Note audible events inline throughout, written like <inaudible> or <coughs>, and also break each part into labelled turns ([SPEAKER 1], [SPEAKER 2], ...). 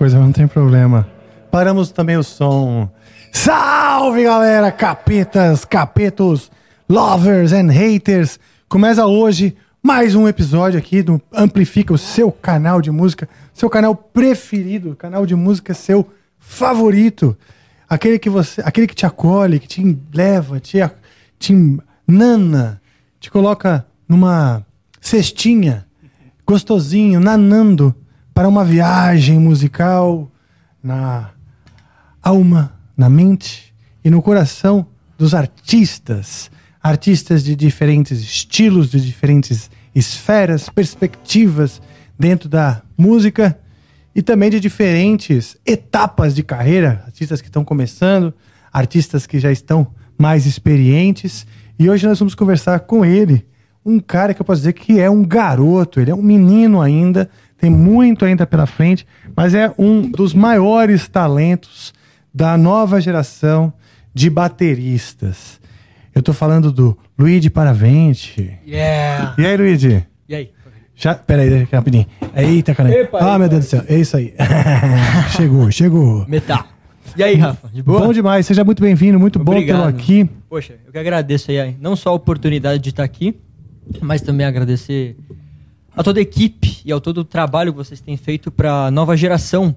[SPEAKER 1] Coisa, mas não tem problema. Paramos também o som. Salve, galera! Capetas, capetos, lovers and haters. Começa hoje mais um episódio aqui do Amplifica, o seu canal de música, seu canal preferido, canal de música seu favorito. Aquele que você, aquele que te acolhe, que te leva, te, te nana, te coloca numa cestinha, gostosinho, nanando para uma viagem musical na alma, na mente e no coração dos artistas. Artistas de diferentes estilos, de diferentes esferas, perspectivas dentro da música e também de diferentes etapas de carreira. Artistas que estão começando, artistas que já estão mais experientes. E hoje nós vamos conversar com ele, um cara que eu posso dizer que é um garoto, ele é um menino ainda, tem muito ainda pela frente, mas é um dos maiores talentos da nova geração de bateristas. Eu tô falando do Luigi Paravente.
[SPEAKER 2] Yeah!
[SPEAKER 1] E aí, Luigi?
[SPEAKER 2] E aí?
[SPEAKER 1] Já, peraí, rapidinho. Eita, cara.
[SPEAKER 2] Epa,
[SPEAKER 1] ah,
[SPEAKER 2] epa,
[SPEAKER 1] meu Deus do céu. É isso aí. <laughs> chegou, chegou.
[SPEAKER 2] Metal. E aí, Rafa? De boa?
[SPEAKER 1] Bom demais. Seja muito bem-vindo. Muito bom tê-lo
[SPEAKER 2] Obrigado.
[SPEAKER 1] aqui.
[SPEAKER 2] Poxa, eu que agradeço aí, não só a oportunidade de estar aqui, mas também agradecer a toda a equipe e ao todo o trabalho que vocês têm feito para a nova geração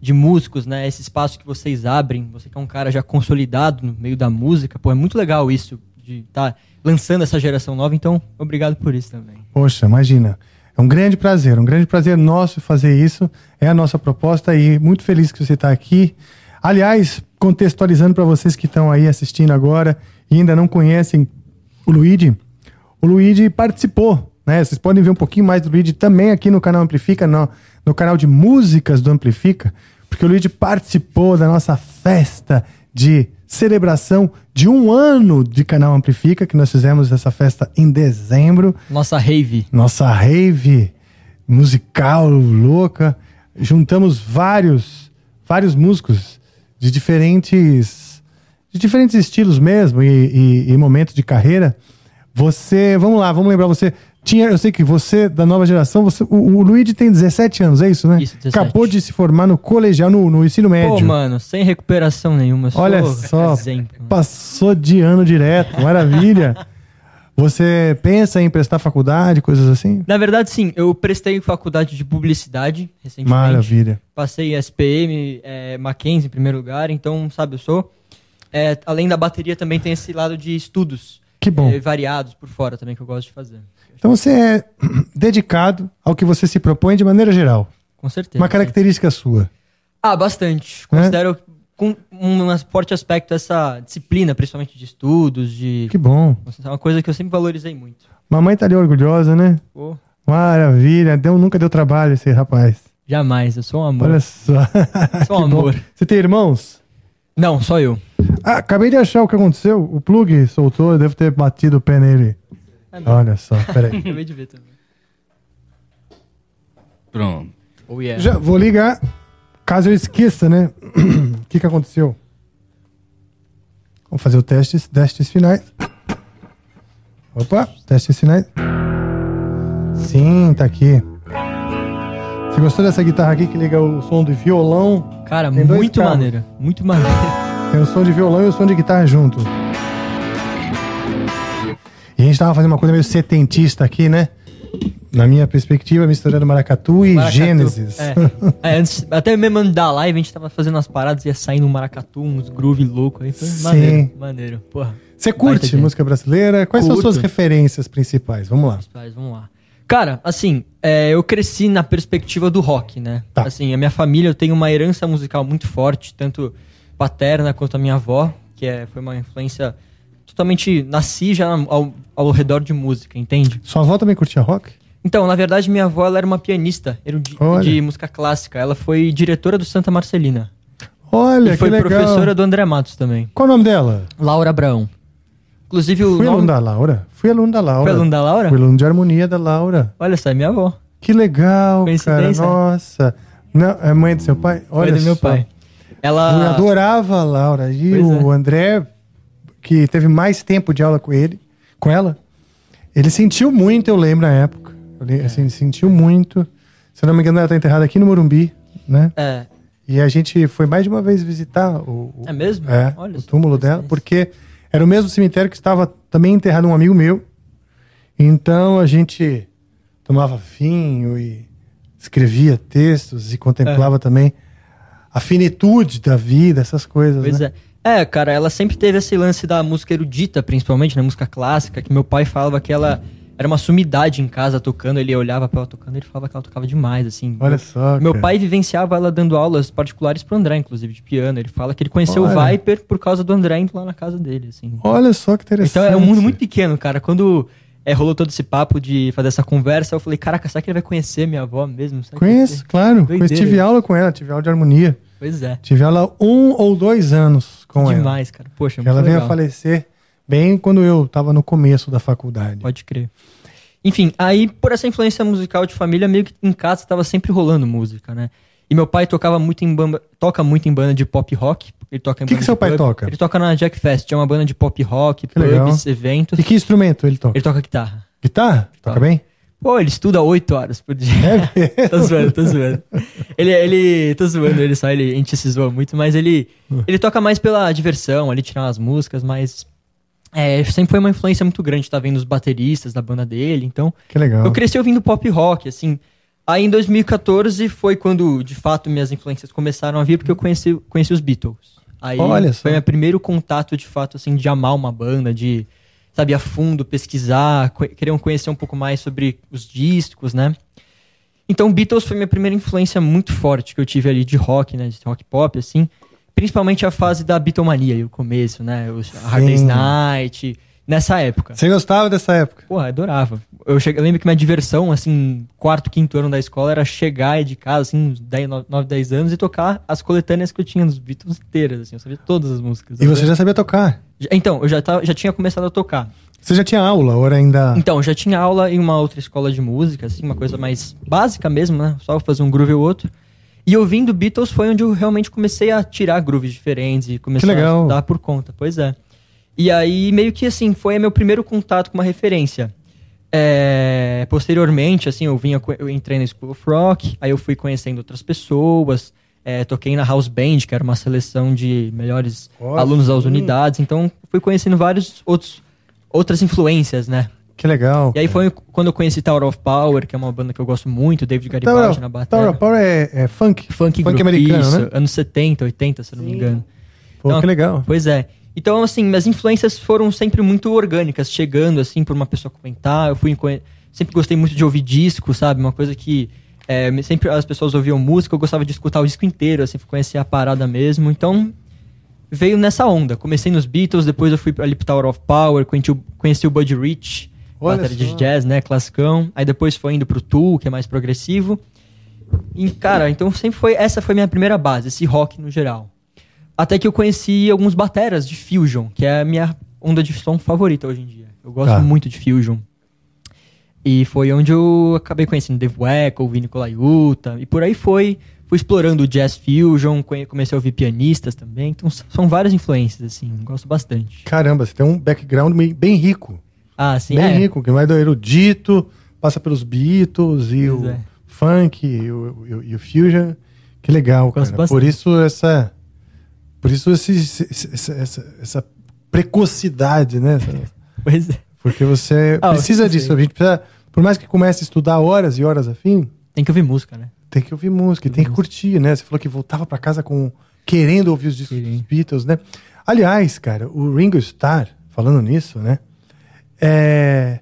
[SPEAKER 2] de músicos, né? Esse espaço que vocês abrem. Você que é um cara já consolidado no meio da música, pô, é muito legal isso de estar lançando essa geração nova. Então, obrigado por isso também.
[SPEAKER 1] Poxa, imagina. É um grande prazer, um grande prazer nosso fazer isso. É a nossa proposta e muito feliz que você está aqui. Aliás, contextualizando para vocês que estão aí assistindo agora e ainda não conhecem o Luigi, o Luigi participou, né? Vocês podem ver um pouquinho mais do Luigi também aqui no canal Amplifica, no, no canal de músicas do Amplifica, porque o Luigi participou da nossa festa de celebração de um ano de canal Amplifica, que nós fizemos essa festa em dezembro
[SPEAKER 2] Nossa rave.
[SPEAKER 1] nossa rave musical louca. Juntamos vários, vários músicos de diferentes, de diferentes estilos mesmo e, e- e momentos de carreira. Você, vamos lá, vamos lembrar você. Tinha, eu sei que você da nova geração, você, o, o Luigi tem 17 anos, é isso, né?
[SPEAKER 2] Isso, 17.
[SPEAKER 1] Acabou de se formar no colegial, no, no ensino médio.
[SPEAKER 2] Pô, mano, sem recuperação nenhuma.
[SPEAKER 1] Olha só,
[SPEAKER 2] Exemplo.
[SPEAKER 1] passou de ano direto, maravilha. Você pensa em prestar faculdade, coisas assim?
[SPEAKER 2] Na verdade, sim. Eu prestei faculdade de publicidade recentemente.
[SPEAKER 1] Maravilha.
[SPEAKER 2] Passei SPM, é, Mackenzie em primeiro lugar. Então, sabe, eu sou... é, além da bateria, também tem esse lado de estudos.
[SPEAKER 1] Que bom.
[SPEAKER 2] é, variados por fora também, que eu gosto de fazer.
[SPEAKER 1] Então você é <clears throat> dedicado ao que você se propõe de maneira geral.
[SPEAKER 2] Com certeza.
[SPEAKER 1] Uma característica sua.
[SPEAKER 2] Ah, bastante. Considero com um forte aspecto essa disciplina, principalmente de estudos, de...
[SPEAKER 1] Que bom.
[SPEAKER 2] É uma coisa que eu sempre valorizei muito.
[SPEAKER 1] Mamãe tá ali orgulhosa, né?
[SPEAKER 2] Pô,
[SPEAKER 1] Maravilha. Deu, nunca deu trabalho esse rapaz.
[SPEAKER 2] jamais. Eu sou um amor.
[SPEAKER 1] Olha só. <laughs>
[SPEAKER 2] Sou um
[SPEAKER 1] Que bom.
[SPEAKER 2] amor.
[SPEAKER 1] Você tem irmãos?
[SPEAKER 2] Não, só eu.
[SPEAKER 1] Ah, acabei de achar o que aconteceu. O plug soltou, eu devo ter batido o pé nele. Olha só, peraí. <laughs>
[SPEAKER 2] Acabei de ver também.
[SPEAKER 3] Pronto.
[SPEAKER 2] Oh, yeah.
[SPEAKER 1] Já vou ligar, caso eu esqueça, né? <clears throat> O que, que aconteceu? Vamos fazer o teste, testes finais. Opa, testes finais. Sim, tá aqui. Você gostou dessa guitarra aqui que liga o som do violão?
[SPEAKER 2] Cara,
[SPEAKER 1] Tem dois
[SPEAKER 2] muito
[SPEAKER 1] cabos.
[SPEAKER 2] maneira. Muito maneira.
[SPEAKER 1] Tem o som de violão e o som de guitarra junto. E a gente tava fazendo uma coisa meio setentista aqui, né? Na minha perspectiva, misturando maracatu e
[SPEAKER 2] Maracatu.
[SPEAKER 1] Gênesis.
[SPEAKER 2] É. É, antes, até mesmo antes da live, a gente tava fazendo umas paradas, ia saindo um maracatu, uns groove louco aí. Foi
[SPEAKER 1] Sim.
[SPEAKER 2] maneiro, maneiro. Porra.
[SPEAKER 1] Você
[SPEAKER 2] Baita
[SPEAKER 1] curte música brasileira? Quais são as
[SPEAKER 2] Curto.
[SPEAKER 1] suas referências principais? Vamos lá.
[SPEAKER 2] Mas vamos lá. Cara, assim, é, eu cresci na perspectiva do rock, né?
[SPEAKER 1] Tá.
[SPEAKER 2] Assim, a minha família, eu tenho uma herança musical muito forte, tanto paterna quanto a minha avó, que é, foi uma influência totalmente... Nasci já ao, ao redor de música, entende?
[SPEAKER 1] Sua avó também curtia rock?
[SPEAKER 2] Então, na verdade, minha avó ela era uma pianista erudi-
[SPEAKER 1] Olha.
[SPEAKER 2] de música clássica. Ela foi diretora do Santa Marcelina.
[SPEAKER 1] Olha,
[SPEAKER 2] e foi
[SPEAKER 1] que legal.
[SPEAKER 2] professora do André Matos também.
[SPEAKER 1] Qual o nome dela?
[SPEAKER 2] Laura Abraão. Inclusive, o
[SPEAKER 1] Fui
[SPEAKER 2] nome...
[SPEAKER 1] aluno da Laura. Fui aluno da Laura.
[SPEAKER 2] Foi aluno da Laura?
[SPEAKER 1] Fui aluno de harmonia da Laura.
[SPEAKER 2] Olha só, é minha avó.
[SPEAKER 1] Que legal, cara. Nossa. Não, é mãe do seu pai? Olha
[SPEAKER 2] Olha do meu
[SPEAKER 1] só.
[SPEAKER 2] pai.
[SPEAKER 1] Eu
[SPEAKER 2] Ela...
[SPEAKER 1] adorava a Laura. E
[SPEAKER 2] Pois
[SPEAKER 1] o
[SPEAKER 2] é.
[SPEAKER 1] André, que teve mais tempo de aula com ele, com ela, ele sentiu muito, eu lembro na época. Ele
[SPEAKER 2] É.
[SPEAKER 1] assim, sentiu muito. Se eu não me engano, ela tá enterrada aqui no Morumbi, né?
[SPEAKER 2] É,
[SPEAKER 1] E a gente foi mais de uma vez visitar o, o-
[SPEAKER 2] É mesmo?
[SPEAKER 1] é,
[SPEAKER 2] Olha
[SPEAKER 1] o túmulo dela, porque era o mesmo cemitério que estava também enterrado um amigo meu. Então a gente tomava vinho e escrevia textos e contemplava também a finitude da vida, essas coisas.
[SPEAKER 2] Pois
[SPEAKER 1] né?
[SPEAKER 2] é. É, cara, ela sempre teve esse lance da música erudita, principalmente, na música clássica, que meu pai falava que ela era uma sumidade em casa tocando, ele olhava pra ela tocando, ele falava que ela tocava demais, assim.
[SPEAKER 1] Olha só.
[SPEAKER 2] Meu
[SPEAKER 1] cara.
[SPEAKER 2] pai vivenciava ela dando aulas particulares pro André, inclusive, de piano. Ele fala que ele conheceu
[SPEAKER 1] Olha.
[SPEAKER 2] o Viper por causa do André indo lá na casa dele, assim.
[SPEAKER 1] Olha só que interessante.
[SPEAKER 2] Então é um mundo muito pequeno, cara. Quando é, rolou todo esse papo de fazer essa conversa, eu falei, caraca, será que ele vai conhecer minha avó mesmo? Será
[SPEAKER 1] Conheço, claro.
[SPEAKER 2] Doideira.
[SPEAKER 1] Tive aula com ela, tive aula de harmonia.
[SPEAKER 2] Pois é.
[SPEAKER 1] Tive aula um ou dois anos com ela.
[SPEAKER 2] Demais, cara. Poxa, muito
[SPEAKER 1] Ela veio a falecer bem quando eu tava no começo da faculdade.
[SPEAKER 2] Pode crer. Enfim, aí por essa influência musical de família, meio que em casa tava sempre rolando música, né? E meu pai tocava muito em banda, toca muito em banda de pop rock. Ele toca em
[SPEAKER 1] Que
[SPEAKER 2] banda
[SPEAKER 1] que seu pai
[SPEAKER 2] pub.
[SPEAKER 1] toca?
[SPEAKER 2] Ele toca na Jack Fest, é uma banda de pop rock,
[SPEAKER 1] Que legal.
[SPEAKER 2] pubs, eventos.
[SPEAKER 1] E que instrumento ele toca?
[SPEAKER 2] Ele toca guitarra.
[SPEAKER 1] Guitarra? Toca
[SPEAKER 2] Toca.
[SPEAKER 1] bem?
[SPEAKER 2] Pô, ele estuda oito horas por dia.
[SPEAKER 1] É <laughs>
[SPEAKER 2] tô zoando, tô zoando. Ele, ele, tô zoando ele só, ele, a gente se zoa muito, mas ele, ele toca mais pela diversão, ali tirar umas músicas, mas é, sempre foi uma influência muito grande, tá vendo os bateristas da banda dele, então
[SPEAKER 1] Que legal.
[SPEAKER 2] eu cresci ouvindo pop rock, assim. Aí em 2014 foi quando, de fato, minhas influências começaram a vir, porque eu conheci, conheci os Beatles. Aí
[SPEAKER 1] Olha só.
[SPEAKER 2] foi meu primeiro contato, de fato, assim, de amar uma banda, de, sabe, a fundo, pesquisar, co querer conhecer um pouco mais sobre os discos, né? Então Beatles foi minha primeira influência muito forte que eu tive ali de rock, né, de rock pop, assim. Principalmente a fase da Beatlemania, o começo, né, a Hard Day's. Night, nessa época.
[SPEAKER 1] Você gostava dessa época?
[SPEAKER 2] Porra, adorava. Eu, cheguei, eu lembro que minha diversão, assim, quarto, quinto ano da escola era chegar de casa, assim, uns 10, 9, 10 anos e tocar as coletâneas que eu tinha nos Beatles inteiras, assim, eu sabia todas as músicas.
[SPEAKER 1] E você já sabia tocar?
[SPEAKER 2] Então, eu já, tava, já tinha começado a tocar.
[SPEAKER 1] Você já tinha aula ou era ainda...
[SPEAKER 2] Então, eu já tinha aula em uma outra escola de música, assim, uma coisa mais básica mesmo, né? Só fazer um groove ou outro. E ouvindo Beatles foi onde eu realmente comecei a tirar grooves diferentes e
[SPEAKER 1] legal.
[SPEAKER 2] a estudar por conta, pois é. E aí, meio que assim, foi meu primeiro contato com uma referência. É, posteriormente, assim, eu vinha, eu entrei na School of Rock, aí eu fui conhecendo outras pessoas, é, toquei na House Band, que era uma seleção de melhores
[SPEAKER 1] Ó,
[SPEAKER 2] alunos das unidades, então fui conhecendo vários outros outras influências, né?
[SPEAKER 1] Que legal.
[SPEAKER 2] E aí
[SPEAKER 1] cara.
[SPEAKER 2] foi quando eu conheci Tower of Power, que é uma banda que eu gosto muito, David
[SPEAKER 1] Tower
[SPEAKER 2] Garibaldi
[SPEAKER 1] of-
[SPEAKER 2] na
[SPEAKER 1] Tower
[SPEAKER 2] bateria.
[SPEAKER 1] of Power é, é funk?
[SPEAKER 2] Funk,
[SPEAKER 1] Funk
[SPEAKER 2] group,
[SPEAKER 1] americano,
[SPEAKER 2] isso,
[SPEAKER 1] né?
[SPEAKER 2] anos 70, 80, se eu não me engano.
[SPEAKER 1] Pô,
[SPEAKER 2] Então,
[SPEAKER 1] que legal.
[SPEAKER 2] Pois é. Então, assim, minhas influências foram sempre muito orgânicas, chegando, assim, por uma pessoa comentar. Eu fui sempre gostei muito de ouvir disco, sabe? Uma coisa que é, sempre as pessoas ouviam música, eu gostava de escutar o disco inteiro, assim, conhecer a parada mesmo. Então, veio nessa onda. Comecei nos Beatles, depois eu fui ali pro Tower of Power, conheci o, conheci o Buddy Rich,
[SPEAKER 1] Olha
[SPEAKER 2] bateria
[SPEAKER 1] só.
[SPEAKER 2] de jazz, né? Classicão. Aí depois foi indo pro Tool, que é mais progressivo. E, cara, então sempre foi. Essa foi minha primeira base, esse rock no geral. Até que eu conheci alguns bateras de Fusion, que é a minha onda de som favorita hoje em dia. Eu gosto
[SPEAKER 1] Tá.
[SPEAKER 2] muito de Fusion. E foi onde eu acabei conhecendo Dave Weckl, Vini Colaiuta, e por aí foi. Fui explorando o Jazz Fusion, comecei a ouvir pianistas também. Então são várias influências, assim, gosto bastante.
[SPEAKER 1] Caramba, você tem um background bem rico.
[SPEAKER 2] Ah, sim,
[SPEAKER 1] bem
[SPEAKER 2] é.
[SPEAKER 1] rico, que vai do erudito, passa pelos Beatles e
[SPEAKER 2] Pois
[SPEAKER 1] o
[SPEAKER 2] é.
[SPEAKER 1] funk e o, e o- e o fusion. Que legal, cara.
[SPEAKER 2] bastante.
[SPEAKER 1] Por isso essa... Por isso esse, esse- essa, essa precocidade, né? <laughs>
[SPEAKER 2] Pois é.
[SPEAKER 1] Porque você
[SPEAKER 2] Ah,
[SPEAKER 1] precisa disso. A gente precisa, por mais que comece a estudar horas e horas afim,
[SPEAKER 2] Tem que ouvir música, né?
[SPEAKER 1] tem que ouvir música, e tem que curtir, né? Você falou que voltava pra casa com querendo ouvir os discos
[SPEAKER 2] Sim.
[SPEAKER 1] dos Beatles, né? Aliás, cara, o Ringo Starr, falando nisso, né? É,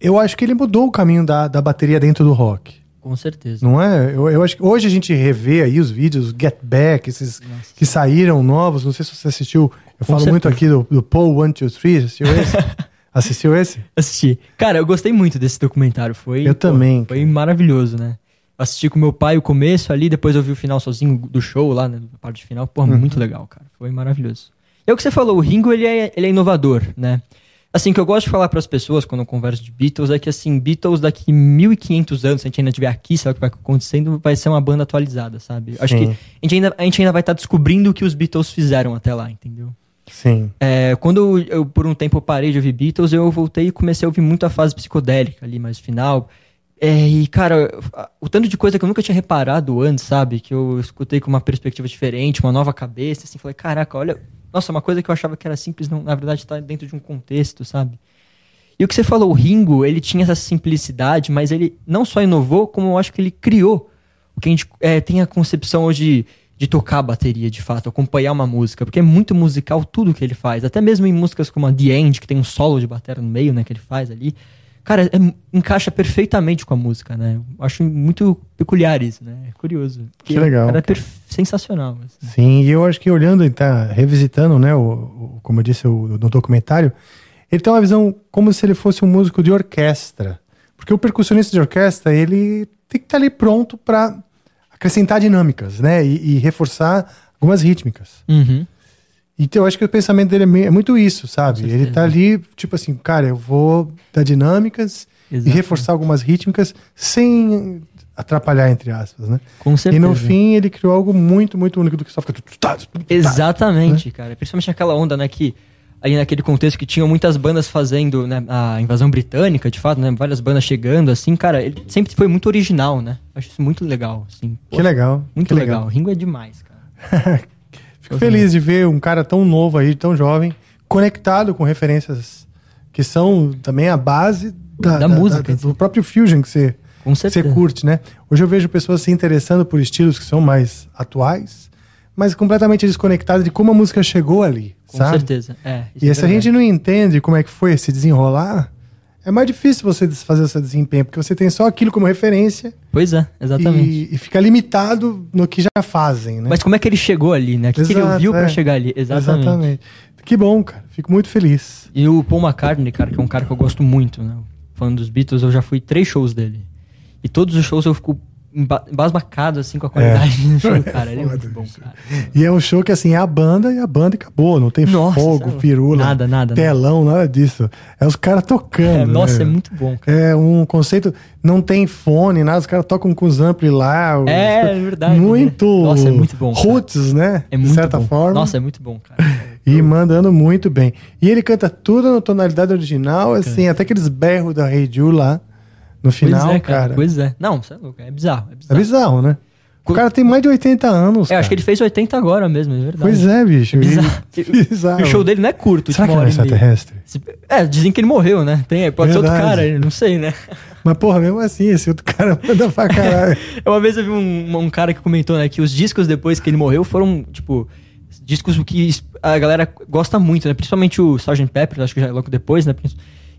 [SPEAKER 1] eu acho que ele mudou o caminho da, da bateria dentro do rock,
[SPEAKER 2] Com certeza.
[SPEAKER 1] não é? Eu, eu acho que hoje a gente revê aí os vídeos, Get Back, esses
[SPEAKER 2] Nossa.
[SPEAKER 1] que saíram novos. Não sei se você assistiu. Eu
[SPEAKER 2] Com
[SPEAKER 1] falo muito
[SPEAKER 2] certeza.
[SPEAKER 1] aqui do, do Paul One Two Three. Assistiu esse? <laughs> assistiu esse?
[SPEAKER 2] Assisti. Cara, eu gostei muito desse documentário. Foi,
[SPEAKER 1] Eu também,
[SPEAKER 2] Foi
[SPEAKER 1] cara.
[SPEAKER 2] maravilhoso, né? Assisti com meu pai o começo ali, depois eu vi o final sozinho do show lá, né? A parte final. Pô,
[SPEAKER 1] Uhum.
[SPEAKER 2] muito legal, cara. Foi maravilhoso. E é o que você falou, o Ringo, ele é, ele é inovador, né? Assim, o que eu gosto de falar para as pessoas quando eu converso de Beatles é que, assim, Beatles daqui 1500 anos, se a gente ainda estiver aqui, sabe o que vai acontecendo, vai ser uma banda atualizada, sabe? Acho
[SPEAKER 1] Sim.
[SPEAKER 2] que a gente ainda, a gente ainda vai estar descobrindo o que os Beatles fizeram até lá, entendeu?
[SPEAKER 1] Sim.
[SPEAKER 2] É, quando eu, por um tempo, parei de ouvir Beatles, eu voltei e comecei a ouvir muito a fase psicodélica ali, mais final. É, e, cara, o tanto de coisa que eu nunca tinha reparado antes, sabe? Que eu escutei com uma perspectiva diferente, uma nova cabeça, assim, falei, caraca, olha. Nossa, uma coisa que eu achava que era simples, não, na verdade tá dentro de um contexto, sabe? E o que você falou, o Ringo, ele tinha essa simplicidade, mas ele não só inovou, como eu acho que ele criou o que a gente é, tem a concepção hoje de tocar a bateria, de fato, acompanhar uma música, porque é muito musical tudo que ele faz, até mesmo em músicas como a The End, que tem um solo de bateria no meio, né, que ele faz ali. Cara, é- encaixa perfeitamente com a música, né? Eu acho muito peculiar isso, né? É curioso.
[SPEAKER 1] Que legal,
[SPEAKER 2] Cara, é
[SPEAKER 1] cara.
[SPEAKER 2] sensacional. assim.
[SPEAKER 1] Sim, e eu acho que olhando e tá revisitando, né, o, o- como eu disse o- no documentário, ele tem uma visão como se ele fosse um músico de orquestra. Porque o percussionista de orquestra, ele tem que estar ali pronto para acrescentar dinâmicas, né, e, e reforçar algumas rítmicas.
[SPEAKER 2] Uhum.
[SPEAKER 1] Então eu acho que o pensamento dele é, é muito isso, sabe? Ele tá ali, tipo assim, cara, eu vou dar dinâmicas e
[SPEAKER 2] Exato.
[SPEAKER 1] reforçar algumas rítmicas sem atrapalhar, entre aspas, né?
[SPEAKER 2] Com
[SPEAKER 1] E
[SPEAKER 2] certeza.
[SPEAKER 1] no fim ele criou algo muito, muito único do que só fica...
[SPEAKER 2] Exatamente, cara. Principalmente naquela onda, né, que ali naquele contexto que tinham muitas bandas fazendo né, a invasão britânica, de fato, né, várias bandas chegando, assim, cara, ele sempre foi muito original, né? Acho isso muito legal, assim.
[SPEAKER 1] Que legal.
[SPEAKER 2] Muito
[SPEAKER 1] que
[SPEAKER 2] legal. Ringo é demais, cara. <laughs>
[SPEAKER 1] Fico feliz de ver um cara tão novo aí, tão jovem, conectado com referências que são também a base da,
[SPEAKER 2] Da música,
[SPEAKER 1] do próprio fusion que você, você curte, né? Hoje eu vejo pessoas se interessando por estilos que são mais atuais, mas completamente desconectadas de como a música chegou ali,
[SPEAKER 2] Com
[SPEAKER 1] sabe?
[SPEAKER 2] certeza. É,
[SPEAKER 1] E
[SPEAKER 2] é
[SPEAKER 1] se a gente não entende como é que foi esse desenrolar, é mais difícil você fazer esse desempenho, porque você tem só aquilo como referência
[SPEAKER 2] Pois é, exatamente.
[SPEAKER 1] e, e fica limitado no que já fazem, né?
[SPEAKER 2] Mas como é que ele chegou ali, né? O que, que ele
[SPEAKER 1] Exato,
[SPEAKER 2] ouviu pra
[SPEAKER 1] é.
[SPEAKER 2] chegar ali? Exatamente.
[SPEAKER 1] Que bom, cara. Fico muito feliz.
[SPEAKER 2] E o Paul McCartney, cara, que é um cara que eu gosto muito, né? Falando dos Beatles, eu já fui três shows dele. E todos os shows eu fico embasbacado, assim, com a qualidade do show, <laughs> cara. Ele é muito bom, cara.
[SPEAKER 1] E é um show que, assim, é a banda e a banda e acabou. Não tem
[SPEAKER 2] Nossa,
[SPEAKER 1] fogo,
[SPEAKER 2] sabe?
[SPEAKER 1] firula,
[SPEAKER 2] Nada, nada,
[SPEAKER 1] telão, nada disso. É os caras tocando.
[SPEAKER 2] É, nossa,
[SPEAKER 1] né?
[SPEAKER 2] é muito bom, cara.
[SPEAKER 1] É um conceito. Não tem fone, nada. Os caras tocam com os ampli lá. os-
[SPEAKER 2] É, é verdade,
[SPEAKER 1] Muito.
[SPEAKER 2] né? Nossa, é muito bom, cara.
[SPEAKER 1] Roots, né?
[SPEAKER 2] É muito
[SPEAKER 1] De certa
[SPEAKER 2] bom.
[SPEAKER 1] forma.
[SPEAKER 2] Nossa, é muito bom, cara.
[SPEAKER 1] E mandando muito bem. E ele canta tudo na tonalidade original, assim, até aqueles berros da Rei Ju lá no final,
[SPEAKER 2] pois é,
[SPEAKER 1] cara.
[SPEAKER 2] Pois é. Não, você é louco. É bizarro. É
[SPEAKER 1] É
[SPEAKER 2] bizarro.
[SPEAKER 1] bizarro, né? O cara tem mais de 80 anos.
[SPEAKER 2] É, eu acho
[SPEAKER 1] cara.
[SPEAKER 2] que ele fez 80 agora mesmo, é verdade.
[SPEAKER 1] Pois é, bicho.
[SPEAKER 2] Bizarro.
[SPEAKER 1] E-
[SPEAKER 2] E-
[SPEAKER 1] bizarro. <laughs>
[SPEAKER 2] E o show dele não é curto,
[SPEAKER 1] Será
[SPEAKER 2] tipo,
[SPEAKER 1] que é extraterrestre?
[SPEAKER 2] É, dizem que ele morreu, né? Tem, pode ser outro
[SPEAKER 1] Verdade.
[SPEAKER 2] cara, não sei, né? <laughs>
[SPEAKER 1] Mas, porra, mesmo assim, esse outro cara <laughs> manda pra caralho.
[SPEAKER 2] Uma vez eu vi um, um cara que comentou, né, que os discos depois que ele morreu foram, tipo, discos que a galera gosta muito, né? Principalmente o Sgt. Pepper, acho que já é logo depois, né?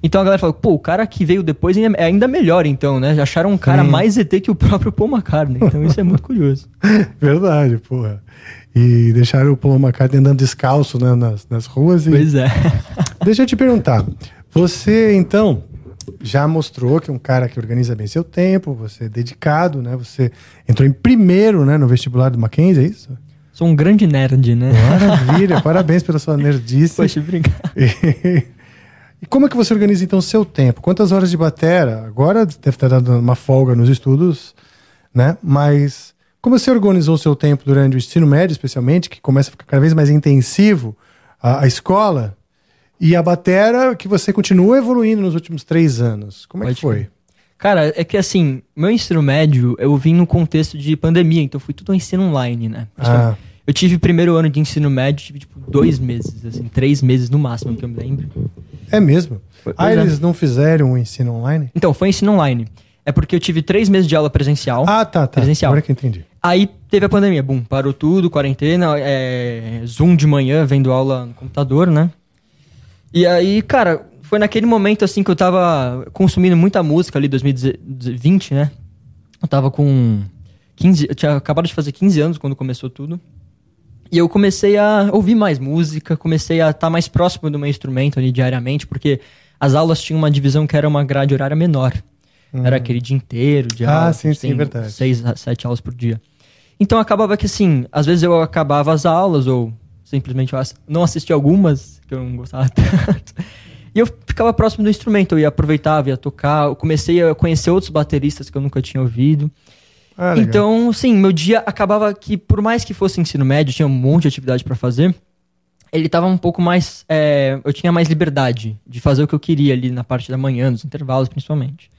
[SPEAKER 2] Então a galera falou, pô, o cara que veio depois é ainda melhor, então, né? Já acharam um cara
[SPEAKER 1] Sim.
[SPEAKER 2] mais ET que o próprio Paul McCartney. Então isso é muito curioso. <laughs>
[SPEAKER 1] Verdade, porra. E deixaram o Paul McCartney andando descalço né, nas, nas ruas. E...
[SPEAKER 2] Pois é. <laughs>
[SPEAKER 1] Deixa eu te perguntar. Você, então, já mostrou que é um cara que organiza bem seu tempo, você é dedicado, né? Você entrou em primeiro né, no vestibular do Mackenzie, é isso?
[SPEAKER 2] Sou um grande nerd, né?
[SPEAKER 1] Maravilha, <laughs> parabéns pela sua nerdice.
[SPEAKER 2] Poxa, obrigado.
[SPEAKER 1] E como é que você organiza então o seu tempo? Quantas horas de batera? Agora deve estar dando uma folga nos estudos, né? Mas como você organizou o seu tempo durante o ensino médio, especialmente, que começa a ficar cada vez mais intensivo a, a escola, e a batera que você continua evoluindo nos últimos três anos? Como é que
[SPEAKER 2] Pode
[SPEAKER 1] foi?
[SPEAKER 2] crer. Cara, é que assim, meu ensino médio eu vim no contexto de pandemia, então fui tudo ensino online, né?
[SPEAKER 1] Ah,
[SPEAKER 2] Eu tive primeiro ano de ensino médio, tive tipo dois meses, assim, três meses no máximo, que eu me lembro.
[SPEAKER 1] é mesmo?
[SPEAKER 2] Foi-
[SPEAKER 1] Ah,
[SPEAKER 2] é.
[SPEAKER 1] eles não fizeram o ensino online?
[SPEAKER 2] Então, foi ensino online. É porque eu tive três meses de aula presencial.
[SPEAKER 1] Ah, tá, tá.
[SPEAKER 2] Presencial.
[SPEAKER 1] Agora que eu entendi.
[SPEAKER 2] Aí teve a pandemia, bum, parou tudo, quarentena, é, Zoom de manhã, vendo aula no computador, né? E aí, cara, foi naquele momento assim que eu tava consumindo muita música ali, 2020, né? Eu tava com 15, eu tinha acabado de fazer 15 anos quando começou tudo. E eu comecei a ouvir mais música, comecei a estar mais próximo do meu instrumento ali diariamente, porque as aulas tinham uma divisão que era uma grade horária menor. Era aquele dia inteiro de.
[SPEAKER 1] Ah,
[SPEAKER 2] aula.
[SPEAKER 1] sim,
[SPEAKER 2] que
[SPEAKER 1] sim,
[SPEAKER 2] tem
[SPEAKER 1] verdade.
[SPEAKER 2] Seis a sete aulas por dia. Então acabava que assim, às vezes eu acabava as aulas ou simplesmente não assistia algumas, que eu não gostava <laughs> tanto. E eu ficava próximo do instrumento, eu ia aproveitar, ia tocar, eu comecei a conhecer outros bateristas que eu nunca tinha ouvido.
[SPEAKER 1] Ah.
[SPEAKER 2] Então, sim, meu dia acabava que, por mais que fosse ensino médio, tinha um monte de atividade pra fazer, ele tava um pouco mais. é, eu tinha mais liberdade de fazer o que eu queria ali na parte da manhã, nos intervalos principalmente.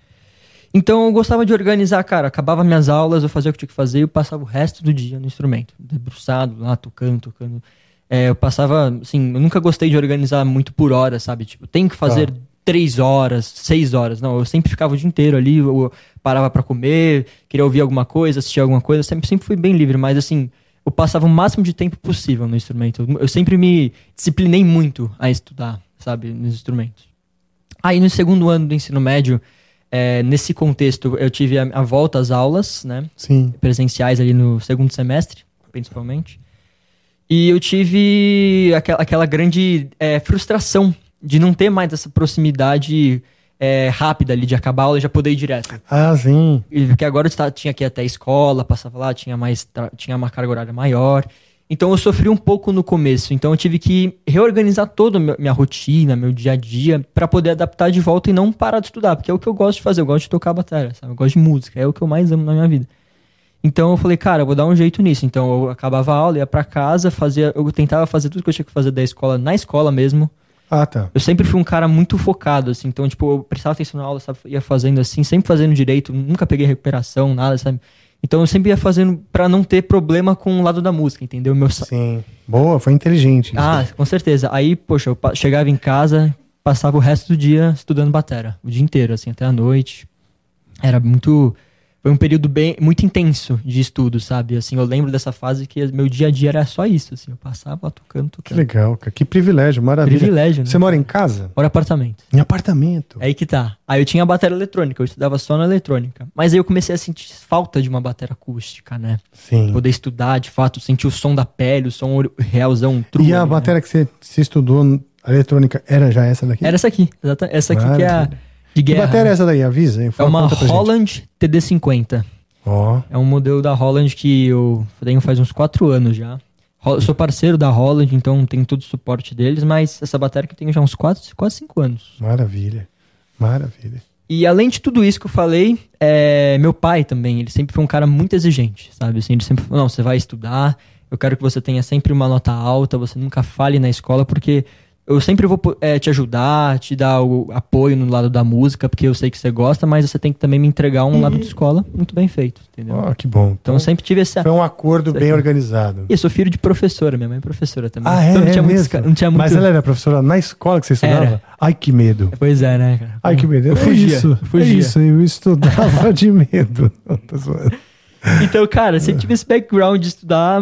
[SPEAKER 2] Então eu gostava de organizar, cara. Acabava minhas aulas, eu fazia o que tinha que fazer e eu passava o resto do dia no instrumento, debruçado lá, tocando, tocando. É, eu passava, assim, eu nunca gostei de organizar muito por hora, sabe? Tipo, tem que fazer
[SPEAKER 1] Tá.
[SPEAKER 2] Três horas, seis horas. Não, eu sempre ficava o dia inteiro ali, eu parava pra comer, queria ouvir alguma coisa, assistir alguma coisa. Sempre, sempre fui bem livre, mas assim, eu passava o máximo de tempo possível no instrumento. Eu, eu sempre me disciplinei muito a estudar, sabe, nos instrumentos. Aí no segundo ano do ensino médio, é, nesse contexto, eu tive a, a volta às aulas, né?
[SPEAKER 1] Sim.
[SPEAKER 2] Presenciais ali no segundo semestre, principalmente. E eu tive aquela, aquela grande é, frustração de não ter mais essa proximidade é, rápida ali, de acabar a aula e já poder ir direto.
[SPEAKER 1] Ah, sim.
[SPEAKER 2] E Porque agora eu estava- tinha que ir até a escola, passava lá, tinha, mais, tinha uma carga horária maior. Então eu sofri um pouco no começo. Então eu tive que reorganizar toda a minha- rotina, meu dia a dia, para poder adaptar de volta e não parar de estudar. Porque é o que eu gosto de fazer. Eu gosto de tocar bateria, sabe? Eu gosto de música. É o que eu mais amo na minha vida. Então eu falei, cara, eu vou dar um jeito nisso. Então eu acabava a aula, ia pra casa, fazia, eu tentava fazer tudo que eu tinha que fazer da escola na escola mesmo.
[SPEAKER 1] Ah, tá.
[SPEAKER 2] Eu sempre fui um cara muito focado, assim. Então, tipo, eu prestava atenção na aula, sabe? Ia fazendo assim, sempre fazendo direito. Nunca peguei recuperação, nada, sabe? Então, eu sempre ia fazendo pra não ter problema com o lado da música, entendeu? Meu
[SPEAKER 1] Sim. Boa, foi inteligente. isso.
[SPEAKER 2] Ah, com certeza. Aí, poxa, eu chegava em casa, passava o resto do dia estudando batera. O dia inteiro, assim, até a noite. Era muito... Foi um período bem, muito intenso de estudo, sabe? Assim, eu lembro dessa fase que meu dia a dia era só isso, assim. Eu passava lá tocando,
[SPEAKER 1] Que
[SPEAKER 2] tocando.
[SPEAKER 1] legal, cara. Que privilégio, maravilha.
[SPEAKER 2] Privilégio, né?
[SPEAKER 1] Você mora em casa?
[SPEAKER 2] Mora apartamento.
[SPEAKER 1] Em apartamento?
[SPEAKER 2] É Aí que tá. Aí eu tinha a bateria eletrônica, eu estudava só na eletrônica. Mas aí eu comecei a sentir falta de uma bateria acústica, né?
[SPEAKER 1] Sim.
[SPEAKER 2] Poder estudar, de fato, sentir o som da pele, o som realzão, true.
[SPEAKER 1] E a
[SPEAKER 2] né?
[SPEAKER 1] matéria que você, você estudou, a eletrônica, era já essa daqui?
[SPEAKER 2] Era essa aqui, exata, essa aqui que é a De
[SPEAKER 1] Que
[SPEAKER 2] guerra.
[SPEAKER 1] matéria é essa daí? Avisa.
[SPEAKER 2] É uma. Holland TD50.
[SPEAKER 1] Ó,
[SPEAKER 2] É um modelo da Holland que eu tenho faz uns 4 anos já. Eu sou parceiro da Holland, então tenho todo o suporte deles, mas essa bateria que eu tenho já há uns 4, quase 5 anos.
[SPEAKER 1] maravilha. Maravilha.
[SPEAKER 2] E além de tudo isso que eu falei, é, meu pai também, ele sempre foi um cara muito exigente, sabe? Assim, ele sempre falou, não, você vai estudar, eu quero que você tenha sempre uma nota alta, você nunca fale na escola, porque eu sempre vou é, te ajudar, te dar o apoio no lado da música, porque eu sei que você gosta, mas você tem que também me entregar um lado de escola muito bem feito, entendeu?
[SPEAKER 1] Ó, que bom.
[SPEAKER 2] Então eu sempre tive essa...
[SPEAKER 1] Foi um acordo bem organizado.
[SPEAKER 2] E eu sou filho de professora, minha mãe é professora também.
[SPEAKER 1] Ah, é,
[SPEAKER 2] então não
[SPEAKER 1] é
[SPEAKER 2] tinha, muito,
[SPEAKER 1] mesmo?
[SPEAKER 2] esca- não tinha muito...
[SPEAKER 1] Mas ela era professora na escola que você estudava?
[SPEAKER 2] Era.
[SPEAKER 1] Ai, que medo.
[SPEAKER 2] Pois é, né, cara?
[SPEAKER 1] Ai, que medo.
[SPEAKER 2] Eu
[SPEAKER 1] é
[SPEAKER 2] fugia,
[SPEAKER 1] isso.
[SPEAKER 2] fugia.
[SPEAKER 1] É isso, eu estudava <laughs> de medo. <laughs>
[SPEAKER 2] Então, cara, sempre tive esse background de estudar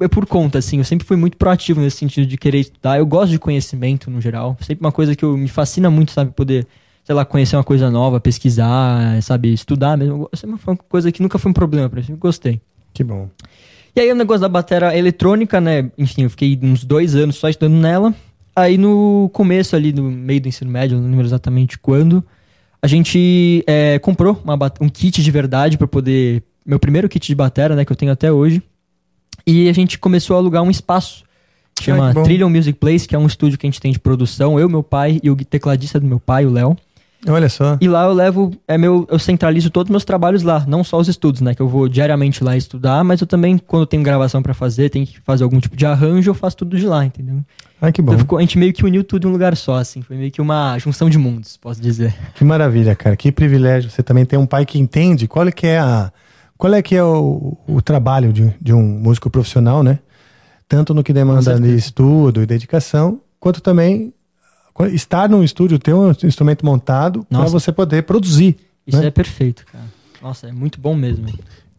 [SPEAKER 2] é por conta, assim. Eu sempre fui muito proativo nesse sentido de querer estudar. Eu gosto de conhecimento no geral. Sempre uma coisa que eu, me fascina muito, sabe? Poder, sei lá, conhecer uma coisa nova, pesquisar, sabe? Estudar mesmo. Sempre foi uma coisa que nunca foi um problema pra mim. Sempre gostei.
[SPEAKER 1] Que bom.
[SPEAKER 2] E aí o negócio da bateria eletrônica, né? Enfim, eu fiquei uns dois anos só estudando nela. Aí no começo ali, no meio do ensino médio, não lembro exatamente quando, a gente é, comprou uma um kit de verdade pra poder... Meu primeiro kit de bateria, né? Que eu tenho até hoje. E a gente começou a alugar um espaço. Que
[SPEAKER 1] Ah,
[SPEAKER 2] chama
[SPEAKER 1] que bom.
[SPEAKER 2] Trillion Music Place, que é um estúdio que a gente tem de produção. Eu, meu pai e o tecladista do meu pai, o Léo.
[SPEAKER 1] Olha só.
[SPEAKER 2] E lá eu levo, é meu, eu centralizo todos os meus trabalhos lá, não só os estudos, né? Que eu vou diariamente lá estudar, mas eu também, quando tenho gravação pra fazer, tenho que fazer algum tipo de arranjo, eu faço tudo de lá, entendeu?
[SPEAKER 1] Ai, que bom.
[SPEAKER 2] Então ficou- a gente meio que uniu tudo em um lugar só, assim. Foi meio que uma junção de mundos, posso dizer.
[SPEAKER 1] Que maravilha, cara. Que privilégio. Você também tem um pai que entende qual é que é a qual é que é o, o trabalho de, de um músico profissional, né? Tanto no que demanda de estudo e dedicação, quanto também estar num estúdio, ter um instrumento montado para você poder produzir.
[SPEAKER 2] Isso
[SPEAKER 1] né?
[SPEAKER 2] é perfeito, cara. Nossa, é muito bom mesmo.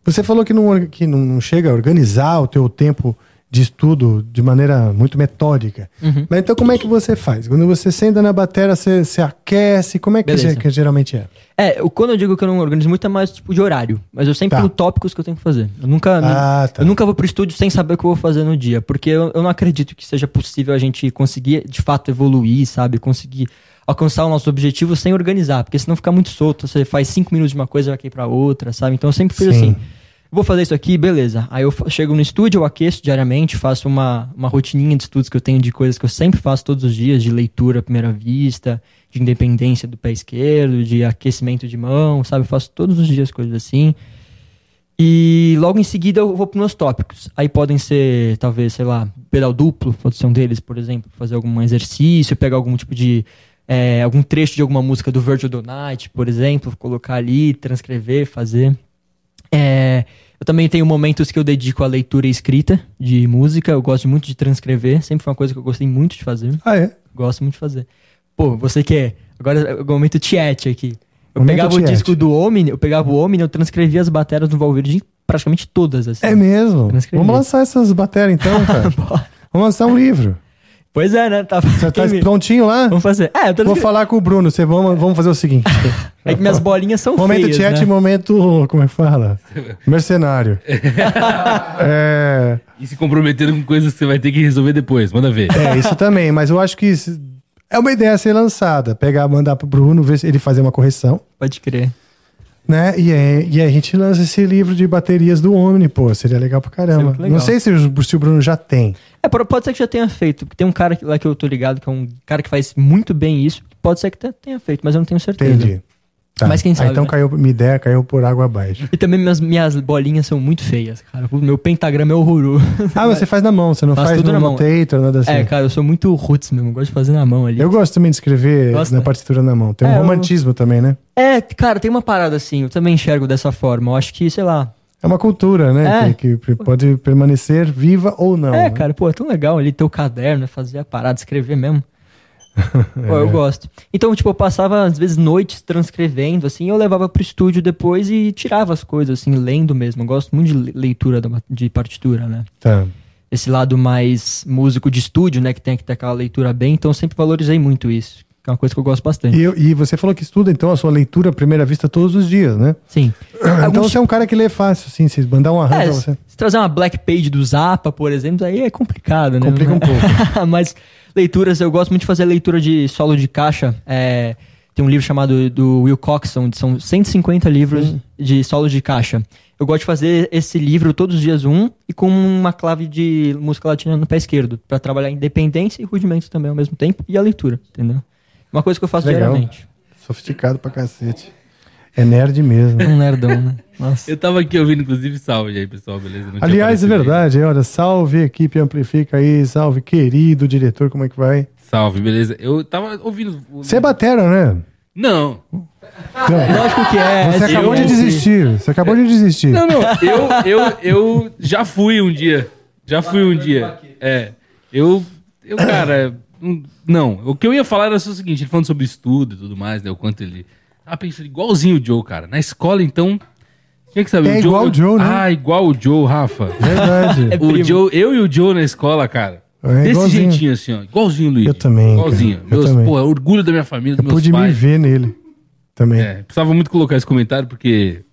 [SPEAKER 1] Você falou que não, que não chega a organizar o teu tempo de estudo de maneira muito metódica.
[SPEAKER 2] Uhum.
[SPEAKER 1] Mas então como é que você faz? Quando você senta na bateria, você, você aquece? Como é que, você- que geralmente é?
[SPEAKER 2] É, o- quando eu digo que eu não organizo muito é mais tipo de horário. Mas eu sempre
[SPEAKER 1] Tá.
[SPEAKER 2] tenho tópicos que eu tenho que fazer. Eu nunca,
[SPEAKER 1] Ah, tá.
[SPEAKER 2] eu nunca vou pro estúdio sem saber o que eu vou fazer no dia. Porque eu, eu não acredito que seja possível a gente conseguir, de fato, evoluir, sabe? Conseguir alcançar o nosso objetivo sem organizar. Porque senão fica muito solto. Você faz cinco minutos de uma coisa e vai cair pra outra, sabe? Então eu sempre fiz
[SPEAKER 1] Sim.
[SPEAKER 2] assim. Vou fazer isso aqui, beleza. Aí eu chego no estúdio, eu aqueço diariamente, faço uma, uma rotininha de estudos que eu tenho de coisas que eu sempre faço todos os dias, de leitura à primeira vista, de independência do pé esquerdo, de aquecimento de mão, sabe? Eu faço todos os dias coisas assim. E logo em seguida eu vou para meus tópicos. Aí podem ser, talvez, sei lá, pedal duplo, pode ser um deles, por exemplo, fazer algum exercício, pegar algum tipo de. é, algum trecho de alguma música do Virgil Night, por exemplo, colocar ali, transcrever, fazer. É, eu também tenho momentos que eu dedico à leitura e escrita de música. Eu gosto muito de transcrever, sempre foi uma coisa que eu gostei muito de fazer.
[SPEAKER 1] Ah, é?
[SPEAKER 2] Gosto muito de fazer. Pô, você que é. Agora é o momento Tiet aqui. Eu
[SPEAKER 1] Momento
[SPEAKER 2] pegava o disco do Omni, eu pegava o Omni, eu transcrevia as baterias do Valverde praticamente todas, assim.
[SPEAKER 1] É mesmo? Vamos lançar essas baterias então, <laughs> cara. Vamos lançar um livro.
[SPEAKER 2] Pois é, né? Tá,
[SPEAKER 1] Você tá
[SPEAKER 2] me-
[SPEAKER 1] prontinho lá?
[SPEAKER 2] Vamos fazer. É, eu tô
[SPEAKER 1] Vou
[SPEAKER 2] escre-
[SPEAKER 1] falar com o Bruno. Você vamos, vamos fazer o seguinte.
[SPEAKER 2] É que minhas bolinhas são
[SPEAKER 1] momento
[SPEAKER 2] feias,
[SPEAKER 1] chat,
[SPEAKER 2] né?
[SPEAKER 1] momento. Como é que fala? Mercenário. <laughs> é,
[SPEAKER 3] E se comprometendo com coisas que você vai ter que resolver depois. Manda ver.
[SPEAKER 1] é, isso também. Mas eu acho que isso é uma ideia a ser lançada. Pegar, mandar pro Bruno, ver se ele fazer uma correção.
[SPEAKER 2] Pode crer.
[SPEAKER 1] Né? E, aí, e aí a gente lança esse livro de baterias do Omni, pô. Seria legal pra caramba.
[SPEAKER 2] Legal.
[SPEAKER 1] Não sei se o, se o Bruno já tem.
[SPEAKER 2] É, pode ser que já tenha feito. Porque tem um cara que- lá que eu tô ligado, que é um cara que faz muito bem isso. Pode ser que te- tenha feito, mas eu não tenho certeza.
[SPEAKER 1] Entendi. Tá.
[SPEAKER 2] Mas quem
[SPEAKER 1] Ah,
[SPEAKER 2] sabe,
[SPEAKER 1] então
[SPEAKER 2] né?
[SPEAKER 1] caiu, minha ideia caiu por água abaixo.
[SPEAKER 2] E também minhas, minhas bolinhas são muito feias, cara. O meu pentagrama é horroroso.
[SPEAKER 1] Ah, mas você faz na mão, você não
[SPEAKER 2] Faço
[SPEAKER 1] faz
[SPEAKER 2] tudo
[SPEAKER 1] no
[SPEAKER 2] na mão.
[SPEAKER 1] nada assim.
[SPEAKER 2] É, cara, eu sou muito roots mesmo. Gosto de fazer na mão ali.
[SPEAKER 1] Eu gosto também de escrever
[SPEAKER 2] Gosta?
[SPEAKER 1] na partitura na mão. Tem um
[SPEAKER 2] É, eu-
[SPEAKER 1] romantismo também, né?
[SPEAKER 2] É, cara, tem uma parada assim. Eu também enxergo dessa forma. Eu acho que, sei lá.
[SPEAKER 1] É uma cultura, né?
[SPEAKER 2] É.
[SPEAKER 1] Que, que pode permanecer viva ou não.
[SPEAKER 2] é,
[SPEAKER 1] né?
[SPEAKER 2] cara, pô, é tão legal ali ter o caderno, fazer a parada, escrever mesmo. <laughs> Pô, eu gosto. Então, tipo, eu passava, às vezes, noites transcrevendo, assim, eu levava pro estúdio depois e tirava as coisas, assim, lendo mesmo. Eu gosto muito de le- leitura de partitura, né?
[SPEAKER 1] Tá.
[SPEAKER 2] Esse lado mais músico de estúdio, né, que tem que ter aquela leitura bem, então eu sempre valorizei muito isso. Que é uma coisa que eu gosto bastante.
[SPEAKER 1] E, eu- e você falou que estuda, então, a sua leitura à primeira vista todos os dias, né?
[SPEAKER 2] Sim.
[SPEAKER 1] Então
[SPEAKER 2] Alguns-
[SPEAKER 1] você é um cara que lê fácil, assim, se mandar um arranjo
[SPEAKER 2] É,
[SPEAKER 1] pra você.
[SPEAKER 2] se trazer uma black page do Zappa, por exemplo, aí é complicado, né?
[SPEAKER 1] Complica um <laughs> pouco.
[SPEAKER 2] Mas leituras, eu gosto muito de fazer leitura de solo de caixa. É, tem um livro chamado do Will Coxon, são 150 livros de solo de caixa. Eu gosto de fazer esse livro todos os dias um e com uma clave de música latina no pé esquerdo, pra trabalhar independência e rudimentos também ao mesmo tempo e a leitura, entendeu? Uma coisa que eu faço
[SPEAKER 1] Legal.
[SPEAKER 2] diariamente.
[SPEAKER 1] Sofisticado pra cacete. É nerd mesmo. <laughs>
[SPEAKER 2] Um nerdão, né? Nossa.
[SPEAKER 3] Eu tava aqui ouvindo, inclusive, salve aí, pessoal, beleza? Não
[SPEAKER 1] Aliás, é
[SPEAKER 3] aparecido aí.
[SPEAKER 1] verdade, olha, salve equipe Amplifica aí, salve querido diretor, como é que vai?
[SPEAKER 3] Salve, beleza? Eu tava ouvindo.
[SPEAKER 1] Você é batera, né?
[SPEAKER 3] Não.
[SPEAKER 1] Então,
[SPEAKER 2] Lógico que é.
[SPEAKER 1] você
[SPEAKER 2] é
[SPEAKER 1] acabou de
[SPEAKER 2] sim.
[SPEAKER 1] desistir, você acabou de desistir.
[SPEAKER 3] Não, não. Eu, eu, eu já fui um dia. Já fui um dia. É. Eu, eu cara, não. O que eu ia falar era só o seguinte, ele falando sobre estudo e tudo mais, né? O quanto ele. Ah, pensando igualzinho o Joe, cara. Na escola, então. Tinha que saber.
[SPEAKER 1] É igual o Joe, né?
[SPEAKER 3] Ah, igual o Joe, Rafa. <laughs>
[SPEAKER 1] Verdade. <laughs>
[SPEAKER 2] É
[SPEAKER 3] O. Joe, eu e o Joe na escola, cara.
[SPEAKER 1] É
[SPEAKER 3] desse
[SPEAKER 1] igualzinho.
[SPEAKER 3] jeitinho assim, ó. Igualzinho, Luiz.
[SPEAKER 1] Eu também,
[SPEAKER 3] Igualzinho.
[SPEAKER 1] cara. Eu
[SPEAKER 3] Meus,
[SPEAKER 1] também.
[SPEAKER 3] pô, orgulho da minha família, dos
[SPEAKER 1] Eu
[SPEAKER 3] meus
[SPEAKER 1] pude me
[SPEAKER 3] pais.
[SPEAKER 1] ver nele também.
[SPEAKER 3] É, precisava muito colocar esse comentário porque.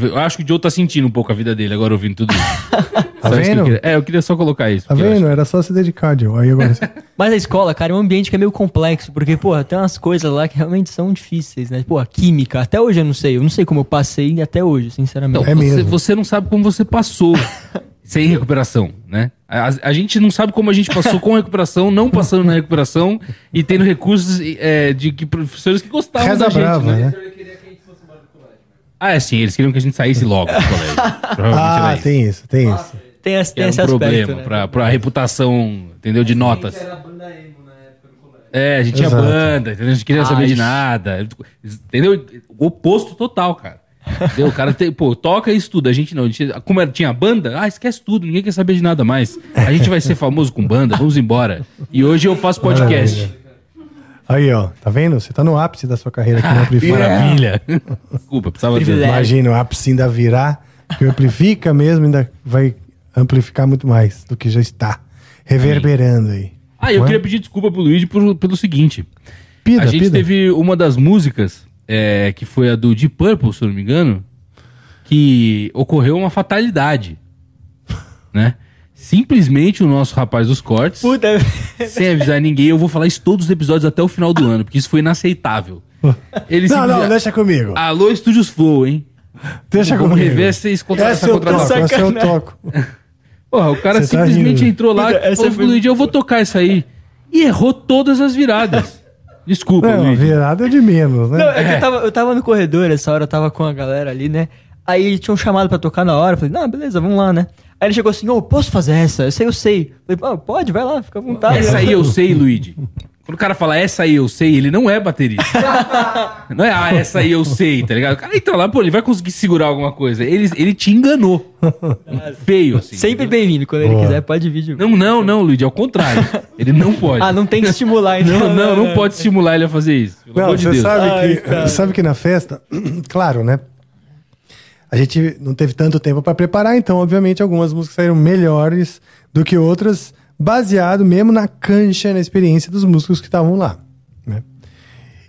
[SPEAKER 3] Eu acho que o Joe tá sentindo um pouco a vida dele agora ouvindo tudo isso. <laughs>
[SPEAKER 1] Tá
[SPEAKER 3] Só isso que eu
[SPEAKER 1] vendo?
[SPEAKER 3] queria- É, eu queria só colocar isso.
[SPEAKER 1] Tá
[SPEAKER 3] eu
[SPEAKER 1] vendo? Era só se dedicar, Joe. Aí agora. <laughs>
[SPEAKER 2] Mas a escola, cara, é um ambiente que é meio complexo, porque, porra, tem umas coisas lá que realmente são difíceis, né? Pô, química, até hoje eu não sei. Eu não sei como eu passei até hoje, sinceramente.
[SPEAKER 3] Não,
[SPEAKER 1] É
[SPEAKER 3] você,
[SPEAKER 1] mesmo.
[SPEAKER 3] você não sabe como você passou <laughs> sem recuperação, né? A, a gente não sabe como a gente passou com recuperação, não passando na recuperação e tendo recursos é, de que professores que gostavam
[SPEAKER 1] Reza
[SPEAKER 3] da gente,
[SPEAKER 1] brava,
[SPEAKER 3] né?
[SPEAKER 1] né?
[SPEAKER 3] Ah, é sim, eles queriam que a gente saísse logo do colégio. <laughs> Provavelmente era
[SPEAKER 1] Ah, tem isso, tem isso.
[SPEAKER 2] Tem, esse, tem
[SPEAKER 3] era
[SPEAKER 2] esse
[SPEAKER 3] um
[SPEAKER 2] aspecto,
[SPEAKER 3] problema
[SPEAKER 2] né?
[SPEAKER 3] pra, pra reputação, entendeu? De notas. É, a gente tinha
[SPEAKER 1] Exato.
[SPEAKER 3] banda, entendeu? A gente queria saber de
[SPEAKER 2] Ai.
[SPEAKER 3] nada. Entendeu? O oposto total, cara. Entendeu? O cara tem, pô, toca e estuda. A gente não. A gente, como era, tinha banda, ah, esquece tudo, ninguém quer saber de nada mais. A gente vai ser famoso com banda, vamos embora. E hoje eu faço podcast.
[SPEAKER 1] Aí, ó, tá vendo? Você tá no ápice da sua carreira aqui no
[SPEAKER 3] Ah,
[SPEAKER 1] Amplifica.
[SPEAKER 3] maravilha. <laughs> Desculpa, precisava dizer.
[SPEAKER 1] Imagina, o ápice ainda virar, que Amplifica mesmo ainda vai amplificar muito mais do que já está. Reverberando aí.
[SPEAKER 3] Ah, eu
[SPEAKER 1] é?
[SPEAKER 3] queria pedir desculpa pro Luigi por- pelo seguinte.
[SPEAKER 1] Pida,
[SPEAKER 3] a gente
[SPEAKER 1] pida.
[SPEAKER 3] teve uma das músicas, é, que foi a do Deep Purple, se eu não me engano, que ocorreu uma fatalidade, né? Simplesmente o nosso rapaz dos cortes,
[SPEAKER 2] Puta,
[SPEAKER 3] sem avisar ninguém, eu vou falar isso todos os episódios até o final do ano, porque isso foi inaceitável. Ele
[SPEAKER 1] Não, não, deixa comigo.
[SPEAKER 3] Alô, Estúdios Flow, hein?
[SPEAKER 1] Deixa
[SPEAKER 3] Vamos
[SPEAKER 1] comigo.
[SPEAKER 3] rever essa,
[SPEAKER 1] Essa
[SPEAKER 3] essa
[SPEAKER 1] eu toco,
[SPEAKER 3] contratação.
[SPEAKER 1] essa eu toco.
[SPEAKER 3] Porra, o cara
[SPEAKER 1] Você tá
[SPEAKER 3] simplesmente
[SPEAKER 1] rindo.
[SPEAKER 3] entrou lá e
[SPEAKER 2] essa
[SPEAKER 3] falou
[SPEAKER 2] foi-
[SPEAKER 3] Luigi, eu vou tocar isso aí. E errou todas as viradas. Desculpa,
[SPEAKER 1] Não,
[SPEAKER 3] Luigi.
[SPEAKER 1] virada é de menos, né?
[SPEAKER 2] Não, é que eu tava, eu tava no corredor essa hora, eu tava com a galera ali, né? Aí tinha um chamado pra tocar na hora, eu falei, não, beleza, vamos lá, né? Aí ele chegou assim, ô, posso fazer essa? Essa aí eu sei. Eu falei, "Ah, pode, vai lá, fica à vontade.
[SPEAKER 3] Essa aí eu <laughs> sei, Luigi. Quando o cara fala essa aí eu sei, ele não é baterista. <laughs> não é, ah, essa aí eu sei, tá ligado? O cara entra lá, pô, ele vai conseguir segurar alguma coisa. Ele, ele te enganou. Feio, assim.
[SPEAKER 2] Sempre bem-vindo, quando ele
[SPEAKER 1] Boa.
[SPEAKER 2] quiser, pode vir de
[SPEAKER 3] Não, não, não, Luigi, ao contrário. Ele não <laughs> pode.
[SPEAKER 2] Ah, não tem que estimular, então.
[SPEAKER 3] não, não, não pode estimular ele a fazer isso. Pelo
[SPEAKER 1] Não,
[SPEAKER 3] amor de
[SPEAKER 1] você
[SPEAKER 3] Deus.
[SPEAKER 1] sabe,
[SPEAKER 2] Ai,
[SPEAKER 1] que, sabe que na festa, <clears throat> claro, né? A gente não teve tanto tempo pra preparar, então, obviamente, algumas músicas saíram melhores do que outras, baseado mesmo na cancha, na experiência dos músicos que estavam lá. Né?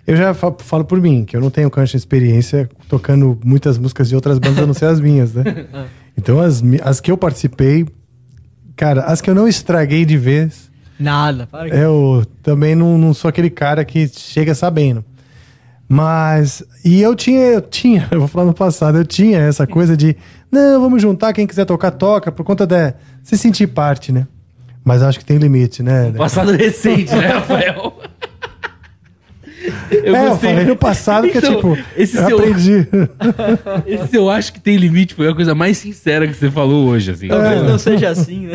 [SPEAKER 1] Eu já fa- falo por mim, que eu não tenho cancha experiência tocando muitas músicas de outras bandas, a não ser as minhas, né? <laughs> Então, as, as que eu participei, cara, as que eu não estraguei de vez,
[SPEAKER 2] Nada, para que...
[SPEAKER 1] eu também não, não sou aquele cara que chega sabendo. Mas, e eu tinha, eu tinha, <laughs> eu vou falar no passado, eu tinha essa coisa de, não, vamos juntar, quem quiser tocar, toca, por conta de se sentir parte, né? Mas acho que tem limite, né?
[SPEAKER 3] Passado recente, né, Rafael? <laughs> Eu
[SPEAKER 1] é, eu
[SPEAKER 3] gostei.
[SPEAKER 1] falei no passado que é
[SPEAKER 3] Então,
[SPEAKER 1] tipo,
[SPEAKER 3] esse
[SPEAKER 1] eu
[SPEAKER 3] seu-
[SPEAKER 1] aprendi. <laughs>
[SPEAKER 3] Esse eu acho que tem limite foi a coisa mais sincera que você falou hoje, assim.
[SPEAKER 2] Talvez não seja assim, né?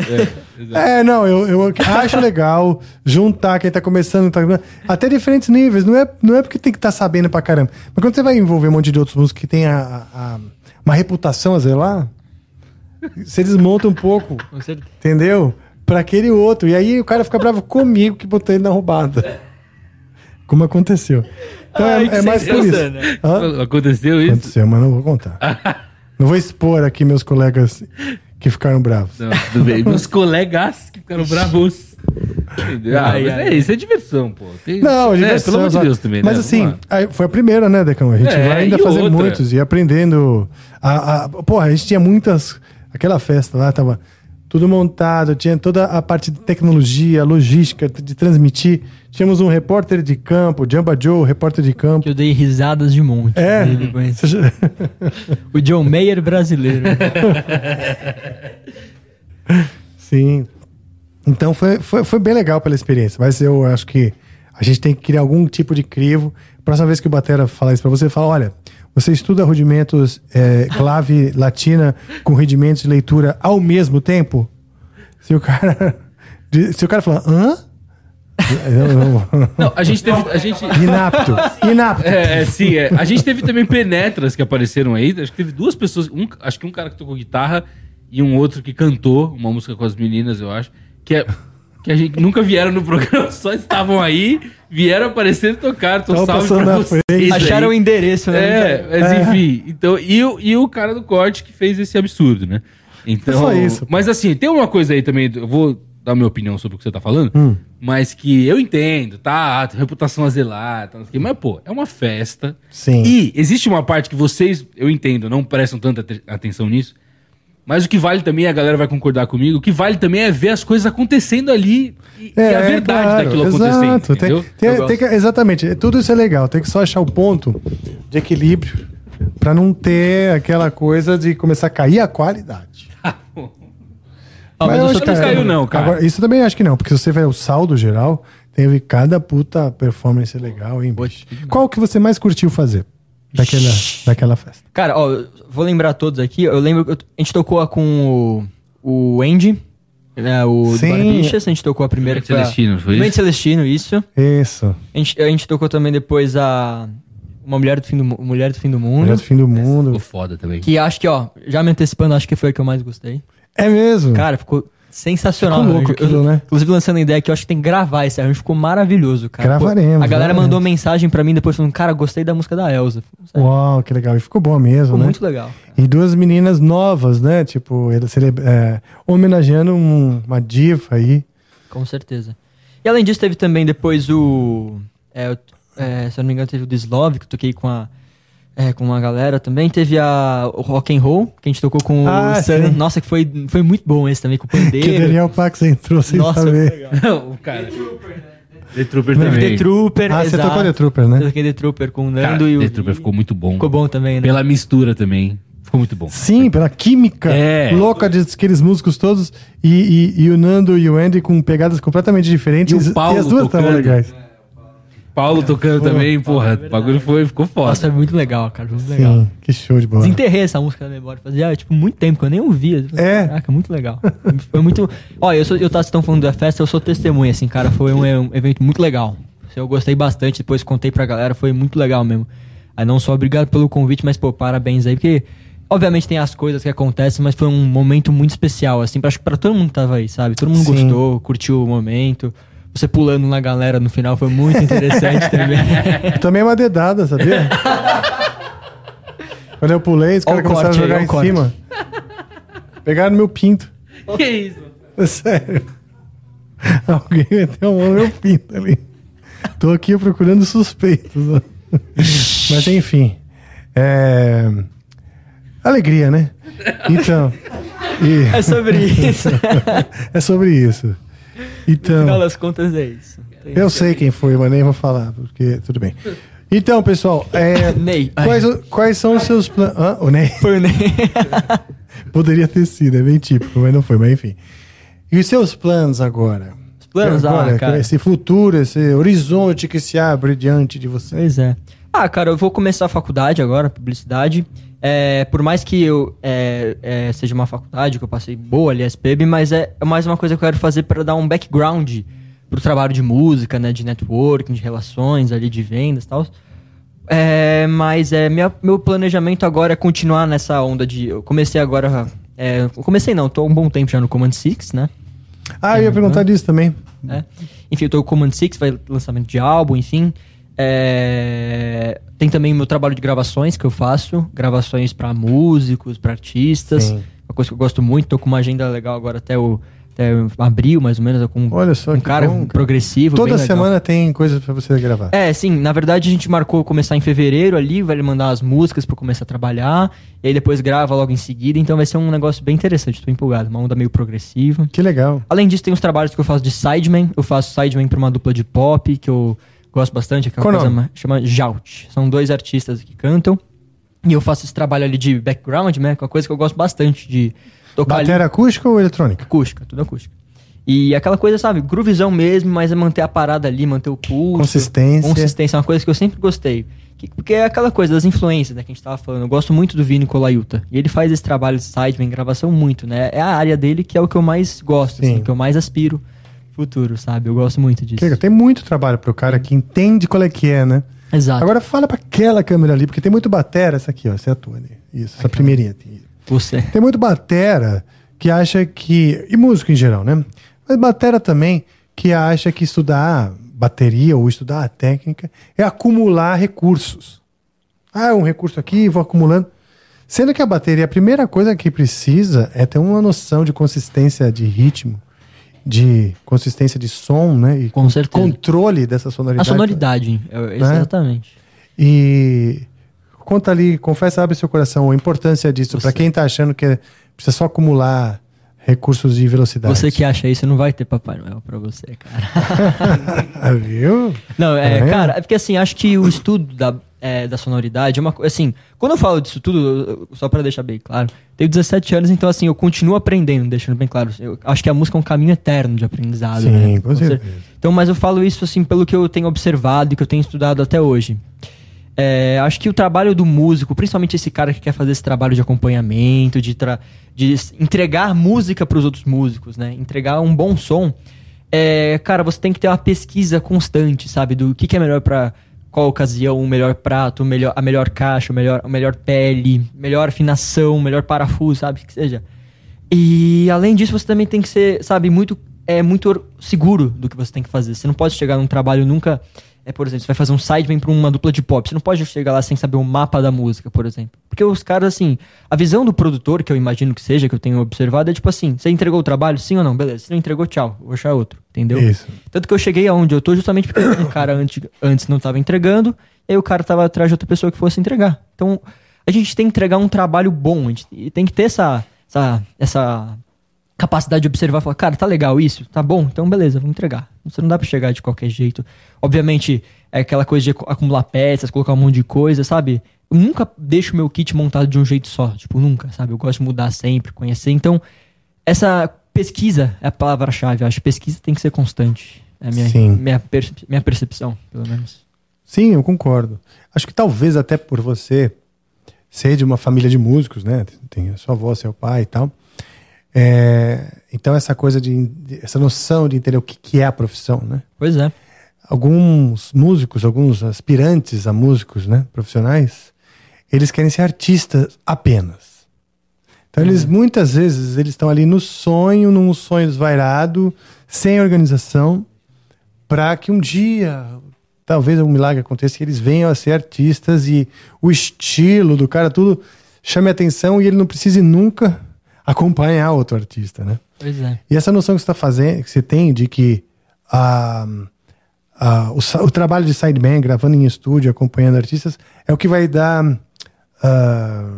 [SPEAKER 1] É, não, eu, eu acho legal juntar quem tá começando, tá, até diferentes níveis. Não é, não é porque tem que estar sabendo pra caramba. Mas quando você vai envolver um monte de outros músicos que tem a, a- uma reputação a zelar, você desmonta um pouco, entendeu? Pra aquele outro. E aí o cara fica bravo comigo que botei ele na roubada. Como aconteceu. Então
[SPEAKER 2] Ai,
[SPEAKER 1] é, é mais por isso.
[SPEAKER 2] né?
[SPEAKER 3] Aconteceu isso?
[SPEAKER 1] Aconteceu, mas não vou contar. <laughs> não vou expor aqui meus colegas que ficaram bravos.
[SPEAKER 3] Não, tudo bem. Meus colegas que ficaram bravos. Entendeu? Ah,
[SPEAKER 2] Ai,
[SPEAKER 3] mas
[SPEAKER 2] ai.
[SPEAKER 3] é isso, é diversão, pô. Tem-
[SPEAKER 1] Não,
[SPEAKER 3] né,
[SPEAKER 1] diversão,
[SPEAKER 3] Pelo amor de. Deus também,
[SPEAKER 1] Mas
[SPEAKER 3] né?
[SPEAKER 1] assim, foi a primeira, né, Decão? A gente
[SPEAKER 3] É,
[SPEAKER 1] vai ainda fazer
[SPEAKER 3] outra?
[SPEAKER 1] muitos e aprendendo. A, a, porra, a gente tinha muitas. Aquela festa lá tava tudo montado, tinha toda a parte de tecnologia, logística, de transmitir. Tínhamos um repórter de campo, Jamba Joe, repórter de campo.
[SPEAKER 2] Que eu dei risadas de monte.
[SPEAKER 1] É. Já-
[SPEAKER 2] O John Mayer brasileiro. <laughs>
[SPEAKER 1] Sim. Então foi, foi, foi bem legal pela experiência, mas eu acho que a gente tem que criar algum tipo de crivo. Próxima vez que o Batera falar isso pra você, fala: olha, você estuda rudimentos é, clave latina com rudimentos de leitura ao mesmo tempo? Se o cara. <laughs> Se o cara falar, hã?
[SPEAKER 3] Não, a gente teve. A gente...
[SPEAKER 1] Inapto. Inapto.
[SPEAKER 3] É, é, sim, é. A gente teve também penetras que apareceram aí. Acho que teve duas pessoas. Um, acho que um cara que tocou guitarra e um outro que cantou uma música com as meninas, eu acho. Que é. Que a gente nunca vieram no programa, <laughs> só estavam aí, vieram aparecer e tocaram. Então,
[SPEAKER 1] Tava
[SPEAKER 3] salve
[SPEAKER 1] passando
[SPEAKER 3] pra
[SPEAKER 1] na
[SPEAKER 3] vocês.
[SPEAKER 1] frente.
[SPEAKER 2] Acharam o endereço, né?
[SPEAKER 3] É, mas enfim. Então, e, o, e o cara do corte que fez esse absurdo, né? Então,
[SPEAKER 1] Só isso.
[SPEAKER 3] Mas assim, tem uma coisa aí também, eu vou dar minha opinião sobre o que você tá falando,
[SPEAKER 1] Hum.
[SPEAKER 3] mas que eu entendo, tá? Reputação a zelar, tá, mas pô, é uma festa.
[SPEAKER 1] Sim.
[SPEAKER 3] E existe uma parte que vocês, eu entendo, não prestam tanta ate- atenção nisso, mas o que vale também, a galera vai concordar comigo, o que vale também é ver as coisas acontecendo ali e, e a verdade
[SPEAKER 1] É, claro,
[SPEAKER 3] daquilo
[SPEAKER 1] exato.
[SPEAKER 3] acontecendo,
[SPEAKER 1] Tem,
[SPEAKER 3] entendeu?
[SPEAKER 1] tem- tem que- exatamente. Tudo isso é legal. Tem que só achar o ponto de equilíbrio pra não ter aquela coisa de começar a cair a qualidade. <laughs>
[SPEAKER 2] Ah, mas eu
[SPEAKER 1] acho
[SPEAKER 3] que não
[SPEAKER 2] testemunha.
[SPEAKER 3] caiu, não, cara.
[SPEAKER 1] Agora, isso também acho que não, porque se você ver o saldo geral, teve cada puta performance legal, hein, bicho? Qual que você mais curtiu fazer daquela, daquela festa?
[SPEAKER 2] Cara, ó, vou lembrar todos aqui. Eu lembro que a gente tocou com o, o Andy, né, o
[SPEAKER 1] Sim.
[SPEAKER 2] Barbichas. A gente tocou a primeira
[SPEAKER 3] Mente Celestino, foi
[SPEAKER 2] Mente
[SPEAKER 3] isso?
[SPEAKER 2] Celestino, isso.
[SPEAKER 1] Isso.
[SPEAKER 2] A gente, a gente tocou também depois a Uma Mulher do Fim do, Mu- Mulher do, Fim do Mundo.
[SPEAKER 1] Mulher do fim do mundo.
[SPEAKER 3] Ficou foda também.
[SPEAKER 2] Que acho que, ó, já me antecipando, acho que foi a que eu mais gostei.
[SPEAKER 1] É mesmo.
[SPEAKER 2] Cara, ficou sensacional.
[SPEAKER 1] Ficou louco
[SPEAKER 2] eu-
[SPEAKER 1] aquilo, né?
[SPEAKER 2] Inclusive, lançando a ideia que eu acho que tem que gravar esse arranjo. Ficou maravilhoso, cara. Pô,
[SPEAKER 1] Gravaremos,
[SPEAKER 2] a galera
[SPEAKER 1] gravaremos.
[SPEAKER 2] mandou mensagem pra mim depois falando, cara, gostei da música da Elsa. Sério,
[SPEAKER 1] Uau, que legal. E ficou bom mesmo,
[SPEAKER 2] Ficou
[SPEAKER 1] né?
[SPEAKER 2] muito legal.
[SPEAKER 1] E duas meninas novas, né? Tipo, ele é, homenageando um- uma diva aí.
[SPEAKER 2] Com certeza. E além disso, teve também depois o. é, é, se eu não me engano, teve o Dislove, que eu toquei com a. é, com uma galera também. Teve a, o Rock and Roll, que a gente tocou com
[SPEAKER 1] Ah,
[SPEAKER 2] o Sam.
[SPEAKER 1] sim.
[SPEAKER 2] Nossa, que foi, foi muito bom esse também, com o <laughs>
[SPEAKER 1] Que o
[SPEAKER 2] pandeiro.
[SPEAKER 1] Daniel Pax entrou sem
[SPEAKER 2] Nossa,
[SPEAKER 1] saber. <laughs>
[SPEAKER 2] legal.
[SPEAKER 3] Não, o cara. The Trooper
[SPEAKER 2] Teve
[SPEAKER 3] também.
[SPEAKER 2] The Trooper,
[SPEAKER 1] Ah, você
[SPEAKER 2] exato.
[SPEAKER 1] tocou The Trooper,
[SPEAKER 2] Eu
[SPEAKER 1] né?
[SPEAKER 2] toquei The Trooper com o
[SPEAKER 3] Cara,
[SPEAKER 2] Nando e o.
[SPEAKER 3] The Trooper ficou muito bom.
[SPEAKER 2] Ficou bom também, né?
[SPEAKER 3] Pela mistura também. Ficou muito bom.
[SPEAKER 1] Sim, pela química
[SPEAKER 3] É.
[SPEAKER 1] louca de aqueles músicos todos. E, e- e o Nando e o Andy com pegadas completamente diferentes.
[SPEAKER 3] E o Paulo
[SPEAKER 1] as duas estavam legais.
[SPEAKER 3] Paulo tocando também, porra. O bagulho foi, ficou foda.
[SPEAKER 2] Nossa, foi muito legal, cara. Muito legal.
[SPEAKER 1] Sim, que show de bola.
[SPEAKER 2] Desenterrei essa música da memória. Fazia, tipo, muito tempo que eu nem ouvia.
[SPEAKER 1] É.
[SPEAKER 2] Caraca, muito legal. Foi muito... Olha, eu, sou, eu tava estão falando da festa, eu sou testemunha, assim, cara. Foi um, um evento muito legal. Eu gostei bastante, depois contei pra galera, foi muito legal mesmo. Aí não só obrigado pelo convite, mas, pô, parabéns aí, porque... Obviamente tem as coisas que acontecem, mas foi um momento muito especial, assim, pra, acho que pra todo mundo que tava aí, sabe? Todo mundo
[SPEAKER 1] Sim.
[SPEAKER 2] gostou, curtiu o momento. Você pulando na galera no final foi muito interessante <laughs> também.
[SPEAKER 1] Também é uma dedada, sabia? Quando eu pulei, os caras começaram a
[SPEAKER 2] aí,
[SPEAKER 1] jogar em
[SPEAKER 2] corte.
[SPEAKER 1] cima. Pegaram meu pinto.
[SPEAKER 3] Que isso? <laughs>
[SPEAKER 1] Sério. Alguém meteu a mão no meu pinto ali. Tô aqui procurando suspeitos. <laughs> Mas enfim. É... Alegria, né? Então. e-
[SPEAKER 2] É sobre isso.
[SPEAKER 1] é sobre isso.
[SPEAKER 2] No
[SPEAKER 1] Então.
[SPEAKER 2] final das contas é isso. Tem-
[SPEAKER 1] Eu sei quem foi, mas nem vou falar, porque tudo bem. Então, pessoal, é, <laughs>
[SPEAKER 2] Ney. Ai.
[SPEAKER 1] quais, quais são os seus planos? Ah, o Ney.
[SPEAKER 2] Foi o Ney. <laughs>
[SPEAKER 1] Poderia ter sido, é bem típico, mas não foi, mas enfim. E os seus planos agora?
[SPEAKER 2] Os planos,
[SPEAKER 1] agora,
[SPEAKER 2] ah, cara.
[SPEAKER 1] Esse futuro, esse horizonte que se abre diante de você.
[SPEAKER 2] Pois é. Ah, cara, eu vou começar a faculdade agora, publicidade. É, por mais que eu é, é, seja uma faculdade, que eu passei boa ali, SPB, mas é mais uma coisa que eu quero fazer para dar um background pro trabalho de música, né? De networking, de relações ali, de vendas e tal. É, mas é, minha- meu planejamento agora é continuar nessa onda de. Eu comecei agora. É, eu comecei não, tô há um bom tempo já no Command Six, né?
[SPEAKER 1] Ah, eu ia perguntar disso também.
[SPEAKER 2] É. Enfim, eu tô com o Command Six, vai lançamento de álbum, enfim. É, Tem também o meu trabalho de gravações que eu faço, gravações pra músicos, pra artistas.
[SPEAKER 1] Sim.
[SPEAKER 2] Uma coisa que eu gosto muito, tô com uma agenda legal agora até o até abril, mais ou menos, com
[SPEAKER 1] Olha só
[SPEAKER 2] um cara
[SPEAKER 1] bom,
[SPEAKER 2] progressivo.
[SPEAKER 1] Toda semana tem coisas pra você gravar.
[SPEAKER 2] É, sim, na verdade a gente marcou começar em fevereiro ali, vai mandar as músicas pra eu começar a trabalhar, e aí depois grava logo em seguida, então vai ser um negócio bem interessante, tô empolgado, uma onda meio progressiva.
[SPEAKER 1] Que legal.
[SPEAKER 2] Além disso, tem os trabalhos que eu faço de sideman. Eu faço sideman pra uma dupla de pop, que eu gosto bastante, aquela
[SPEAKER 1] Qual o
[SPEAKER 2] coisa
[SPEAKER 1] nome?
[SPEAKER 2] chama Jout. São dois artistas que cantam. E eu faço esse trabalho ali de background, né? Que é uma coisa que eu gosto bastante de tocar.
[SPEAKER 1] Bateria acústica ou eletrônica?
[SPEAKER 2] Acústica, tudo acústica. E aquela coisa, sabe, groovizão mesmo, mas é manter a parada ali, manter o pulso.
[SPEAKER 1] Consistência.
[SPEAKER 2] Consistência é uma coisa que eu sempre gostei. Que- porque é aquela coisa das influências, né, que a gente tava falando. Eu gosto muito do Vini Colaiuta. E ele faz esse trabalho de sideman, gravação muito, né? É a área dele que é o que eu mais gosto,
[SPEAKER 1] Sim.
[SPEAKER 2] assim, que eu mais aspiro futuro, sabe? Eu gosto muito disso.
[SPEAKER 1] Legal. Tem muito trabalho pro cara que entende qual é que é, né?
[SPEAKER 2] Exato.
[SPEAKER 1] Agora fala pra aquela câmera ali, porque tem muito batera. Essa aqui, ó. Essa é a tua ali. Isso, essa primeirinha.
[SPEAKER 2] Você.
[SPEAKER 1] Tem muito batera que acha que. E músico em geral, né? Mas batera também que acha que estudar bateria ou estudar a técnica é acumular recursos. Ah, um recurso aqui, vou acumulando. Sendo que a bateria, a primeira coisa que precisa é ter uma noção de consistência de ritmo, de consistência de som, né? E
[SPEAKER 2] Com certeza.
[SPEAKER 1] controle dessa
[SPEAKER 2] A
[SPEAKER 1] sonoridade.
[SPEAKER 2] sonoridade, é- exatamente.
[SPEAKER 1] E conta ali, confessa, abre seu coração, a importância disso, pra quem tá achando que é- precisa só acumular recursos de velocidade.
[SPEAKER 2] Você que acha isso, não vai ter Papai Noel pra você, cara. <laughs>
[SPEAKER 1] Ah, Viu?
[SPEAKER 2] Não, é,
[SPEAKER 1] vendo?
[SPEAKER 2] cara, é porque assim, acho que o estudo da, é, da sonoridade é uma coisa. Assim, quando eu falo disso tudo, só pra deixar bem claro, tenho 17 anos, então assim, eu continuo aprendendo, deixando bem claro. Eu acho que a música é um caminho eterno de aprendizado.
[SPEAKER 1] Sim,
[SPEAKER 2] né?
[SPEAKER 1] com
[SPEAKER 2] cer-
[SPEAKER 1] certeza.
[SPEAKER 2] Então, mas eu falo isso assim pelo que eu tenho observado e que eu tenho estudado até hoje. É, acho que o trabalho do músico, principalmente esse cara que quer fazer esse trabalho de acompanhamento, de, de entregar música para os outros músicos, né? Entregar um bom som. É, cara, você tem que ter uma pesquisa constante, sabe? Do que, que é melhor para qual ocasião, o melhor prato, o melhor, a melhor caixa, o melhor, a melhor pele, melhor afinação, melhor parafuso, sabe? Que seja. E além disso, você também tem que ser, sabe, muito é muito seguro do que você tem que fazer. Você não pode chegar num trabalho nunca, é por exemplo, você vai fazer um sideman para uma dupla de pop. Você não pode chegar lá sem saber o mapa da música, por exemplo. Porque os caras assim, a visão do produtor, que eu imagino que seja, que eu tenho observado, é tipo assim, você entregou o trabalho, sim ou não? Beleza. Se não entregou, tchau, vou achar outro, entendeu?
[SPEAKER 1] Isso.
[SPEAKER 2] Tanto que eu cheguei aonde eu tô justamente porque um <coughs> cara antes, antes não tava entregando, e aí o cara tava atrás de outra pessoa que fosse entregar. Então, a gente tem que entregar um trabalho bom, a gente tem que ter essa, essa, essa capacidade de observar e falar, cara, tá legal isso? Tá bom? Então beleza, vamos entregar. Você não dá pra chegar de qualquer jeito. Obviamente, é aquela coisa de acu- acumular peças, colocar um monte de coisa, sabe? Eu nunca deixo meu kit montado de um jeito só, tipo, nunca, sabe? Eu gosto de mudar sempre, conhecer. Então, essa pesquisa é a palavra-chave. Acho que pesquisa tem que ser constante. É a minha,
[SPEAKER 1] Sim.
[SPEAKER 2] minha, minha percepção, pelo menos.
[SPEAKER 1] Sim, eu concordo. Acho que talvez até por você ser de uma família de músicos, né? Tem a sua avó, seu pai e tal. É, então essa coisa de, de- essa noção de entender o que, que é a profissão, né?
[SPEAKER 2] Pois é.
[SPEAKER 1] Alguns músicos, alguns aspirantes a músicos, né, profissionais, eles querem ser artistas apenas. Então eles muitas vezes eles estão ali no sonho, num sonho desvairado, sem organização, para que um dia talvez um milagre aconteça e eles venham a ser artistas e o estilo do cara tudo chame a atenção e ele não precise nunca acompanhar outro artista, né?
[SPEAKER 2] Pois é.
[SPEAKER 1] E essa noção que você tá fazendo, que você tem de que ah, ah, o, o trabalho de sideman, gravando em estúdio, acompanhando artistas, é o que vai dar ah,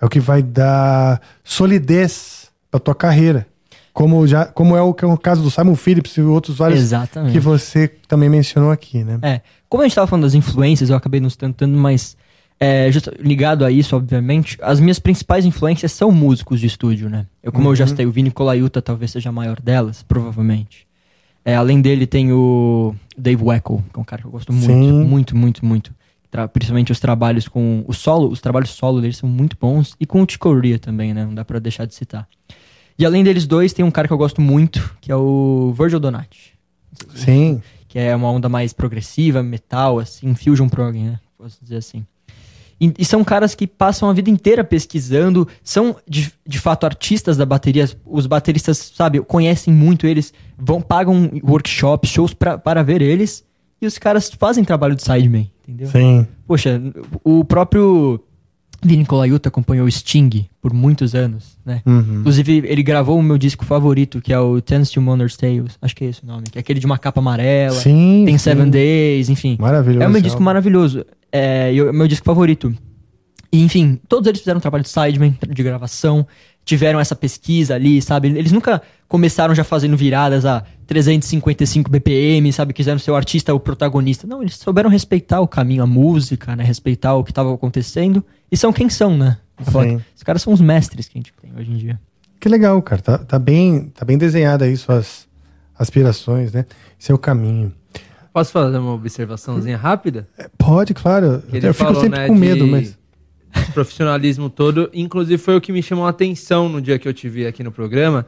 [SPEAKER 1] é o que vai dar solidez para tua carreira. Como, já, como é o, é o caso do Simon Phillips e outros vários
[SPEAKER 2] Exatamente.
[SPEAKER 1] que você também mencionou aqui, né?
[SPEAKER 2] É, como a gente tava falando das influências, eu acabei nos tentando, mas é, justo- ligado a isso, obviamente, as minhas principais influências são músicos de estúdio, né? Eu, como eu já citei, o Vini Colaiuta talvez seja a maior delas, provavelmente. É, além dele tem o Dave Weckl, que é um cara que eu gosto muito,
[SPEAKER 1] Sim.
[SPEAKER 2] muito, muito, muito. Principalmente os trabalhos com o solo, os trabalhos solo deles são muito bons e com o Chick Corea também, né? Não dá pra deixar de citar. E além deles dois, tem um cara que eu gosto muito, que é o Virgil Donati
[SPEAKER 1] Sim.
[SPEAKER 2] que é uma onda mais progressiva, metal, assim, fusion prog, né? Posso dizer assim. E, e são caras que passam a vida inteira pesquisando, são de, de fato artistas da bateria. Os bateristas, sabe, conhecem muito eles, vão pagam workshops, shows pra, para ver eles, e os caras fazem trabalho de sideman, entendeu?
[SPEAKER 1] Sim.
[SPEAKER 2] Poxa, o próprio Vini Colaiuta acompanhou o Sting por muitos anos, né?
[SPEAKER 1] Uhum.
[SPEAKER 2] Inclusive, ele gravou o meu disco favorito, que é o Tense to Wonders Tales. Acho que é esse o nome. Que é aquele de uma capa amarela.
[SPEAKER 1] Sim.
[SPEAKER 2] Tem
[SPEAKER 1] sim.
[SPEAKER 2] Seven Days, enfim.
[SPEAKER 1] Maravilhoso.
[SPEAKER 2] É o meu
[SPEAKER 1] esse
[SPEAKER 2] disco maravilhoso. É o meu disco favorito. E, enfim, todos eles fizeram um trabalho de sideman, de gravação. Tiveram essa pesquisa ali, sabe? Eles nunca começaram já fazendo viradas a 355 BPM, sabe? Quiseram ser o artista, o protagonista. Não, eles souberam respeitar o caminho, a música, né? Respeitar o que estava acontecendo. E são quem são, né? Os caras são os mestres que a gente tem hoje em dia.
[SPEAKER 1] Que legal, cara. Tá, tá bem, tá bem desenhada aí suas aspirações, né? Seu caminho.
[SPEAKER 4] Posso fazer uma observaçãozinha rápida?
[SPEAKER 1] É, Pode, claro. Eu fico
[SPEAKER 4] falou,
[SPEAKER 1] sempre
[SPEAKER 4] né,
[SPEAKER 1] com medo,
[SPEAKER 4] de-
[SPEAKER 1] mas.
[SPEAKER 4] Esse profissionalismo todo. Inclusive, foi o que me chamou a atenção no dia que eu te vi aqui no programa.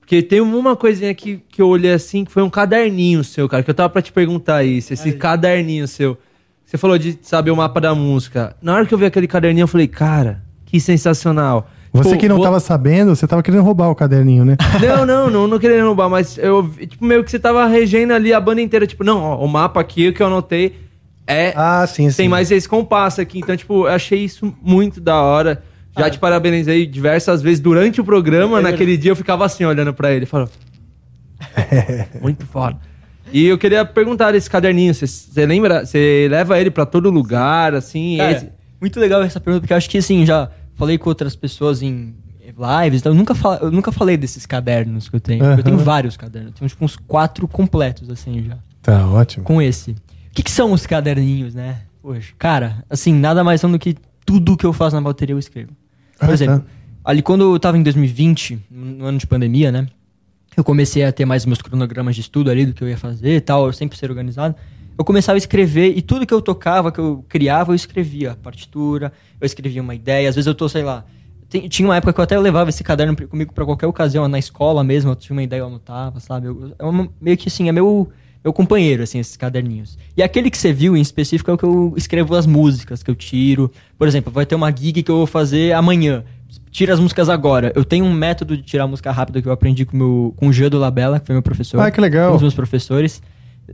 [SPEAKER 4] Porque tem uma coisinha que, que eu olhei assim, que foi um caderninho seu, cara. Que eu tava pra te perguntar isso. Esse caderninho seu. Você falou de saber o mapa da música. Na hora que eu vi aquele caderninho, eu falei, cara, que sensacional.
[SPEAKER 1] Você
[SPEAKER 4] Tipo,
[SPEAKER 1] que não
[SPEAKER 4] vou-
[SPEAKER 1] tava sabendo, você tava querendo roubar o caderninho, né? <laughs>
[SPEAKER 4] Não, não, não, não querendo roubar, mas eu tipo, meio que você tava regendo ali a banda inteira, tipo, não, ó, o mapa aqui que eu anotei é
[SPEAKER 1] Ah, sim, sim.
[SPEAKER 4] tem mais esse compasso aqui. Então, tipo, eu achei isso muito da hora. Já te parabenizei diversas vezes durante o programa. naquele dia eu ficava assim, olhando pra ele. Falando, <laughs> muito foda. E eu queria perguntar esse caderninho. Você- lembra? Você leva ele pra todo lugar, assim?
[SPEAKER 2] Cara,
[SPEAKER 4] esse-
[SPEAKER 2] muito legal essa pergunta, porque eu acho que assim, já falei com outras pessoas em lives, então eu nunca, fa- eu nunca falei desses cadernos que eu tenho. Eu tenho vários cadernos, eu tenho tipo uns quatro completos, assim, já.
[SPEAKER 1] Tá ótimo.
[SPEAKER 2] Com esse. O que, que são os caderninhos, né? Poxa, cara, assim, nada mais são do que tudo que eu faço na bateria eu escrevo. Por
[SPEAKER 1] Ah,
[SPEAKER 2] exemplo,
[SPEAKER 1] tá.
[SPEAKER 2] ali quando eu tava em 2020, no ano de pandemia, né? Eu comecei a ter mais meus cronogramas de estudo ali do que eu ia fazer e tal, eu sempre ser organizado. Eu começava a escrever e tudo que eu tocava, que eu criava, eu escrevia. A partitura, eu escrevia uma ideia. Às vezes eu tô, sei lá. tem- tinha uma época que eu até levava esse caderno comigo pra qualquer ocasião, na escola mesmo. Eu tinha uma ideia, eu anotava, sabe? Eu- é uma- meio que assim, é meu, meu companheiro, assim, esses caderninhos. E aquele que você viu em específico é o que eu escrevo as músicas que eu tiro. Por exemplo, vai ter uma gig que eu vou fazer amanhã. Tira as músicas agora. Eu tenho um método de tirar música rápida que eu aprendi com, o meu, com o Jean do Labella, que foi meu professor.
[SPEAKER 1] Ah, que legal.
[SPEAKER 2] Um dos meus professores.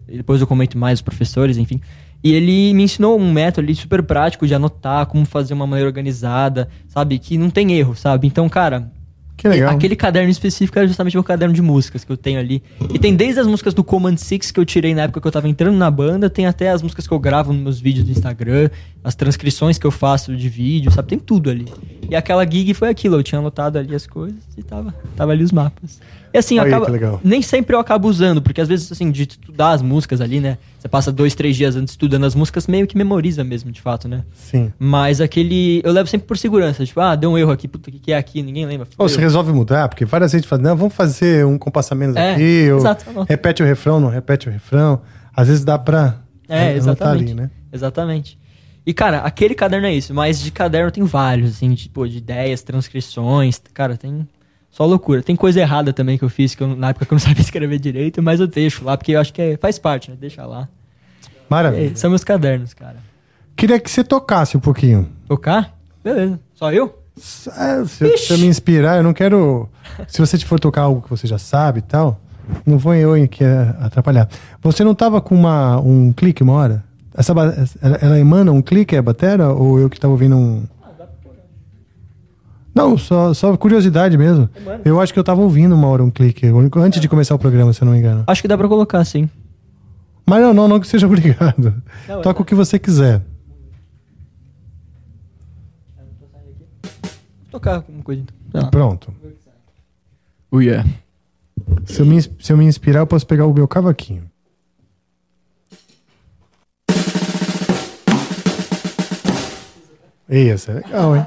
[SPEAKER 2] Depois eu comento mais os professores, enfim. E ele me ensinou um método ali super prático de anotar, como fazer uma maneira organizada, sabe? Que não tem erro, sabe? Então, cara,
[SPEAKER 1] Que legal.
[SPEAKER 2] aquele caderno específico é justamente o caderno de músicas que eu tenho ali. E tem desde as músicas do Command Six que eu tirei na época que eu tava entrando na banda, tem até as músicas que eu gravo nos meus vídeos do Instagram, as transcrições que eu faço de vídeo, sabe? Tem tudo ali. E aquela gig foi aquilo, eu tinha anotado ali as coisas e tava, tava ali os mapas. E assim,
[SPEAKER 1] aí,
[SPEAKER 2] acaba, nem sempre eu acabo usando, porque às vezes, assim, de estudar as músicas ali, né? Você passa dois, três dias antes estudando as músicas, meio que memoriza mesmo, de fato, né?
[SPEAKER 1] Sim.
[SPEAKER 2] Mas aquele. Eu levo sempre por segurança. Tipo, ah, deu um erro aqui, puta, o que, que é aqui? Ninguém lembra.
[SPEAKER 1] Ou você resolve mudar, porque várias vezes fala, não, vamos fazer um menos
[SPEAKER 2] É,
[SPEAKER 1] aqui, ou
[SPEAKER 2] exato,
[SPEAKER 1] repete o refrão, não repete o refrão. Às vezes dá pra
[SPEAKER 2] É, exatamente.
[SPEAKER 1] ali, né?
[SPEAKER 2] Exatamente. E, cara, aquele caderno é isso, mas de caderno tem vários, assim, tipo, de ideias, transcrições. Cara, tem só loucura. Tem coisa errada também que eu fiz, que eu, na época que eu não <laughs> sabia escrever direito, mas eu deixo lá, porque eu acho que é- faz parte, né? Deixa lá.
[SPEAKER 1] Maravilha.
[SPEAKER 2] É, são meus cadernos, cara.
[SPEAKER 1] Queria que você tocasse um pouquinho.
[SPEAKER 2] Tocar? Beleza. Só eu?
[SPEAKER 1] Ah, Se você me inspirar, eu não quero. Se você for tocar algo que você já sabe e tal, não vou eu aqui eh, atrapalhar. Você não tava com uma, um clique uma hora? Essa, ela, ela emana um clique, a batera? Ou eu que tava ouvindo um. Não, só, só curiosidade mesmo. Eu acho que eu tava ouvindo uma hora um clique, antes de começar o programa, se eu não me engano.
[SPEAKER 2] Acho que dá pra colocar, sim.
[SPEAKER 1] Mas não, não, não que seja <laughs> obrigado. Toca o que você quiser.
[SPEAKER 2] Vou tocar alguma coisa então.
[SPEAKER 1] Pronto.
[SPEAKER 2] Oh, yeah.
[SPEAKER 1] Se eu, me, se eu me inspirar, eu posso pegar o meu cavaquinho. Ei, essa é legal, hein?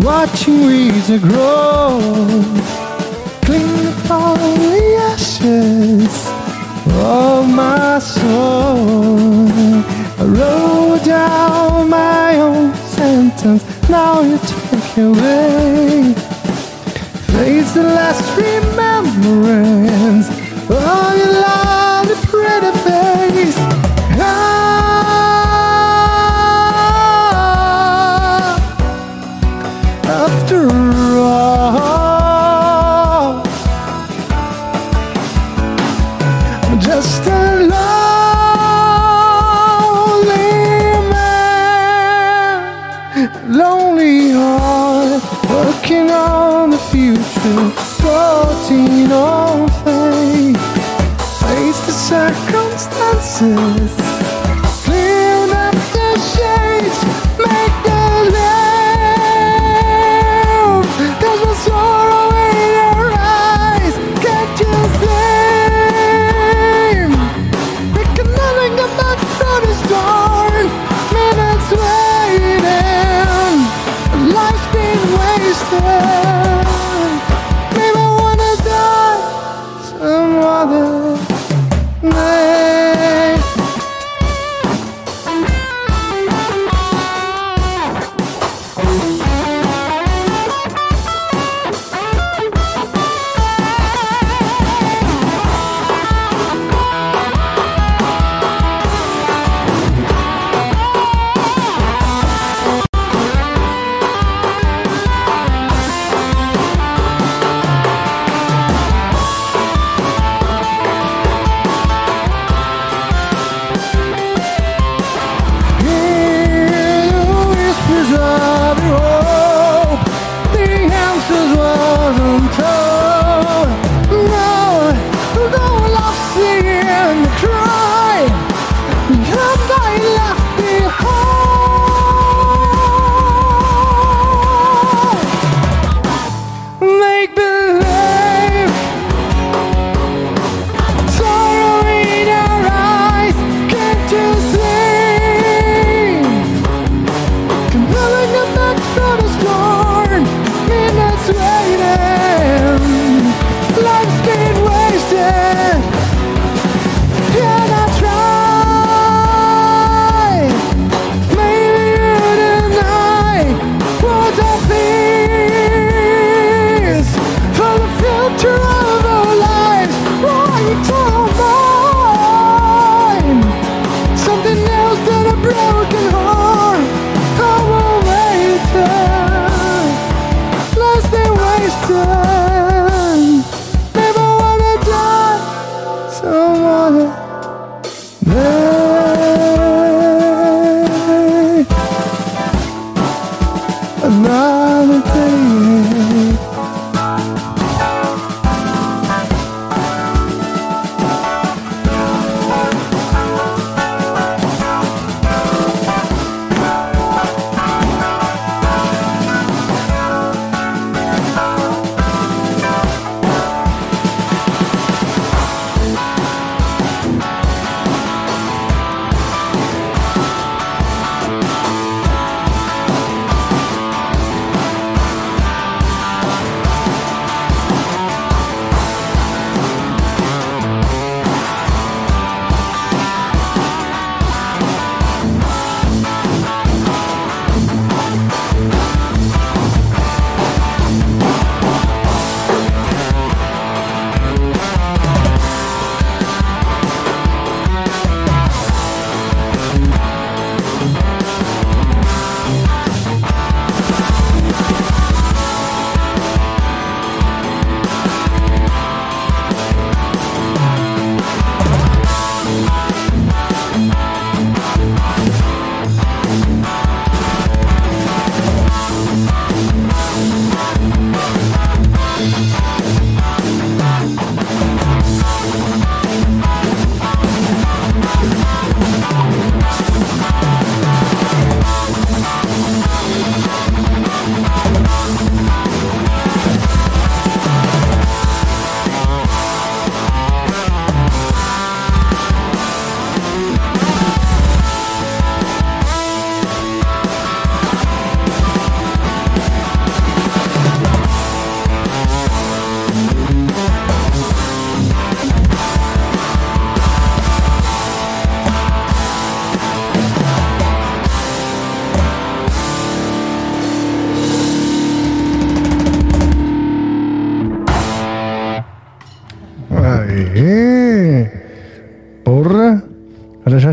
[SPEAKER 1] watching weeds grow. Clean all the ashes of my soul. I wrote down my own sentence. Now you take away. Fades the last remembrance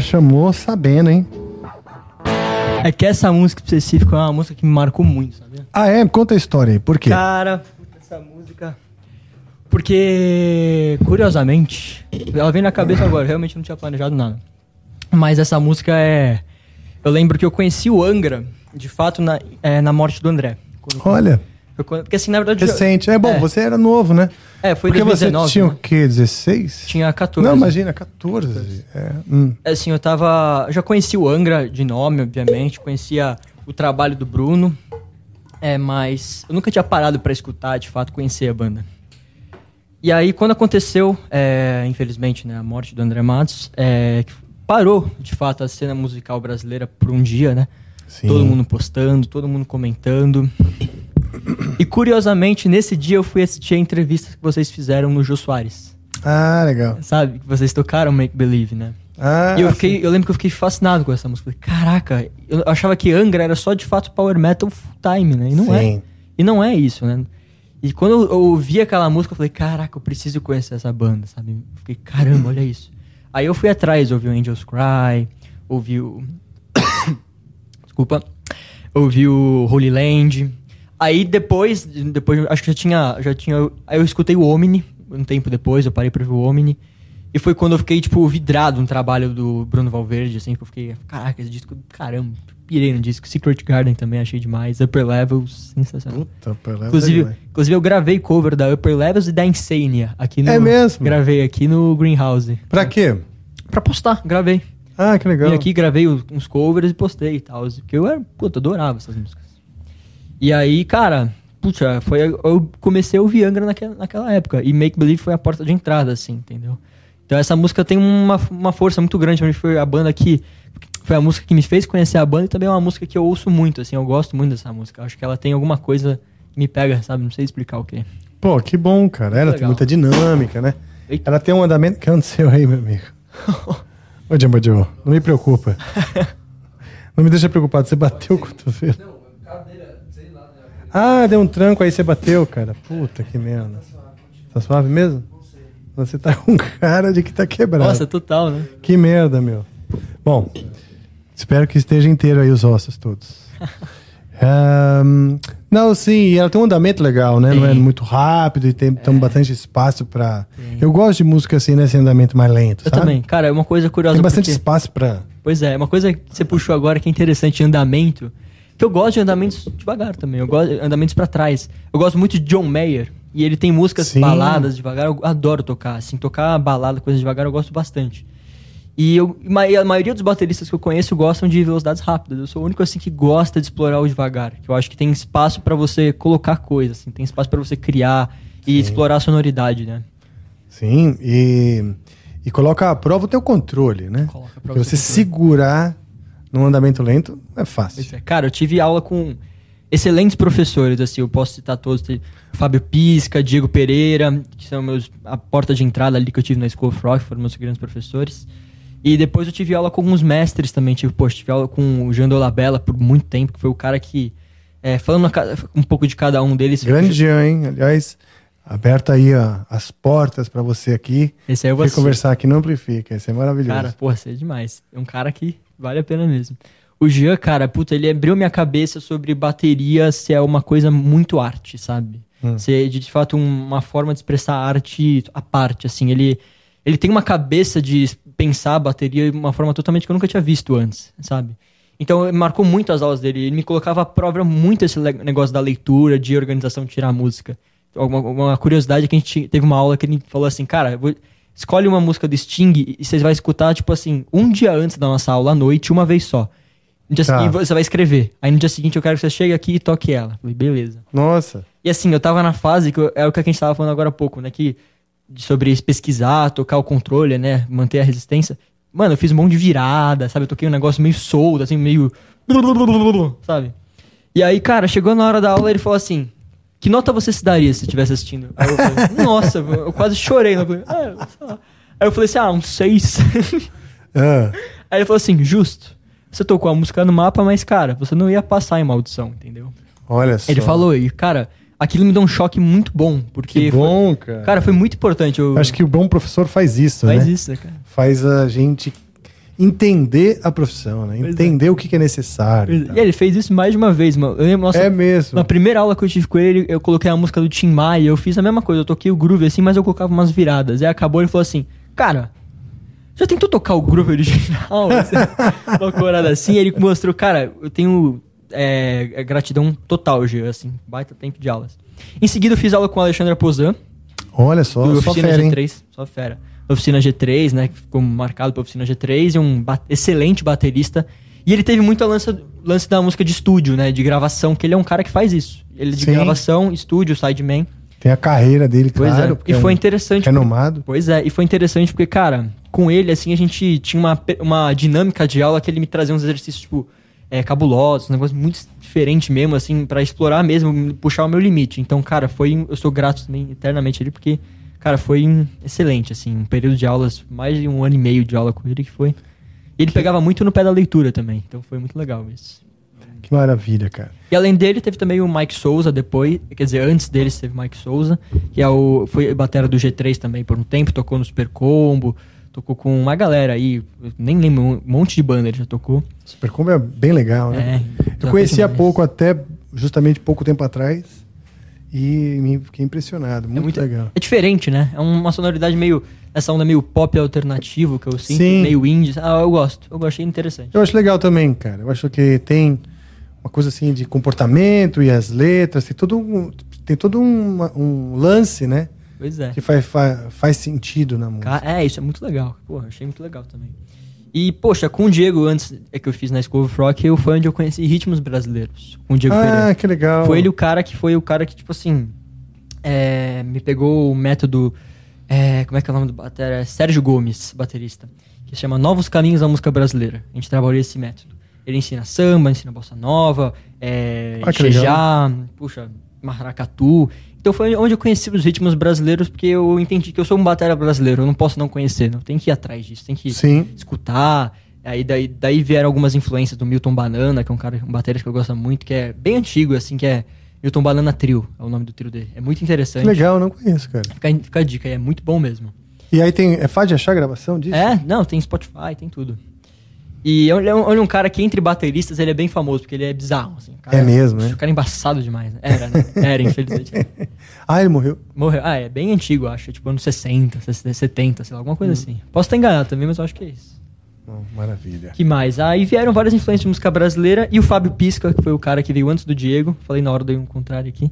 [SPEAKER 1] chamou sabendo, hein?
[SPEAKER 2] É que essa música específica é uma música que me marcou muito, sabe?
[SPEAKER 1] Ah, é? Conta a história aí. Por quê?
[SPEAKER 2] Cara, puta, essa música. Porque, curiosamente, ela vem na cabeça agora, eu realmente não tinha planejado nada. Mas essa música é. Eu lembro que eu conheci o Angra, de fato, na, é, na morte do André.
[SPEAKER 1] Olha,
[SPEAKER 2] eu porque assim, na verdade. eu-
[SPEAKER 1] recente. É bom,
[SPEAKER 2] É.
[SPEAKER 1] você era novo, né?
[SPEAKER 2] É, foi
[SPEAKER 1] Porque
[SPEAKER 2] 2019.
[SPEAKER 1] você tinha
[SPEAKER 2] né?
[SPEAKER 1] o quê? 16?
[SPEAKER 2] Tinha 14.
[SPEAKER 1] Não, imagina, 14. É, hum.
[SPEAKER 2] Assim, eu tava. Eu já conheci o Angra de nome, obviamente. Conhecia o trabalho do Bruno. É, mas eu nunca tinha parado pra escutar, de fato, conhecer a banda. E aí, quando aconteceu, é, infelizmente, né, a morte do André Matos, é, parou, de fato, a cena musical brasileira por um dia, né?
[SPEAKER 1] Sim.
[SPEAKER 2] Todo mundo postando, todo mundo comentando. E curiosamente, nesse dia eu fui assistir a entrevista que vocês fizeram no Jô Soares.
[SPEAKER 1] Ah, legal.
[SPEAKER 2] Sabe? Que vocês tocaram Make Believe, né?
[SPEAKER 1] Ah,
[SPEAKER 2] E eu, fiquei, eu lembro que eu fiquei fascinado com essa música. Caraca, eu achava que Angra era só de fato power metal full time, né? E não é.
[SPEAKER 1] Sim.
[SPEAKER 2] E não é isso, né? E quando eu, eu ouvi aquela música, eu falei, caraca, eu preciso conhecer essa banda, sabe? Eu fiquei, caramba, olha isso. Aí eu fui atrás, ouvi o Angels Cry, ouvi o. <coughs> Desculpa. Ouvi o Holy Land. Aí depois, depois acho que já tinha, já tinha. Aí eu escutei o Omni, um tempo depois, eu parei pra ver o Omni. E foi quando eu fiquei, tipo, vidrado no trabalho do Bruno Valverde, assim, que eu fiquei, caraca, esse disco, caramba, pirei no disco. Secret Garden também achei demais. Upper Levels, sensacional.
[SPEAKER 1] Puta, Pelé,
[SPEAKER 2] Inclusive,
[SPEAKER 1] vai.
[SPEAKER 2] inclusive, eu gravei cover da Upper Levels e da Insania aqui no.
[SPEAKER 1] É mesmo?
[SPEAKER 2] Gravei aqui no Greenhouse.
[SPEAKER 1] Pra quê?
[SPEAKER 2] Pra postar, gravei.
[SPEAKER 1] Ah, que legal.
[SPEAKER 2] Vim aqui, gravei os- uns covers e postei e tal. Porque eu era, puta, adorava essas músicas. E aí, cara, puta, foi, eu comecei a ouvir Angra naquela, naquela época. E Make Believe foi a porta de entrada, assim, entendeu? Então essa música tem uma, uma força muito grande pra mim. Foi a banda que. Foi a música que me fez conhecer a banda e também é uma música que eu ouço muito, assim, eu gosto muito dessa música. Eu acho que ela tem alguma coisa que me pega, sabe? Não sei explicar o quê.
[SPEAKER 1] Pô, que bom, cara. Ela tem muita dinâmica, né?
[SPEAKER 2] Eita.
[SPEAKER 1] Ela tem um andamento. Que aconteceu aí, meu amigo? <laughs> Ô, Jumbo Joe, não me preocupa. <laughs> Não me deixa preocupado. Você bateu o cotovelo. Ah, deu um tranco aí, você bateu, cara. Puta que merda. Tá suave mesmo? Você tá com cara de que tá quebrado.
[SPEAKER 2] Nossa, total, né?
[SPEAKER 1] Que merda, meu. Bom, espero que esteja inteiro aí os ossos todos. <laughs> Ahn, não, sim, ela tem um andamento legal, né? Não é muito rápido e tem, tem bastante espaço pra. Eu gosto de música assim, nesse andamento mais lento,
[SPEAKER 2] Eu
[SPEAKER 1] sabe?
[SPEAKER 2] também. Cara, é uma coisa curiosa.
[SPEAKER 1] Tem bastante
[SPEAKER 2] porque-
[SPEAKER 1] espaço pra.
[SPEAKER 2] Pois é, uma coisa que você puxou agora que é interessante, andamento. Que eu gosto de andamentos devagar também. Eu gosto de andamentos pra trás. Eu gosto muito de John Mayer. E ele tem músicas
[SPEAKER 1] Sim.
[SPEAKER 2] baladas devagar. Eu adoro tocar. Assim, tocar balada, coisa devagar, eu gosto bastante. E, eu, a maioria dos bateristas que eu conheço gostam de velocidades rápidas. Eu sou o único assim que gosta de explorar o devagar. Que eu acho que tem espaço pra você colocar coisas, assim, tem espaço pra você criar e explorar a sonoridade, né?
[SPEAKER 1] Sim, e, e coloca à prova o teu controle, né?
[SPEAKER 2] Coloca
[SPEAKER 1] você
[SPEAKER 2] controle.
[SPEAKER 1] segurar num andamento lento é fácil.
[SPEAKER 2] É. Cara, eu tive aula com excelentes professores, assim, eu posso citar todos. Fábio Pisca, Diego Pereira, que são meus a porta de entrada ali que eu tive na School of Rock, foram meus grandes professores. E depois eu tive aula com alguns mestres também, tipo, poxa, tive aula com o Jean Dolabella por muito tempo, que foi o cara que, é, falando um pouco de cada um deles...
[SPEAKER 1] Grande Jean, hein? Aliás, aberta aí ó, as portas pra você aqui.
[SPEAKER 2] Esse aí eu vou
[SPEAKER 1] conversar aqui no Amplifica, esse é maravilhoso.
[SPEAKER 2] Cara, porra, você é demais. É um cara que vale a pena mesmo. O Jean, cara, puta, ele abriu minha cabeça sobre bateria ser é uma coisa muito arte, sabe? Ser de, de fato um- uma forma de expressar arte à parte, assim. Ele, ele tem uma cabeça de pensar a bateria de uma forma totalmente que eu nunca tinha visto antes, sabe? Então, marcou muito as aulas dele. Ele me colocava à prova muito esse negócio da leitura, de organização, de tirar a música. Uma, uma curiosidade é que a gente teve uma aula que ele falou assim, cara, eu vou- escolhe uma música do Sting e vocês vai escutar, tipo assim, um dia antes da nossa aula à noite, uma vez só. No dia
[SPEAKER 1] Tá.
[SPEAKER 2] seguinte você vai escrever. Aí no dia seguinte eu quero que você chegue aqui e toque ela. Falei, beleza.
[SPEAKER 1] Nossa.
[SPEAKER 2] E assim, eu tava na fase que eu- é o que a gente tava falando agora há pouco, né? Que sobre pesquisar, tocar o controle, né? Manter a resistência. Mano, eu fiz um monte de virada, sabe? Eu toquei um negócio meio solto, assim, meio. Sabe? E aí, cara, chegou na hora da aula ele falou assim: Que nota você se daria se estivesse assistindo? Aí eu falei, <laughs> nossa, eu quase chorei. né? Eu falei, ah. Aí eu falei assim: ah, um seis. <laughs>
[SPEAKER 1] Ah,
[SPEAKER 2] Aí ele falou assim: justo. Você tocou a música no mapa, mas, cara, você não ia passar em maldição, entendeu?
[SPEAKER 1] olha só.
[SPEAKER 2] Ele falou, e, cara, aquilo me deu um choque muito bom, porque.
[SPEAKER 1] Que
[SPEAKER 2] foi-
[SPEAKER 1] bom, cara.
[SPEAKER 2] Cara, foi muito importante. Eu...
[SPEAKER 1] Acho que o bom professor faz isso,
[SPEAKER 2] Faz
[SPEAKER 1] né?
[SPEAKER 2] isso, né, cara?
[SPEAKER 1] Faz a gente entender a profissão, né?
[SPEAKER 2] É.
[SPEAKER 1] Entender o que, que é necessário. e tal.
[SPEAKER 2] E ele fez isso mais de uma vez, mano. Eu lembro, nossa,
[SPEAKER 1] É mesmo.
[SPEAKER 2] Na primeira aula que eu tive com ele, eu coloquei a música do Tim Maia, eu fiz a mesma coisa, eu toquei o groove assim, mas eu colocava umas viradas. Aí acabou ele falou assim, cara, já tentou tocar o groove original? <laughs> Uma loucurada assim, ele mostrou, cara, eu tenho é, gratidão total, Gê, assim, baita tempo de aulas. Em seguida eu fiz aula com a Alexandra Pozan,
[SPEAKER 1] Olha só, só fera, hein?
[SPEAKER 2] G3, só fera. Oficina G3, né, que ficou marcado pra Oficina G3, e um ba- excelente baterista. E ele teve muito lance, lance da música de estúdio, né, de gravação, que ele é um cara que faz isso. Ele é de
[SPEAKER 1] Sim.
[SPEAKER 2] gravação, estúdio, sideman.
[SPEAKER 1] Tem a carreira dele,
[SPEAKER 2] Pois
[SPEAKER 1] claro.
[SPEAKER 2] é. E foi
[SPEAKER 1] um
[SPEAKER 2] interessante.
[SPEAKER 1] Renomado.
[SPEAKER 2] Pois é, e foi interessante porque, cara, com ele, assim, a gente tinha uma, uma dinâmica de aula que ele me trazia uns exercícios, tipo, é, cabulosos, um negócio muito diferente mesmo, assim, pra explorar mesmo, puxar o meu limite. Então, cara, foi. Eu sou grato também eternamente a ele, porque, cara, foi excelente, assim, um período de aulas, mais de um ano e meio de aula com ele que foi. E ele pegava muito no pé da leitura também, então foi muito legal isso.
[SPEAKER 1] Que maravilha, cara.
[SPEAKER 2] E além dele, teve também o Mike Souza depois, quer dizer, antes deles teve o Mike Souza, que é o, foi batera do G3 também por um tempo, tocou no Super Combo, tocou com uma galera aí, nem lembro, um monte de banda ele já tocou.
[SPEAKER 1] Super Combo é bem legal, né?
[SPEAKER 2] É,
[SPEAKER 1] Eu conhecia
[SPEAKER 2] demais.
[SPEAKER 1] pouco, até justamente pouco tempo atrás. E me fiquei impressionado. Muito,
[SPEAKER 2] É muito
[SPEAKER 1] legal.
[SPEAKER 2] É diferente, né? É uma sonoridade meio. Essa onda meio pop alternativo que eu sinto,
[SPEAKER 1] Sim.
[SPEAKER 2] meio indie. Ah, eu gosto. Eu achei interessante.
[SPEAKER 1] Eu acho legal também, cara. Eu acho que tem uma coisa assim de comportamento e as letras, tem todo um, tem todo uma- um lance, né?
[SPEAKER 2] Pois é.
[SPEAKER 1] Que faz, faz, faz sentido na música.
[SPEAKER 2] Ca- É, isso é muito legal. Porra, achei muito legal também. E, poxa, com o Diego, antes é que eu fiz na School of Rock, eu foi onde eu conheci ritmos brasileiros. Com o Diego
[SPEAKER 1] Ah,
[SPEAKER 2] Pereira.
[SPEAKER 1] que legal.
[SPEAKER 2] Foi ele o cara que foi o cara que, tipo assim, é, me pegou o método. é, como é que é o nome do batera? É Sérgio Gomes, baterista. Que se chama Novos Caminhos da Música Brasileira. A gente trabalhou esse método. Ele ensina samba, ensina bossa nova, é,
[SPEAKER 1] Ah,
[SPEAKER 2] puxa, maracatu. Então foi onde eu conheci os ritmos brasileiros, porque eu entendi que eu sou um batera brasileiro, eu não posso não conhecer, não. Tem que ir atrás disso, tem que
[SPEAKER 1] Sim.
[SPEAKER 2] escutar. Aí daí, daí vieram algumas influências do Milton Banana, que é um cara, um baterista que eu gosto muito, que é bem antigo, assim, que é Milton Banana Trio, é o nome do trio dele. É muito
[SPEAKER 1] Que
[SPEAKER 2] interessante.
[SPEAKER 1] legal, não conheço, cara.
[SPEAKER 2] Fica, fica a dica, é muito bom mesmo.
[SPEAKER 1] E aí tem. É fácil de achar a gravação disso?
[SPEAKER 2] É, não, tem Spotify, tem tudo. E ele é um, ele é um cara que entre bateristas ele é bem famoso, porque ele é bizarro, assim. cara-
[SPEAKER 1] É mesmo, né?
[SPEAKER 2] O cara é embaçado demais, né? Era, né? Era, infelizmente. <laughs>
[SPEAKER 1] Ah, ele morreu.
[SPEAKER 2] Morreu. Ah, é bem antigo, acho. Tipo, anos 60, 70, sei lá, alguma
[SPEAKER 1] Hum.
[SPEAKER 2] coisa assim. Posso estar enganado também, mas eu acho que é isso.
[SPEAKER 1] Oh, maravilha.
[SPEAKER 2] Que mais? Aí vieram várias influências de música brasileira e o Fábio Pisca, que foi o cara que veio antes do Diego, falei na hora do contrário aqui.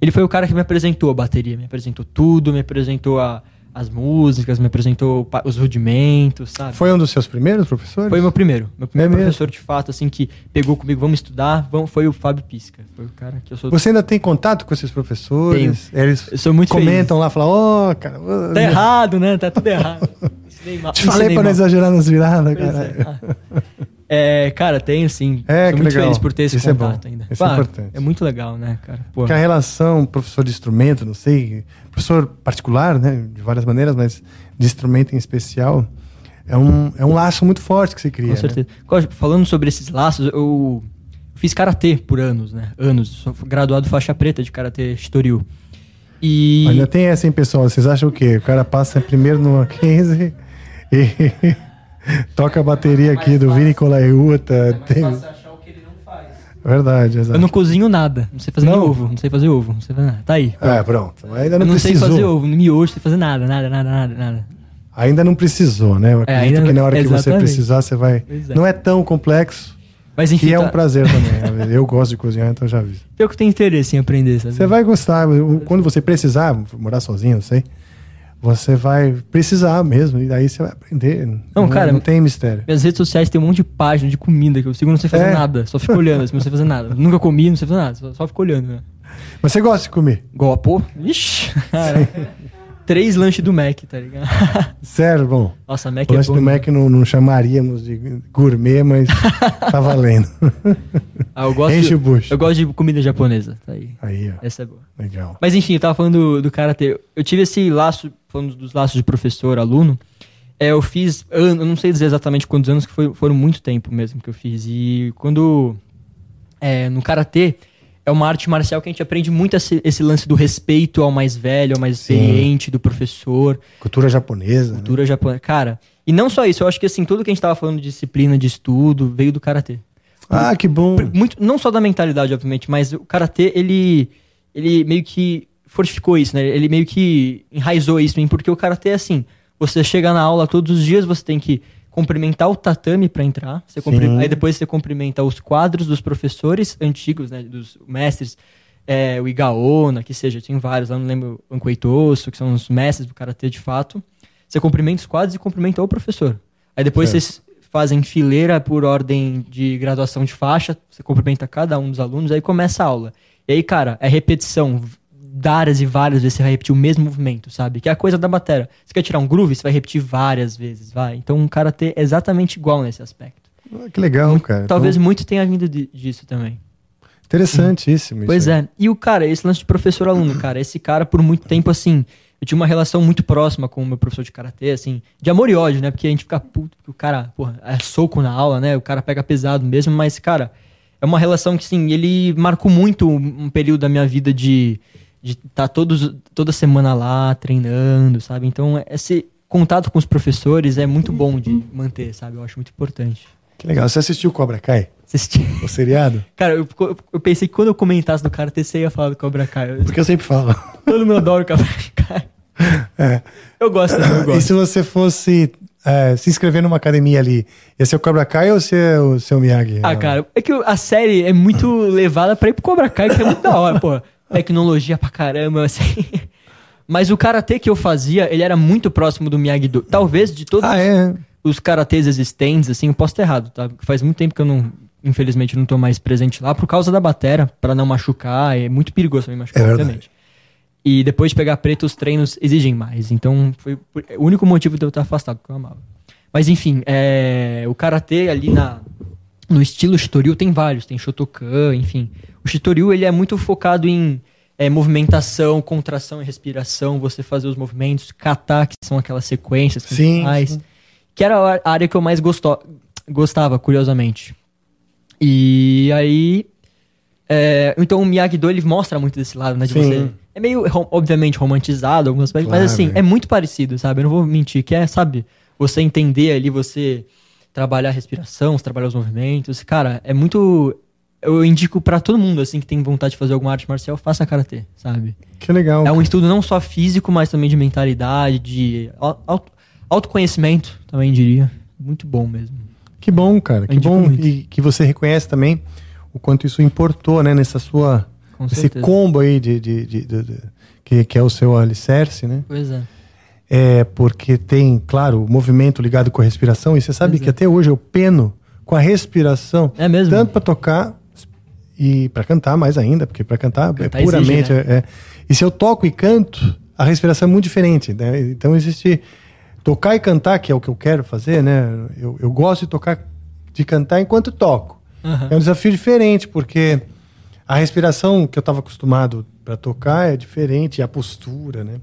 [SPEAKER 2] Ele foi o cara que me apresentou a bateria, me apresentou tudo, me apresentou a- as músicas, me apresentou os rudimentos, sabe?
[SPEAKER 1] Foi um dos seus primeiros professores?
[SPEAKER 2] Foi meu primeiro. Meu primeiro
[SPEAKER 1] É mesmo?
[SPEAKER 2] professor de fato, assim, que pegou comigo, vamos estudar, vamos, foi o Fábio Pisca. Foi o cara que eu sou.
[SPEAKER 1] Você ainda tem contato com esses professores? Eles
[SPEAKER 2] Eu sou muito
[SPEAKER 1] comentam lá, falam, ó, cara. ô,
[SPEAKER 2] Tá errado, né? Tá tudo errado. <laughs>
[SPEAKER 1] Te falei pra não exagerar nas viradas,
[SPEAKER 2] Pois
[SPEAKER 1] cara.
[SPEAKER 2] é. Ah. É, cara, tenho sim.
[SPEAKER 1] É, que
[SPEAKER 2] muito
[SPEAKER 1] legal.
[SPEAKER 2] feliz por ter esse
[SPEAKER 1] Isso é
[SPEAKER 2] contato
[SPEAKER 1] bom.
[SPEAKER 2] ainda.
[SPEAKER 1] Isso é
[SPEAKER 2] Pá,
[SPEAKER 1] importante.
[SPEAKER 2] É muito legal, né, cara? Pô,
[SPEAKER 1] Porque a relação professor de instrumento, não sei, professor particular, né, de várias maneiras, mas de instrumento em especial, é um, é um laço muito forte que se cria.
[SPEAKER 2] com
[SPEAKER 1] né?
[SPEAKER 2] certeza. Gosto- Falando sobre esses laços, eu fiz karatê por anos, né? Anos. Sou graduado faixa preta de karatê Shitoryu. E
[SPEAKER 1] Ainda tem essa, hein, pessoal? Vocês acham o quê? O cara passa primeiro no 15 <laughs> e <laughs> toca a bateria aqui do Vini Colaiuta. Tem... Verdade, exato.
[SPEAKER 2] eu não cozinho nada. Não sei fazer
[SPEAKER 1] Não?
[SPEAKER 2] nem ovo. Não sei fazer ovo. Não sei fazer nada. Tá aí.
[SPEAKER 1] É, pronto. Ainda não,
[SPEAKER 2] eu não sei
[SPEAKER 1] precisou.
[SPEAKER 2] fazer ovo, miojo, não sei fazer nada, nada, nada, nada, nada.
[SPEAKER 1] Ainda não precisou, né? Eu acredito
[SPEAKER 2] ainda
[SPEAKER 1] que na
[SPEAKER 2] não-
[SPEAKER 1] hora que você precisar, você vai.
[SPEAKER 2] Pois é.
[SPEAKER 1] Não é tão complexo.
[SPEAKER 2] Mas enfim,
[SPEAKER 1] E é um
[SPEAKER 2] tá-
[SPEAKER 1] prazer <laughs> também. né? Eu gosto de cozinhar, então já vi.
[SPEAKER 2] eu que tenho interesse em aprender, sabe?
[SPEAKER 1] Você vai gostar. Quando você precisar, morar sozinho, não sei. Você vai precisar mesmo. E daí você vai aprender. Não,
[SPEAKER 2] cara,
[SPEAKER 1] não tem mistério.
[SPEAKER 2] Minhas redes sociais tem um monte de página de comida que eu sigo não sei fazer
[SPEAKER 1] É.
[SPEAKER 2] nada. Só fico olhando, assim, não sei fazer nada. <laughs> Nunca comi, não sei fazer nada. Só, só fico olhando, né?
[SPEAKER 1] Mas você gosta de comer?
[SPEAKER 2] A pô. Ixi, cara. <laughs> Três lanches do Mac, tá ligado? <laughs>
[SPEAKER 1] Sério, bom.
[SPEAKER 2] Nossa, Mac
[SPEAKER 1] O
[SPEAKER 2] é
[SPEAKER 1] lanche
[SPEAKER 2] bom.
[SPEAKER 1] do Mac não, não chamaríamos de gourmet, mas tá valendo.
[SPEAKER 2] Ah, eu gosto,
[SPEAKER 1] Enche o bucho.
[SPEAKER 2] Eu gosto de comida japonesa, tá aí.
[SPEAKER 1] Aí, ó.
[SPEAKER 2] Essa é boa.
[SPEAKER 1] Legal.
[SPEAKER 2] Mas enfim, eu tava falando do, do karatê. Eu tive esse laço, falando dos laços de professor, aluno. É, eu fiz, eu não sei dizer exatamente quantos anos, que foi, foram muito tempo mesmo que eu fiz. E quando. É, no karatê, é uma arte marcial que a gente aprende muito esse, esse lance do respeito ao mais velho, ao mais experiente, do professor,
[SPEAKER 1] Cultura japonesa. né?
[SPEAKER 2] cultura japonesa. Cara, E não só isso, eu acho que assim, tudo que a gente tava falando de disciplina, de estudo, veio do karatê.
[SPEAKER 1] Ah, que bom.
[SPEAKER 2] Muito, não só da mentalidade, obviamente, mas o karatê, ele, ele meio que fortificou isso, né? Ele meio que enraizou isso em porque o karatê é assim, você chega na aula todos os dias, você tem que cumprimentar o tatame para entrar, você cumpri-
[SPEAKER 1] Sim.
[SPEAKER 2] aí depois você cumprimenta os quadros dos professores antigos, né, dos mestres, é, o Igaona, que seja, tem vários, lá não lembro, o Ancoitoso, que são os mestres do karatê de fato. Você cumprimenta os quadros e cumprimenta o professor. Aí depois
[SPEAKER 1] Certo.
[SPEAKER 2] vocês fazem fileira por ordem de graduação de faixa, você cumprimenta cada um dos alunos, aí começa a aula. E aí, cara, é repetição. Várias e várias vezes você vai repetir o mesmo movimento, sabe? Que é a coisa da bateria. Você quer tirar um groove, você vai repetir várias vezes, vai. Então, um karatê é exatamente igual nesse aspecto.
[SPEAKER 1] Ah, Que legal, cara.
[SPEAKER 2] Talvez
[SPEAKER 1] Então,
[SPEAKER 2] muito tenha vindo de- disso também.
[SPEAKER 1] interessantíssimo. isso
[SPEAKER 2] Pois
[SPEAKER 1] aí.
[SPEAKER 2] é. E o cara, esse lance de professor-aluno, cara, esse cara, por muito tempo, assim, eu tinha uma relação muito próxima com o meu professor de karatê, assim, de amor e ódio, né? Porque a gente fica puto, que o cara, porra, é soco na aula, né? O cara pega pesado mesmo, mas, cara, é uma relação que, sim, ele marcou muito um período da minha vida de estar todos toda semana lá treinando, sabe? Então, esse contato com os professores é muito bom de manter, sabe? Eu acho muito importante.
[SPEAKER 1] Que legal. Você assistiu Cobra Kai?
[SPEAKER 2] Assistir.
[SPEAKER 1] O seriado? <laughs>
[SPEAKER 2] Cara, eu, eu pensei que quando eu comentasse do karatê, você ia falar do Cobra Kai. Eu-
[SPEAKER 1] Porque eu sempre falo.
[SPEAKER 2] Todo mundo adora o Cobra Kai.
[SPEAKER 1] É.
[SPEAKER 2] Eu gosto eu
[SPEAKER 1] E
[SPEAKER 2] gosto.
[SPEAKER 1] se você fosse é, se inscrever numa academia ali, ia ser o Cobra Kai ou ser o seu Miyagi?
[SPEAKER 2] Ah, cara, é que a série é muito <laughs> levada pra ir pro Cobra Kai, que é muito da hora, pô. Tecnologia pra caramba, <laughs> assim. Mas o karatê que eu fazia, ele era muito próximo do Miyagi-Do. Talvez de todos
[SPEAKER 1] Ah, é?
[SPEAKER 2] os karatês existentes, assim, eu posso estar errado, tá? Faz muito tempo que eu não, infelizmente, não tô mais presente lá por causa da batera, pra não machucar. É muito perigoso me machucar,
[SPEAKER 1] É
[SPEAKER 2] obviamente. E depois de pegar preto, os treinos exigem mais. Então, foi o único motivo de eu estar afastado, porque eu amava. Mas enfim, é, o karatê ali na, no estilo Shitoryu tem vários, tem Shotokan, enfim. O Shitoryu ele é muito focado em é, movimentação, contração e respiração, você fazer os movimentos, kata, que são aquelas sequências que
[SPEAKER 1] Sim,
[SPEAKER 2] faz,
[SPEAKER 1] sim.
[SPEAKER 2] que era a área que eu mais gostou, gostava, curiosamente. E aí, é, então o Miyagi-Do ele mostra muito desse lado, né, de
[SPEAKER 1] Sim.
[SPEAKER 2] você é meio, obviamente, romantizado, algumas
[SPEAKER 1] Claro,
[SPEAKER 2] mas assim,
[SPEAKER 1] é.
[SPEAKER 2] é muito parecido, sabe? Eu não vou mentir, que é, sabe, você entender ali, você trabalhar a respiração, você trabalhar os movimentos. Cara, é muito. Eu indico pra todo mundo, assim, que tem vontade de fazer alguma arte marcial, faça karatê, sabe?
[SPEAKER 1] Que legal.
[SPEAKER 2] É um estudo não só físico, mas também de mentalidade, de au- auto- autoconhecimento, também diria. Muito bom mesmo.
[SPEAKER 1] Que bom, cara. Que
[SPEAKER 2] indico
[SPEAKER 1] bom.
[SPEAKER 2] muito.
[SPEAKER 1] E que você reconhece também o quanto isso importou, né? Nessa sua. Esse combo aí de, de, de- de- que, que é o seu alicerce, né?
[SPEAKER 2] Pois é.
[SPEAKER 1] É porque tem, claro, o movimento ligado com a respiração. E você sabe
[SPEAKER 2] Pois
[SPEAKER 1] que
[SPEAKER 2] é.
[SPEAKER 1] até hoje eu peno com a respiração.
[SPEAKER 2] É mesmo?
[SPEAKER 1] Tanto para tocar e para cantar mais ainda, porque para cantar,
[SPEAKER 2] Cantar
[SPEAKER 1] é puramente.
[SPEAKER 2] exige, né?
[SPEAKER 1] é- é. E se eu toco e canto, a respiração é muito diferente. Né? Então existe tocar e cantar, que é o que eu quero fazer, né? Eu, eu gosto de tocar, de cantar enquanto toco.
[SPEAKER 2] Aham.
[SPEAKER 1] É um desafio diferente, porque a respiração que eu estava acostumado para tocar é diferente, a postura, né?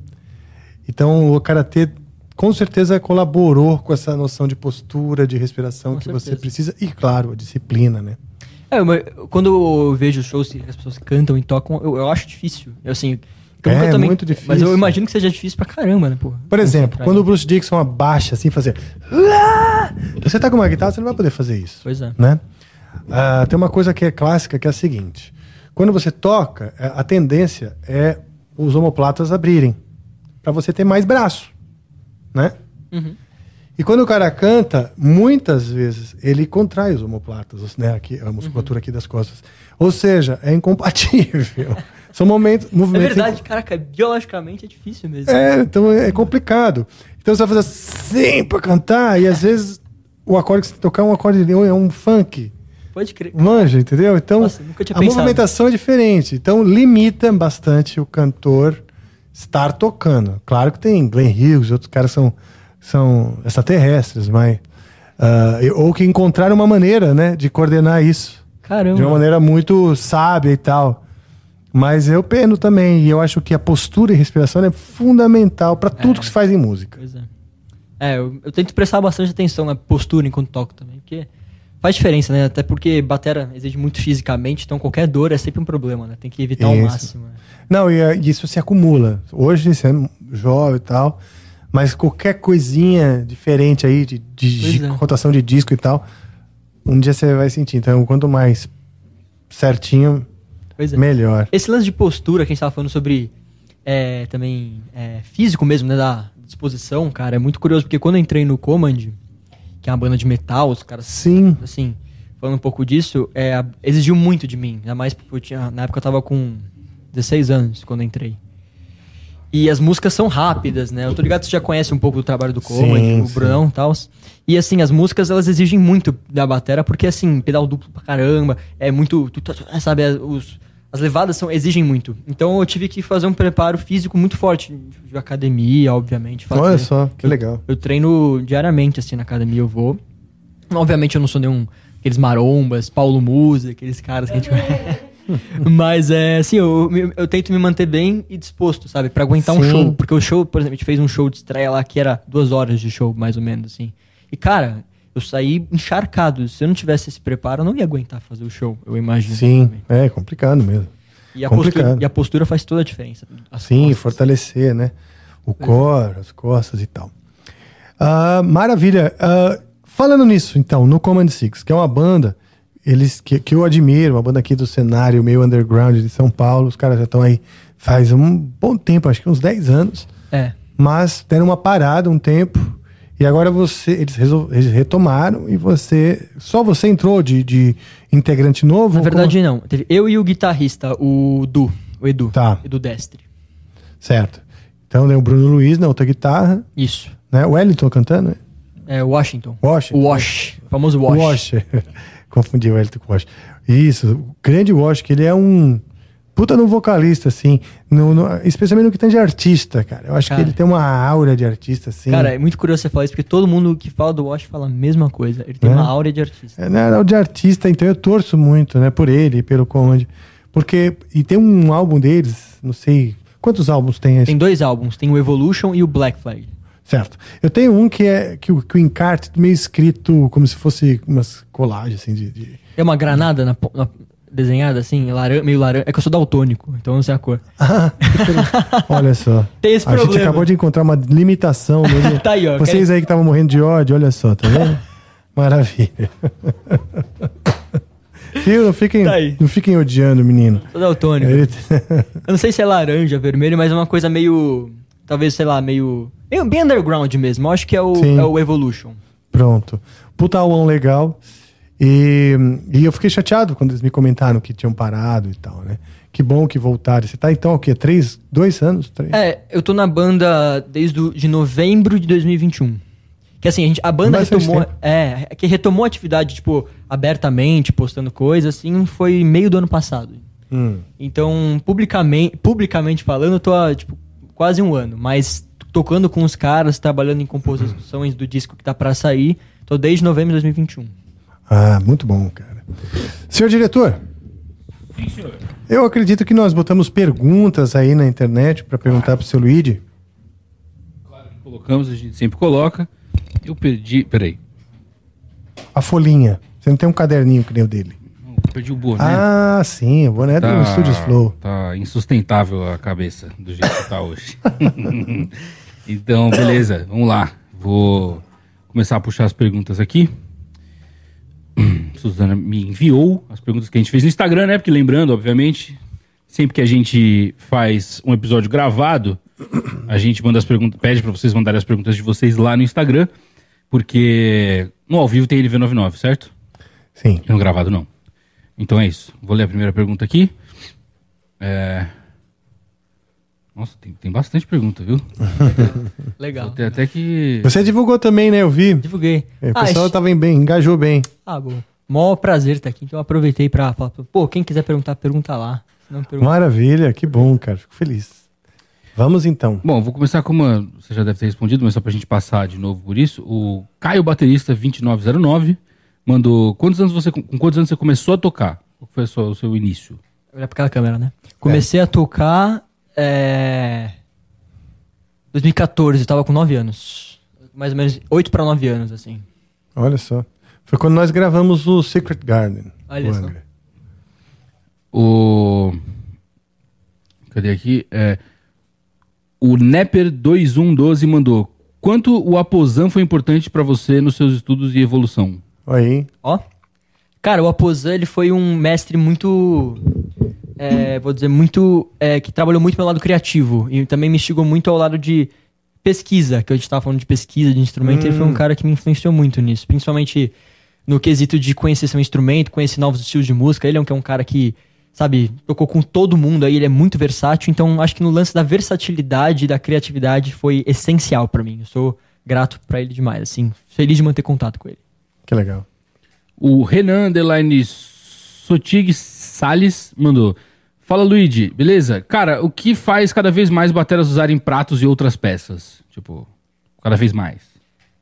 [SPEAKER 1] Então o karatê com certeza colaborou com essa noção de postura, de respiração
[SPEAKER 2] Com
[SPEAKER 1] que você
[SPEAKER 2] certeza.
[SPEAKER 1] precisa e claro, a disciplina, né?
[SPEAKER 2] É, mas quando eu vejo shows que as pessoas cantam e tocam, eu, eu acho difícil. Eu, assim, eu
[SPEAKER 1] É,
[SPEAKER 2] também-
[SPEAKER 1] muito
[SPEAKER 2] Mas
[SPEAKER 1] difícil.
[SPEAKER 2] eu imagino que seja difícil pra caramba, né, pô?
[SPEAKER 1] Por exemplo, quando o Bruce Dixon abaixa assim, fazer. Você tá com uma guitarra, você não vai poder fazer isso.
[SPEAKER 2] Pois é.
[SPEAKER 1] Né? Ah, tem uma coisa que é clássica que é a seguinte: quando você toca, é, a tendência é os omoplatas abrirem para você ter mais braço, né?
[SPEAKER 2] Uhum.
[SPEAKER 1] E quando o cara canta, muitas vezes ele contrai os omoplatas, né? Aqui, a musculatura aqui das costas. Ou seja, é incompatível. <laughs> São momentos,
[SPEAKER 2] É
[SPEAKER 1] movimentos
[SPEAKER 2] verdade, caraca, biologicamente é difícil mesmo.
[SPEAKER 1] é, então é complicado. Então você vai fazer assim pra cantar, e às vezes o acorde que você tocar é um acorde de- é um funk.
[SPEAKER 2] Pode crer.
[SPEAKER 1] Manja, entendeu? Então
[SPEAKER 2] Nossa,
[SPEAKER 1] a
[SPEAKER 2] pensado.
[SPEAKER 1] movimentação é diferente. Então limita bastante o cantor estar tocando. Claro que tem Glenn Hughes, outros caras são, são extraterrestres, mas. e- ou que encontraram uma maneira né, de coordenar isso.
[SPEAKER 2] Caramba.
[SPEAKER 1] De uma maneira muito sábia e tal. Mas eu peno também, e eu acho que a postura e respiração é fundamental para tudo que se faz em música.
[SPEAKER 2] Pois é. É, eu, eu tento prestar bastante atenção na postura enquanto toco também, porque faz diferença, né? Até porque batera exige muito fisicamente, então qualquer dor é sempre um problema, né? Tem que evitar ao
[SPEAKER 1] Isso.
[SPEAKER 2] máximo. né?
[SPEAKER 1] Não, e, eh, isso se acumula. Hoje você é jovem e tal, Mas qualquer coisinha diferente aí de, de, de
[SPEAKER 2] é.
[SPEAKER 1] rotação de disco e tal, um dia você vai sentir. Então, quanto mais certinho,
[SPEAKER 2] é.
[SPEAKER 1] melhor.
[SPEAKER 2] Esse lance de postura que a gente tava falando sobre é, também é, físico mesmo, né? Da disposição, cara, é muito curioso, porque quando eu entrei no Command, que é uma banda de metal, os caras,
[SPEAKER 1] Sim.
[SPEAKER 2] assim, falando um pouco disso, é, exigiu muito de mim. Ainda mais porque eu tinha. Na época eu tava com 16 anos quando entrei. E as músicas são rápidas, né? Eu tô ligado que você já conhece um pouco do trabalho do
[SPEAKER 1] Sim,
[SPEAKER 2] o. Brunão e tal. E assim, as músicas elas exigem muito da batera, porque assim, pedal duplo pra caramba, é muito. Sabe, as- os, as levadas são, exigem muito. Então eu tive que fazer um preparo físico muito forte, de academia, obviamente. fazer.
[SPEAKER 1] Olha só, que legal.
[SPEAKER 2] Eu treino diariamente, assim, na academia eu vou. Obviamente eu não sou nenhum aqueles marombas, Paulo Musa, aqueles caras que a gente. <laughs> Mas é assim, eu, eu, eu tento me manter bem e disposto, sabe? Pra aguentar um
[SPEAKER 1] Sim.
[SPEAKER 2] show. Porque o show, por exemplo, a gente fez um show de estreia lá que era duas horas de show, mais ou menos, assim. E, cara, eu saí encharcado. Se eu não tivesse esse preparo, eu não ia aguentar fazer o show, eu imagino.
[SPEAKER 1] Sim,
[SPEAKER 2] também.
[SPEAKER 1] é complicado mesmo.
[SPEAKER 2] E a,
[SPEAKER 1] complicado.
[SPEAKER 2] postura, e a postura faz toda a diferença. As
[SPEAKER 1] Sim,
[SPEAKER 2] costas.
[SPEAKER 1] fortalecer, né? O core, as costas e tal. Ah, maravilha. Ah, falando nisso, então, no Command Six, que é uma banda eles que, que eu admiro, uma banda aqui do cenário meio underground de São Paulo. Os caras já estão aí faz um bom tempo, acho que uns 10 anos.
[SPEAKER 2] É.
[SPEAKER 1] Mas deram uma parada um tempo. E agora você, eles, resol- eles retomaram e você. Só você entrou de, de integrante novo?
[SPEAKER 2] Na verdade, não. Teve eu e o guitarrista, o Du, o Edu.
[SPEAKER 1] Tá.
[SPEAKER 2] Edu Destre.
[SPEAKER 1] Certo. Então, né, o Bruno Luiz na outra guitarra,
[SPEAKER 2] Isso.
[SPEAKER 1] né? O Wellington cantando?
[SPEAKER 2] É Washington.
[SPEAKER 1] Washington.
[SPEAKER 2] O Wash. O famoso Wash.
[SPEAKER 1] Wash. <laughs> Confundi o Wellington com o Wash. Isso, o grande Wash, que ele é um puta no vocalista, assim, no, no- especialmente no que tem de artista, cara. Eu acho
[SPEAKER 2] Cara.
[SPEAKER 1] que ele tem uma aura de artista, assim.
[SPEAKER 2] Cara, é muito curioso você falar isso, porque todo mundo que fala do Wash fala a mesma coisa. Ele tem
[SPEAKER 1] É?
[SPEAKER 2] uma aura de artista.
[SPEAKER 1] É, né, o de artista, então eu torço muito, né, por ele pelo Command. Porque, e tem um álbum deles, não sei, quantos álbuns tem esse?
[SPEAKER 2] Tem dois álbuns, tem o Evolution e o Black Flag.
[SPEAKER 1] Certo. Eu tenho um que é que o, que o encarte meio escrito como se fosse umas colagens, assim, de... de-
[SPEAKER 2] É uma granada na na- desenhada assim, laran meio laranja. É que eu sou daltônico, então eu não sei a cor.
[SPEAKER 1] Ah. <laughs> Olha só.
[SPEAKER 2] Tem esse
[SPEAKER 1] a gente
[SPEAKER 2] problema.
[SPEAKER 1] acabou de encontrar uma limitação. <laughs> nele.
[SPEAKER 2] Tá aí, ó,
[SPEAKER 1] Vocês
[SPEAKER 2] quer-
[SPEAKER 1] aí que estavam morrendo de ódio, olha só, tá vendo? <laughs> Maravilha. Viu? Não fiquem,
[SPEAKER 2] Tá
[SPEAKER 1] não fiquem odiando, menino.
[SPEAKER 2] Sou daltônico.
[SPEAKER 1] Ele-
[SPEAKER 2] Eu não sei se é laranja, vermelho, mas é uma coisa meio. Talvez, sei lá, meio. bem underground mesmo. Eu acho que é o,
[SPEAKER 1] Sim.
[SPEAKER 2] é o Evolution.
[SPEAKER 1] Pronto. Puta álbum legal. E, e eu fiquei chateado quando eles me comentaram que tinham parado e tal, né? Que bom que voltaram. Você tá então o quê? Três? Dois anos? Três?
[SPEAKER 2] É, eu tô na banda desde o, de novembro de 2021. Que assim, a, gente, a banda
[SPEAKER 1] Bastante
[SPEAKER 2] retomou.
[SPEAKER 1] tempo.
[SPEAKER 2] É, que retomou a atividade, tipo, abertamente, postando coisas, assim, foi meio do ano passado.
[SPEAKER 1] Hum.
[SPEAKER 2] Então, publicamente, publicamente falando, eu tô há, tipo, quase um ano, mas tocando com os caras, trabalhando em composições <clears throat> do disco que tá pra sair, tô desde novembro de 2021.
[SPEAKER 1] Ah, muito bom, cara. Senhor diretor.
[SPEAKER 3] Sim, senhor.
[SPEAKER 1] Eu acredito que nós botamos perguntas aí na internet para perguntar pro seu Luigi.
[SPEAKER 3] Claro que colocamos, a gente sempre coloca. Eu perdi. Peraí.
[SPEAKER 1] A folhinha. Você não tem um caderninho que nem o dele.
[SPEAKER 3] Não, perdi o boné.
[SPEAKER 1] Ah, sim, o boné do Studios Flow.
[SPEAKER 3] Tá insustentável a cabeça do jeito que tá hoje. <laughs> então, beleza, vamos lá. Vou começar a puxar as perguntas aqui. Suzana me enviou as perguntas que a gente fez no Instagram, né? Porque lembrando, obviamente, sempre que a gente faz um episódio gravado, a gente manda as perguntas, pede para vocês mandarem as perguntas de vocês lá no Instagram, porque no ao vivo tem NV99, certo?
[SPEAKER 1] Sim.
[SPEAKER 3] E no gravado não. Então é isso. Vou ler a primeira pergunta aqui. É... Nossa, tem, tem bastante pergunta, viu? <laughs>
[SPEAKER 2] Legal.
[SPEAKER 3] Tem até que.
[SPEAKER 1] Você divulgou também, né? Eu vi.
[SPEAKER 2] Divulguei.
[SPEAKER 1] É, o
[SPEAKER 2] Ah,
[SPEAKER 1] pessoal
[SPEAKER 2] esse-
[SPEAKER 1] tava bem, engajou bem.
[SPEAKER 2] Ah, bom. Mó prazer estar aqui, então eu aproveitei pra falar, pô, quem quiser perguntar, pergunta lá. Pergunta-
[SPEAKER 1] Maravilha, que bom, cara. Fico feliz. Vamos então.
[SPEAKER 3] Bom, vou começar com uma. Você já deve ter respondido, mas só pra gente passar de novo por isso. O Caio Baterista 2909 mandou. Quantos anos você. Com quantos anos você começou a tocar? Qual foi o seu, o seu início?
[SPEAKER 2] Olhar pra aquela câmera, né? Comecei a tocar. É... 2014, eu tava com 9 anos. Mais ou menos 8 pra 9 anos, assim.
[SPEAKER 1] Olha só. Foi quando nós gravamos o Secret Garden.
[SPEAKER 2] Olha
[SPEAKER 1] o
[SPEAKER 2] só.
[SPEAKER 1] Angra.
[SPEAKER 3] O. Cadê aqui? É, o Nepper2112 mandou. quanto o Aposan foi importante pra você nos seus estudos e evolução?
[SPEAKER 1] Aí.
[SPEAKER 2] Ó. Cara, o Aposan, ele foi um mestre muito. É, vou dizer, muito. é, que trabalhou muito pelo lado criativo. E também me instigou muito ao lado de pesquisa, que a gente tava falando de pesquisa, de instrumento. Ele foi um cara que me influenciou muito nisso. Principalmente no quesito de conhecer seu instrumento, conhecer novos estilos de música. Ele é um, que é um cara que, sabe, tocou com todo mundo aí, ele é muito versátil. Então, acho que no lance da versatilidade e da criatividade foi essencial pra mim. Eu sou grato pra ele demais, assim. Feliz de manter contato com ele.
[SPEAKER 1] Que legal.
[SPEAKER 3] O Renan Underline Sotig Salles mandou. Fala, Luigi, beleza? Cara, o que faz cada vez mais bateras usarem pratos e outras peças? Tipo, cada vez mais.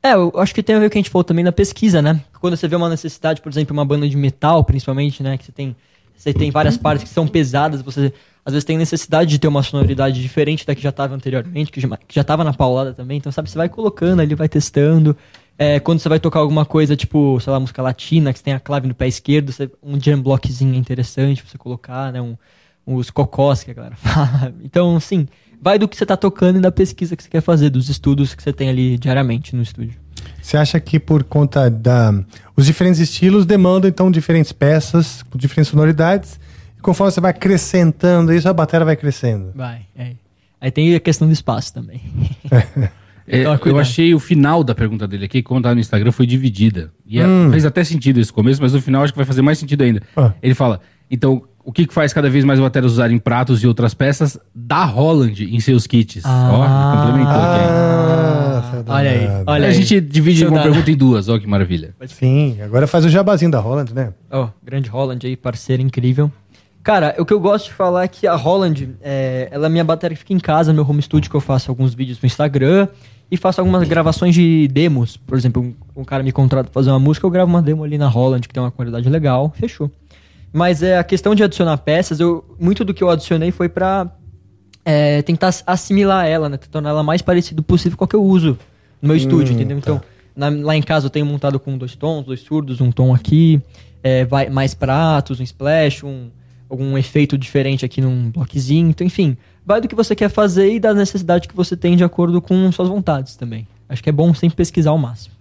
[SPEAKER 2] É, eu acho que tem a ver com o que a gente falou também na pesquisa, né? Quando você vê uma necessidade, por exemplo, uma banda de metal, principalmente, né? Que você tem, você tem várias partes que são pesadas, você às vezes tem necessidade de ter uma sonoridade diferente da que já estava anteriormente, que já, que já tava na paulada também. Então, sabe, você vai colocando ali, vai testando. É, quando você vai tocar alguma coisa, tipo, sei lá, música latina, que você tem a clave no pé esquerdo, você- um jam blockzinho interessante pra você colocar, né? Um, os cocós que a galera <laughs> fala. Então, sim, vai do que você tá tocando e da pesquisa que você quer fazer, dos estudos que você tem ali diariamente no estúdio.
[SPEAKER 1] Você acha que por conta da. Os diferentes estilos demandam, então, diferentes peças, com diferentes sonoridades. E conforme você vai acrescentando isso, a bateria vai crescendo.
[SPEAKER 2] Vai, é. Aí tem a questão do espaço também. <laughs>
[SPEAKER 3] É,
[SPEAKER 2] Toma
[SPEAKER 3] eu achei o final da pergunta dele aqui, quando tá no Instagram, foi dividida. E é- fez até sentido esse começo, mas no final acho que vai fazer mais sentido ainda.
[SPEAKER 1] Ah.
[SPEAKER 3] Ele fala, então, o que que faz cada vez mais bateras usarem pratos e outras peças da Holland em seus kits?
[SPEAKER 2] Ah.
[SPEAKER 3] Ó, complementou aqui. hein?
[SPEAKER 1] Ah,
[SPEAKER 2] olha aí, olha
[SPEAKER 3] a
[SPEAKER 2] aí.
[SPEAKER 3] gente divide
[SPEAKER 2] Seu
[SPEAKER 3] uma pergunta em duas, ó que maravilha.
[SPEAKER 1] Sim, agora faz o jabazinho da Holland, né?
[SPEAKER 2] Ó, grande Holland aí, parceira incrível. Cara, o que eu gosto de falar é que a Holland, é, ela é minha bateria que fica em casa, no meu home studio, que eu faço alguns vídeos no Instagram e faço algumas gravações de demos. Por exemplo, um, um cara me contrata pra fazer uma música, eu gravo uma demo ali na Holland, que tem uma qualidade legal, fechou. Mas é a questão de adicionar peças, eu, muito do que eu adicionei foi pra é, tentar assimilar ela, né? Tornar ela mais parecida possível com o que eu uso no meu estúdio, entendeu? Então, na- lá em casa eu tenho montado com dois tons, dois surdos, um tom aqui, é, vai, mais pratos, um splash, um, algum efeito diferente aqui num bloquezinho. Então, enfim, vai do que você quer fazer e da necessidade que você tem de acordo com suas vontades também. Acho que é bom sempre pesquisar ao máximo.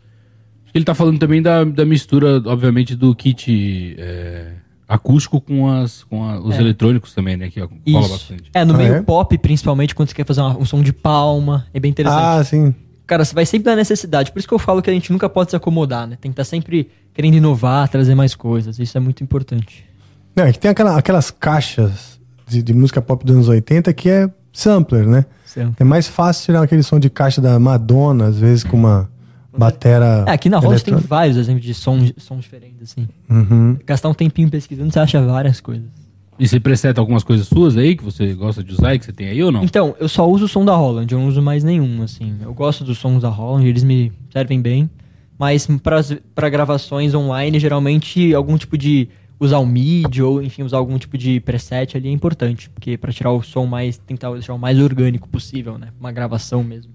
[SPEAKER 3] Acho que ele tá falando também da, da mistura, obviamente, do kit é, acústico com, as, com a- os
[SPEAKER 2] É.
[SPEAKER 3] eletrônicos também, né? Que cola
[SPEAKER 2] Isso.
[SPEAKER 3] bastante.
[SPEAKER 2] É, no
[SPEAKER 1] Ah,
[SPEAKER 2] meio
[SPEAKER 1] é?
[SPEAKER 2] pop, principalmente, quando você quer fazer uma- um som de palma, é bem interessante.
[SPEAKER 1] Ah, sim.
[SPEAKER 2] Cara, você vai sempre dar necessidade. Por isso que eu falo que a gente nunca pode se acomodar, né? Tem que estar sempre querendo inovar, trazer mais coisas. Isso é muito importante.
[SPEAKER 1] Não, é que tem aquela- aquelas caixas de, de música pop dos anos 80 que é sampler, né? É mais fácil tirar aquele som de caixa da Madonna, às vezes com uma batera.
[SPEAKER 2] É, aqui na Holland tem vários exemplos de sons, sons diferentes, assim.
[SPEAKER 1] Uhum.
[SPEAKER 2] Gastar um tempinho pesquisando, você acha várias coisas.
[SPEAKER 3] E você preseta algumas coisas suas aí que você gosta de usar e que você tem aí ou não?
[SPEAKER 2] Então, eu só uso o som da Holland, eu não uso mais nenhum, assim. Eu gosto dos sons da Holland, eles me servem bem. Mas para gravações online, geralmente algum tipo de usar o MIDI ou enfim usar algum tipo de preset ali é importante, porque para tirar o som mais tentar deixar o mais orgânico possível, né? Uma gravação mesmo.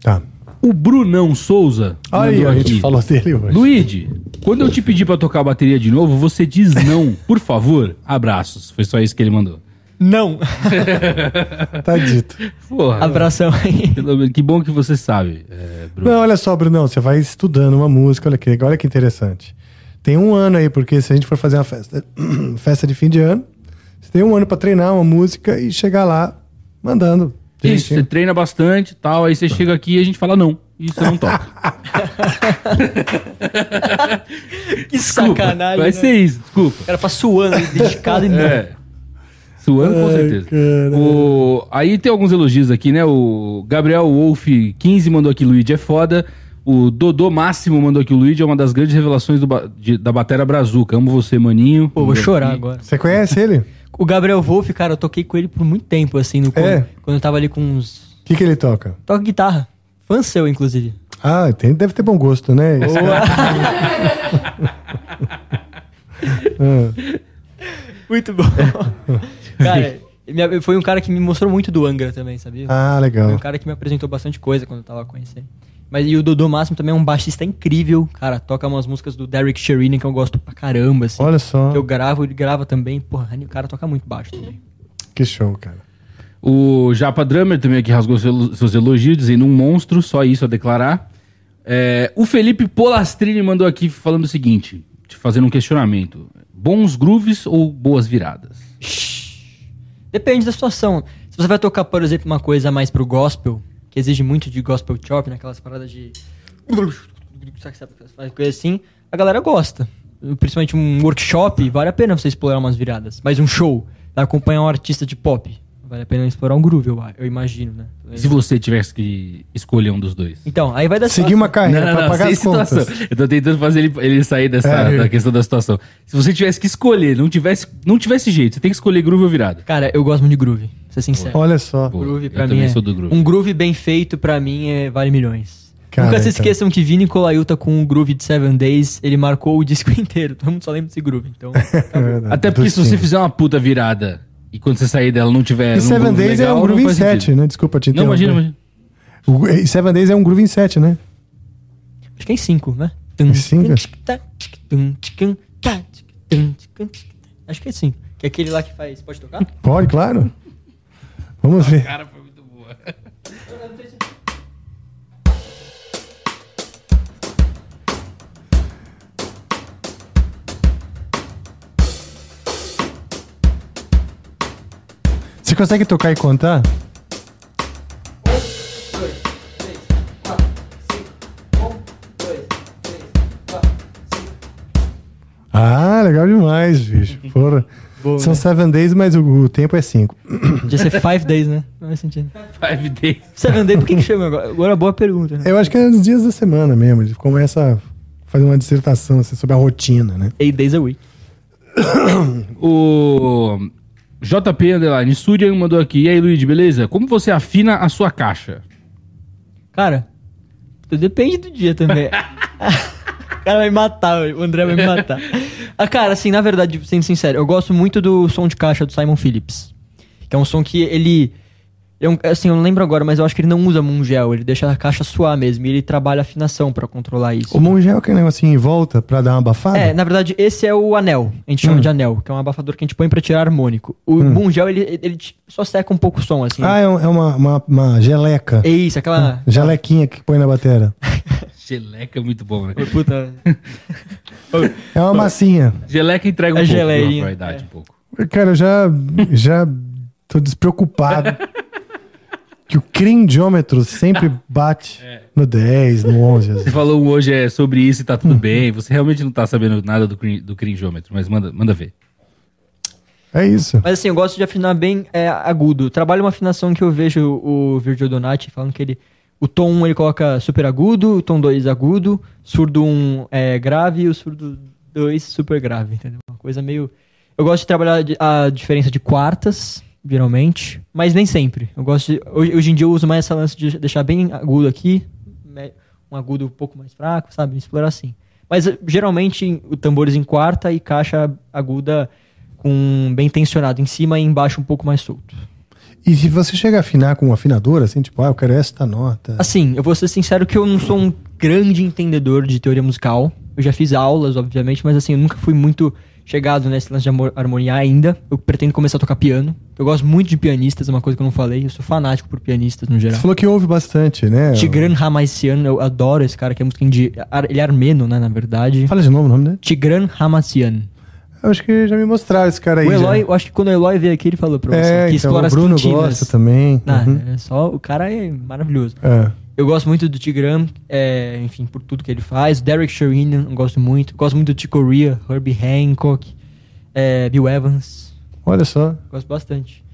[SPEAKER 1] Tá.
[SPEAKER 3] O Brunão Souza.
[SPEAKER 1] Aí, a gente falou dele hoje.
[SPEAKER 3] Luigi, quando eu te pedir pra tocar a bateria de novo, você diz não, por favor. Abraços. Foi só isso que ele mandou.
[SPEAKER 2] Não. <laughs>
[SPEAKER 1] Tá dito.
[SPEAKER 3] Porra.
[SPEAKER 2] Abração aí.
[SPEAKER 3] Que bom que você sabe, é, Bruno.
[SPEAKER 1] Não, olha só, Brunão, você vai estudando uma música, olha que, olha que interessante. Tem um ano aí, porque se a gente for fazer uma festa, <clears throat> festa de fim de ano, você tem um ano pra treinar uma música e chegar lá mandando.
[SPEAKER 3] Isso, você treina bastante e tal, aí você chega aqui e a gente fala não. E você não toca. <laughs>
[SPEAKER 2] Que sacanagem.
[SPEAKER 3] Vai
[SPEAKER 2] né?
[SPEAKER 3] ser isso, desculpa.
[SPEAKER 2] O cara tá suando, dedicado e não.
[SPEAKER 3] É. Suando com certeza. O... Aí tem alguns elogios aqui, né? O Gabriel Wolf 15 mandou aqui, Luigi é foda. O Dodô Máximo mandou aqui, o Luigi é uma das grandes revelações do ba- de- da Batera Brazuca. Amo você, maninho.
[SPEAKER 2] Pô, vou chorar
[SPEAKER 3] aqui.
[SPEAKER 2] agora.
[SPEAKER 1] Você conhece ele? O
[SPEAKER 2] O Gabriel Wolf, cara, eu toquei com ele por muito tempo, assim, no, quando,
[SPEAKER 1] É?
[SPEAKER 2] quando eu tava ali com uns.
[SPEAKER 1] que, que ele toca?
[SPEAKER 2] Toca guitarra. Fã seu, inclusive.
[SPEAKER 1] Ah, tem, deve ter bom gosto, né? <laughs> Ah,
[SPEAKER 2] Muito bom. <laughs> cara, foi um cara que me mostrou muito do Angra também, sabia?
[SPEAKER 1] ah,
[SPEAKER 2] Foi um
[SPEAKER 1] legal.
[SPEAKER 2] cara que me apresentou bastante coisa quando eu tava conhecendo. Mas e o Dodô Máximo também é um baixista incrível. Cara, toca umas músicas do Derek Sherinian que eu gosto pra caramba, assim.
[SPEAKER 1] Olha só,
[SPEAKER 2] Que eu gravo, ele grava também. Porra, o cara toca muito baixo também.
[SPEAKER 1] que show, cara.
[SPEAKER 3] O Japa Drummer também aqui rasgou seu- seus elogios, dizendo um monstro, só isso a declarar. É, o Felipe Polastrini mandou aqui falando o seguinte, te fazendo um questionamento. Bons grooves ou boas viradas?
[SPEAKER 2] Depende da situação. Se você vai tocar, por exemplo, uma coisa mais pro gospel, que exige muito de gospel chop, naquelas paradas de. Coisa assim, a galera gosta. Principalmente um workshop, vale a pena você explorar umas viradas. Mas um show, acompanhar um artista de pop, vale a pena explorar um groove, eu, eu imagino, né?
[SPEAKER 3] Se você tivesse que escolher um dos dois.
[SPEAKER 2] Então, aí vai dar
[SPEAKER 1] Seguir uma carreira
[SPEAKER 3] Não, não,
[SPEAKER 1] pra
[SPEAKER 3] não,
[SPEAKER 1] pagar as contas.
[SPEAKER 3] situação. Eu tô tentando fazer ele, ele sair dessa
[SPEAKER 1] É.
[SPEAKER 3] da questão da situação. Se você tivesse que escolher, não tivesse, não tivesse jeito, você tem que escolher groove ou virada.
[SPEAKER 2] Cara, eu gosto muito de groove, pra ser sincero.
[SPEAKER 1] Olha só.
[SPEAKER 3] Pô,
[SPEAKER 2] groove
[SPEAKER 3] eu
[SPEAKER 2] pra mim
[SPEAKER 3] também
[SPEAKER 2] é,
[SPEAKER 3] sou do groove.
[SPEAKER 2] Um groove bem feito pra mim é, vale milhões.
[SPEAKER 1] Cara,
[SPEAKER 2] Nunca se
[SPEAKER 1] então.
[SPEAKER 2] esqueçam que Vini Colaiuta com o groove de Seven Days, ele marcou o disco <laughs> inteiro. Todo mundo só lembra desse groove. Então, <laughs>
[SPEAKER 1] É verdade.
[SPEAKER 3] Até porque se você fizer uma puta virada e quando você sair dela não tiver.
[SPEAKER 1] E Seven
[SPEAKER 3] groove
[SPEAKER 1] Days é
[SPEAKER 3] legal,
[SPEAKER 1] um groove
[SPEAKER 3] não
[SPEAKER 1] em
[SPEAKER 3] faz
[SPEAKER 1] 7,
[SPEAKER 3] sentido.
[SPEAKER 1] né? Desculpa te
[SPEAKER 3] Não,
[SPEAKER 1] interromper.
[SPEAKER 3] imagina, imagina.
[SPEAKER 1] O- e Seven Days é um groove em 7, né?
[SPEAKER 2] acho que é em 5, né?
[SPEAKER 1] Em cinco?
[SPEAKER 2] Acho que é 5. Que é aquele lá que faz. Pode tocar?
[SPEAKER 1] Pode, claro. Vamos ver.
[SPEAKER 3] Cara,
[SPEAKER 1] Você consegue tocar e contar? Ah, legal demais, bicho. Porra. São seven days, mas o, o tempo é cinco.
[SPEAKER 2] Podia ser 5 days, né? Não faz sentido.
[SPEAKER 3] Five Days.
[SPEAKER 2] Seven Days, por que, que chama agora? Agora, boa pergunta. Né?
[SPEAKER 1] Eu acho que é nos dias da semana mesmo. Ele começa a fazer uma dissertação assim, sobre a rotina, né?
[SPEAKER 2] 8 days a week.
[SPEAKER 3] O JP Underline Surian mandou aqui. E aí, Luigi, beleza? Como você afina a sua caixa?
[SPEAKER 2] Cara, depende do dia também. <laughs> o cara vai me matar, o André vai me matar. Ah, cara, assim, na verdade, sendo sincero, eu gosto muito do som de caixa do Simon Phillips. Que é um som que ele. É um- assim, eu não lembro agora, mas eu acho que ele não usa mungel, ele deixa a caixa suar mesmo. E ele trabalha a afinação pra controlar isso.
[SPEAKER 1] O mongel é aquele negocinho em volta pra dar uma abafada?
[SPEAKER 2] É, na verdade, esse é o anel. A gente chama
[SPEAKER 1] Hum.
[SPEAKER 2] de anel, que é um abafador que a gente põe pra tirar harmônico. O mungel, ele, ele só seca um pouco o som, assim.
[SPEAKER 1] Ah, é, um- é uma, uma, uma geleca.
[SPEAKER 2] É isso, aquela.
[SPEAKER 1] Gelequinha que põe na bateria. <laughs>
[SPEAKER 3] Geleca é muito bom, né?
[SPEAKER 2] Puta.
[SPEAKER 1] É uma massinha.
[SPEAKER 3] Geleca entrega um
[SPEAKER 2] É
[SPEAKER 3] pouco
[SPEAKER 2] geleinha.
[SPEAKER 3] a idade, um pouco.
[SPEAKER 1] Cara, eu já, já tô despreocupado. <laughs> que o crindiômetro sempre <laughs> bate no 10, no 11. às
[SPEAKER 3] Você falou hoje é sobre isso e tá tudo bem. Você realmente não tá sabendo nada do, crin- do cringeômetro, mas manda, manda ver.
[SPEAKER 1] É isso.
[SPEAKER 2] Mas assim, eu gosto de afinar bem é, agudo. Trabalho uma afinação que eu vejo o Virgil Donati falando que ele. O tom 1 ele coloca super agudo, o tom 2 agudo, surdo 1 é grave e o surdo 2 super grave, entendeu? Uma coisa meio. Eu gosto de trabalhar a diferença de quartas, geralmente, mas nem sempre. Eu gosto de. Hoje, hoje em dia eu uso mais essa lance de deixar bem agudo aqui, um agudo um pouco mais fraco, sabe? Explorar assim. Mas eh, geralmente o tambores em quarta e caixa aguda com bem tensionado em cima e embaixo um pouco mais solto.
[SPEAKER 1] E se você chega a afinar com um afinador, assim, tipo, ah, eu quero esta nota.
[SPEAKER 2] Assim, eu vou ser sincero que eu não sou um grande entendedor de teoria musical. Eu já fiz aulas, obviamente, mas assim, eu nunca fui muito chegado nesse lance de harmoniar ainda. Eu pretendo começar a tocar piano. Eu gosto muito de pianistas, é uma coisa que eu não falei. Eu sou fanático por pianistas no geral.
[SPEAKER 1] Você falou que ouve bastante, né?
[SPEAKER 2] Tigran Hamassian, eu adoro esse cara, que é música ar- Ele é armeno, né, na verdade.
[SPEAKER 1] Fala de novo o nome dele.
[SPEAKER 2] Tigran Hamassian.
[SPEAKER 1] Eu acho que já me mostraram esse cara aí.
[SPEAKER 2] O Eloy,
[SPEAKER 1] já.
[SPEAKER 2] eu acho que quando o Eloy veio aqui, ele falou pra você
[SPEAKER 1] É,
[SPEAKER 2] que
[SPEAKER 1] então,
[SPEAKER 2] explora
[SPEAKER 1] o Bruno
[SPEAKER 2] as quintinas.
[SPEAKER 1] gosta também.
[SPEAKER 2] Não,
[SPEAKER 1] Uhum.
[SPEAKER 2] é só, o cara é maravilhoso.
[SPEAKER 1] É.
[SPEAKER 2] Eu gosto muito do Tigran, é, enfim, por tudo que ele faz. Derek Sherinian, eu gosto muito. Gosto muito do Chick Corea, Herbie Hancock, é, Bill Evans.
[SPEAKER 1] Olha só.
[SPEAKER 2] Gosto bastante.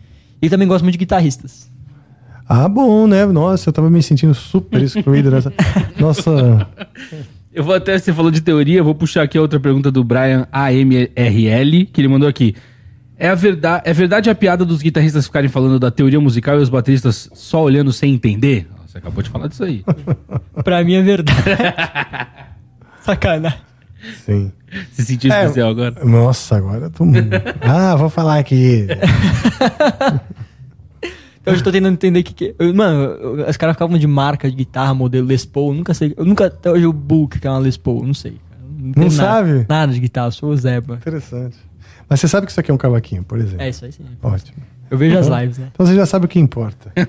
[SPEAKER 2] E também gosto muito de guitarristas.
[SPEAKER 1] Ah, bom, né? Nossa, eu tava me sentindo super excluído nessa. <laughs> Nossa.
[SPEAKER 3] Eu vou até, você falou de teoria, eu vou puxar aqui a outra pergunta do Brian AMRL, que ele mandou aqui. É, a verdade, é verdade a piada dos guitarristas ficarem falando da teoria musical e os bateristas só olhando sem entender? Você acabou de falar disso aí. <laughs>
[SPEAKER 2] Pra mim é verdade. <laughs> Sacanagem.
[SPEAKER 1] Sim.
[SPEAKER 3] Se sentiu
[SPEAKER 1] É.
[SPEAKER 3] especial agora?
[SPEAKER 1] Nossa, agora eu tô. <laughs> ah, vou falar aqui.
[SPEAKER 2] Então eu já tô tentando entender o que, que eu- Mano, eu- os caras ficavam de marca de guitarra, modelo Les Paul. Nunca sei. Eu nunca até hoje o Book, que é uma Les Paul. Não sei. cara. entendo nada-
[SPEAKER 1] sabe?
[SPEAKER 2] Nada de guitarra, eu sou o Zeba.
[SPEAKER 1] Interessante. Mas você sabe que isso aqui é um cavaquinho, por exemplo.
[SPEAKER 2] É isso aí sim.
[SPEAKER 1] Ótimo.
[SPEAKER 2] Eu vejo as lives, né?
[SPEAKER 1] Então você já sabe o que importa. <laughs>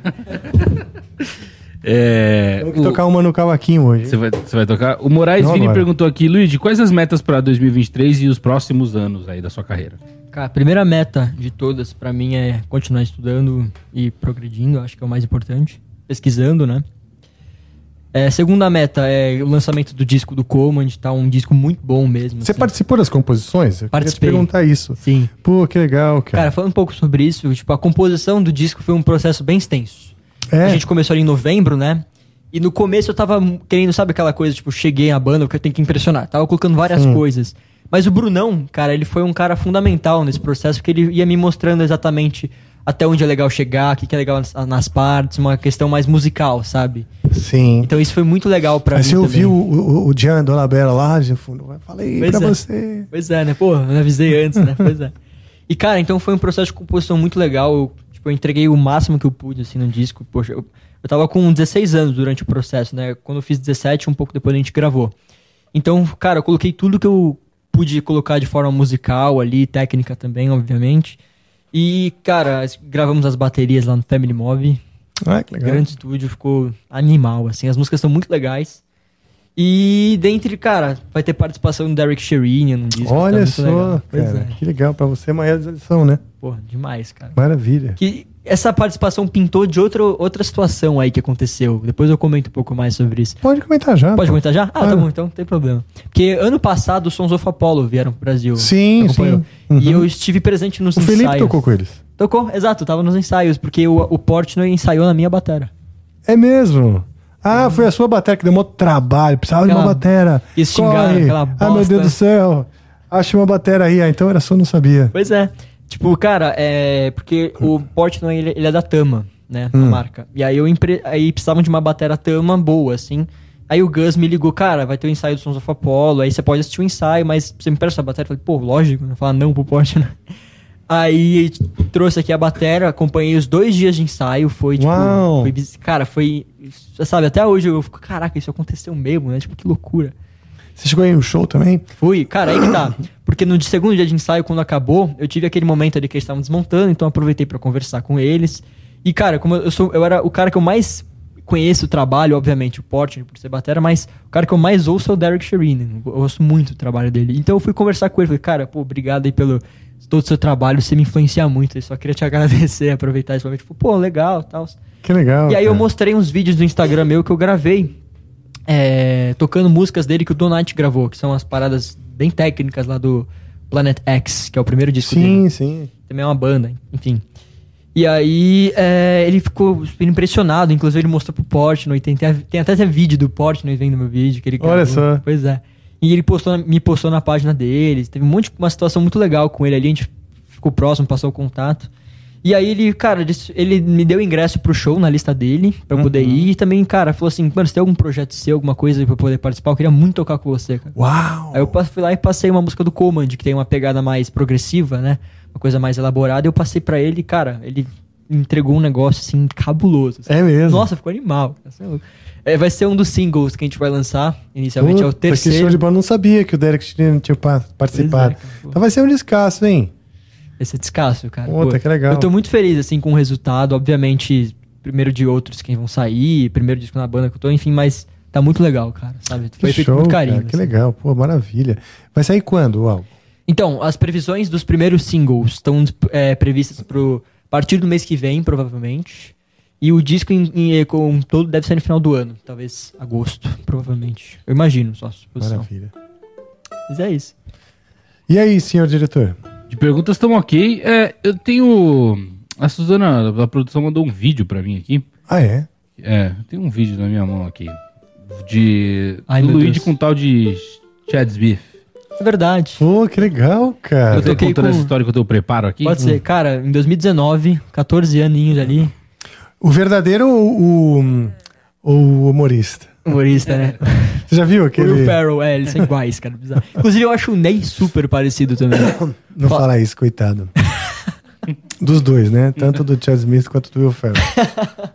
[SPEAKER 3] É,
[SPEAKER 1] Temos que
[SPEAKER 3] o-
[SPEAKER 1] tocar uma no cavaquinho hoje.
[SPEAKER 3] Você vai, você vai tocar? O Moraes
[SPEAKER 1] Não
[SPEAKER 3] Vini
[SPEAKER 1] agora.
[SPEAKER 3] perguntou aqui, Luigi, quais as metas para 2023 e os próximos anos aí da sua carreira?
[SPEAKER 2] Cara, a primeira meta de todas pra mim é continuar estudando e progredindo, acho que é o mais importante. Pesquisando, né? É, segunda meta é o lançamento do disco do Command, tá? Um disco muito bom mesmo.
[SPEAKER 1] Você
[SPEAKER 2] assim.
[SPEAKER 1] participou das composições? Eu
[SPEAKER 2] Participei.
[SPEAKER 1] queria te perguntar isso.
[SPEAKER 2] Sim.
[SPEAKER 1] Pô, que legal, cara.
[SPEAKER 2] Cara, falando um pouco sobre isso, tipo, a composição do disco foi um processo bem extenso.
[SPEAKER 1] é?
[SPEAKER 2] A gente começou ali em novembro, né? E no começo eu tava querendo, sabe aquela coisa, tipo, cheguei na banda, porque eu tenho que impressionar. Tava colocando várias coisas. Mas o Brunão, cara, ele foi um cara fundamental nesse processo, porque ele ia me mostrando exatamente até onde é legal chegar, o que que é legal nas, nas partes, uma questão mais musical, sabe?
[SPEAKER 1] Sim.
[SPEAKER 2] Então isso foi muito legal pra
[SPEAKER 1] Aí
[SPEAKER 2] mim
[SPEAKER 1] você ouviu o, o, o Jean Dolabella lá de fundo. Eu Falei
[SPEAKER 2] Pois
[SPEAKER 1] pra
[SPEAKER 2] é.
[SPEAKER 1] você.
[SPEAKER 2] Pois é, né? Pô, eu avisei antes, né? Pois é. E, cara, então foi um processo de composição muito legal. Eu, tipo, eu entreguei o máximo que eu pude, assim, no disco. Poxa, eu, eu tava com 16 anos durante o processo, né? Quando eu fiz 17, um pouco depois a gente gravou. Então, cara, eu coloquei tudo que eu pude colocar de forma musical ali, técnica também, obviamente. E, cara, gravamos as baterias lá no Family Mob.
[SPEAKER 1] Ah, que legal.
[SPEAKER 2] Grande estúdio, ficou animal, assim. As músicas são muito legais. E dentre, cara, vai ter participação do Derek Sherinian no disco. tá
[SPEAKER 1] Olha
[SPEAKER 2] muito
[SPEAKER 1] só,
[SPEAKER 2] legal.
[SPEAKER 1] Cara.
[SPEAKER 2] é.
[SPEAKER 1] Que legal. Pra você é uma realização, né?
[SPEAKER 2] Porra, demais, cara.
[SPEAKER 1] Maravilha.
[SPEAKER 2] Que essa participação pintou de outra, outra situação aí que aconteceu. Depois eu comento um pouco mais sobre isso.
[SPEAKER 1] Pode comentar já.
[SPEAKER 2] Pode
[SPEAKER 1] pô.
[SPEAKER 2] comentar já? Ah, tá
[SPEAKER 1] Claro.
[SPEAKER 2] bom, então não tem problema. Porque ano passado os Sons of Apollo vieram pro Brasil.
[SPEAKER 1] Sim, sim. Uhum.
[SPEAKER 2] E eu estive presente nos
[SPEAKER 1] O Felipe
[SPEAKER 2] ensaios.
[SPEAKER 1] tocou com eles.
[SPEAKER 2] Tocou, exato, tava nos ensaios, porque o, o Portnoy ensaiou na minha batera.
[SPEAKER 1] É mesmo? Ah, foi a sua bateria que deu mó trabalho. Precisava de uma
[SPEAKER 2] Aquela-
[SPEAKER 1] batera.
[SPEAKER 2] xingaram,
[SPEAKER 1] Corre.
[SPEAKER 2] aquela
[SPEAKER 1] Ah, meu
[SPEAKER 2] bosta.
[SPEAKER 1] Deus do céu. Acha uma batera aí. Ah, então era só, não sabia.
[SPEAKER 2] Pois é. Tipo, cara, é. Porque o Portnoy ele, ele é da Tama, né? A
[SPEAKER 1] Hum.
[SPEAKER 2] marca. E aí eu empre... aí precisavam de uma batera Tama boa, assim. Aí o Gus me ligou, cara, vai ter o ensaio do Sons of Apollo, aí você pode assistir o ensaio, mas você me presta a bateria? Eu falei, pô, lógico, não falar não pro Portnoy. Aí trouxe aqui a bateria, acompanhei os dois dias de ensaio, foi tipo.
[SPEAKER 1] Uau.
[SPEAKER 2] Foi, cara, foi. Sabe, até hoje eu fico, caraca, isso aconteceu mesmo, né? Tipo, que loucura.
[SPEAKER 1] Você chegou aí no show também?
[SPEAKER 2] Fui, cara, aí que tá. Porque no segundo dia de ensaio, quando acabou, eu tive aquele momento ali que eles estavam desmontando, então eu aproveitei pra conversar com eles. E, cara, como eu sou, eu era o cara que eu mais conheço o trabalho, obviamente, o Portnoy por ser batera, mas o cara que eu mais ouço é o Derek Sherinian. Eu ouço muito o trabalho dele. Então eu fui conversar com ele, falei, cara, pô, obrigado aí pelo todo o seu trabalho, você me influencia muito. Eu só queria te <laughs> agradecer, aproveitar esse momento. Tipo, pô, legal, tal.
[SPEAKER 1] Que legal.
[SPEAKER 2] E aí eu
[SPEAKER 1] cara.
[SPEAKER 2] mostrei uns vídeos do Instagram meu que eu gravei, é, tocando músicas dele que o Donat gravou, que são as paradas bem técnicas lá do Planet X, que é o primeiro disco dele.
[SPEAKER 1] Sim, sim.
[SPEAKER 2] Também é uma banda, enfim. E aí é, ele ficou super impressionado, inclusive ele mostrou pro Portnoy, tem, tem, até esse vídeo do Portnoy vendo meu vídeo que ele
[SPEAKER 1] Olha
[SPEAKER 2] gravou.
[SPEAKER 1] só.
[SPEAKER 2] Pois é. E ele postou, me postou na página dele, teve um monte, uma situação muito legal com ele ali, a gente ficou próximo, passou o contato. E aí ele, cara, ele, ele me deu ingresso pro show na lista dele, pra eu poder
[SPEAKER 1] Uhum.
[SPEAKER 2] ir. E também, cara, falou assim, mano, você tem algum projeto seu, alguma coisa pra eu poder participar? Eu queria muito tocar com você, cara.
[SPEAKER 1] Uau.
[SPEAKER 2] Aí eu fui lá e passei uma música do Command, que tem uma pegada mais progressiva, né? Uma coisa mais elaborada. Eu passei pra ele e, cara, ele entregou um negócio, assim, cabuloso. assim.
[SPEAKER 1] É mesmo?
[SPEAKER 2] Nossa, ficou animal. É. É, vai ser um dos singles que a gente vai lançar. Inicialmente é o
[SPEAKER 1] Puta, Que show
[SPEAKER 2] terceiro.
[SPEAKER 1] de bola. Não sabia que o Derek tinha pa- participado.
[SPEAKER 2] É, cara.
[SPEAKER 1] então vai ser um descasso, hein?
[SPEAKER 2] Esse é descasso, cara.
[SPEAKER 1] Puta, que legal.
[SPEAKER 2] Eu tô muito feliz, assim, com o resultado. Obviamente, primeiro de outros que vão sair, primeiro disco na banda que eu tô, enfim, mas tá muito legal, cara, sabe? Foi
[SPEAKER 1] Que
[SPEAKER 2] feito
[SPEAKER 1] show,
[SPEAKER 2] com muito carinho.
[SPEAKER 1] cara. Que
[SPEAKER 2] assim.
[SPEAKER 1] legal. Pô, maravilha. Vai sair quando o álbum?
[SPEAKER 2] Então, as previsões dos primeiros singles estão é, previstas pro partir do mês que vem, provavelmente. E o disco em, em- com todo deve ser no final do ano, talvez agosto, provavelmente. Eu imagino, só suposição.
[SPEAKER 1] Maravilha.
[SPEAKER 2] Mas é isso.
[SPEAKER 1] E aí, senhor diretor?
[SPEAKER 3] De perguntas estão ok. É, eu tenho. A Suzana da produção mandou um vídeo pra mim aqui.
[SPEAKER 1] Ah, é?
[SPEAKER 3] É, tem um vídeo na minha mão aqui. De.
[SPEAKER 2] Ai,
[SPEAKER 3] do Luigi
[SPEAKER 2] Deus.
[SPEAKER 3] com tal de Chad Smith.
[SPEAKER 2] É verdade.
[SPEAKER 1] Pô, que legal, cara.
[SPEAKER 3] Eu tô
[SPEAKER 2] toquei
[SPEAKER 3] contando
[SPEAKER 2] com-
[SPEAKER 3] essa história que eu tenho preparo aqui.
[SPEAKER 2] Pode ser. Cara, em 2019, 14 aninhos ali,
[SPEAKER 1] O verdadeiro ou o, o humorista?
[SPEAKER 2] humorista, né? <laughs>
[SPEAKER 1] Você já viu
[SPEAKER 2] O
[SPEAKER 1] aquele...
[SPEAKER 2] Will Ferrell, é, eles são iguais, cara. bizarro. Inclusive, eu acho o Ney super parecido também. <coughs>
[SPEAKER 1] Não
[SPEAKER 2] Fa-
[SPEAKER 1] fala isso, coitado. <laughs> Dos dois, né? Tanto do Chad Smith quanto do Will Ferrell.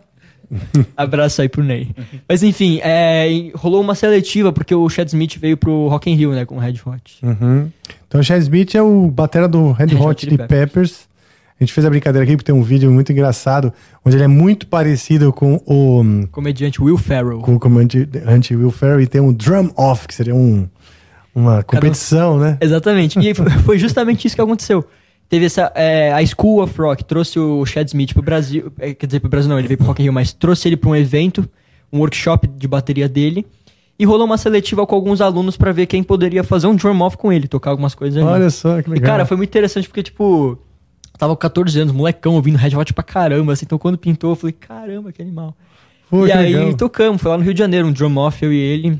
[SPEAKER 1] <laughs>
[SPEAKER 2] Abraço aí pro Ney. Mas enfim, é, rolou uma seletiva porque o Chad Smith veio pro Rock in Rio, né, com o Red Hot.
[SPEAKER 1] Uhum. Então, o Chad Smith é o batera do Red
[SPEAKER 2] Red Hot Chili
[SPEAKER 1] Chili Peppers. A gente fez a brincadeira aqui porque tem um vídeo muito engraçado onde ele é muito parecido com o,
[SPEAKER 2] Comediante Will Ferrell.
[SPEAKER 1] com o comandante Will Ferrell e tem um drum off, que seria um, uma competição, né?
[SPEAKER 2] Exatamente. E foi- justamente isso que aconteceu. Teve essa. é, a School of Rock trouxe o Chad Smith pro Brasil. é, quer dizer, pro Brasil não, ele veio pro Rock in Rio, mas trouxe ele pra um evento, um workshop de bateria dele. E rolou uma seletiva com alguns alunos pra ver quem poderia fazer um drum off com ele, tocar algumas coisas ali.
[SPEAKER 1] Olha só, que
[SPEAKER 2] E,
[SPEAKER 1] legal.
[SPEAKER 2] cara, foi muito interessante porque, tipo, tava com 14 anos, molecão, ouvindo Red Hot pra caramba, assim. Então, quando pintou, eu falei, caramba, que animal.
[SPEAKER 1] Pô,
[SPEAKER 2] e
[SPEAKER 1] que
[SPEAKER 2] aí,
[SPEAKER 1] legal.
[SPEAKER 2] tocamos, foi lá no Rio de Janeiro, um drum off, eu e ele.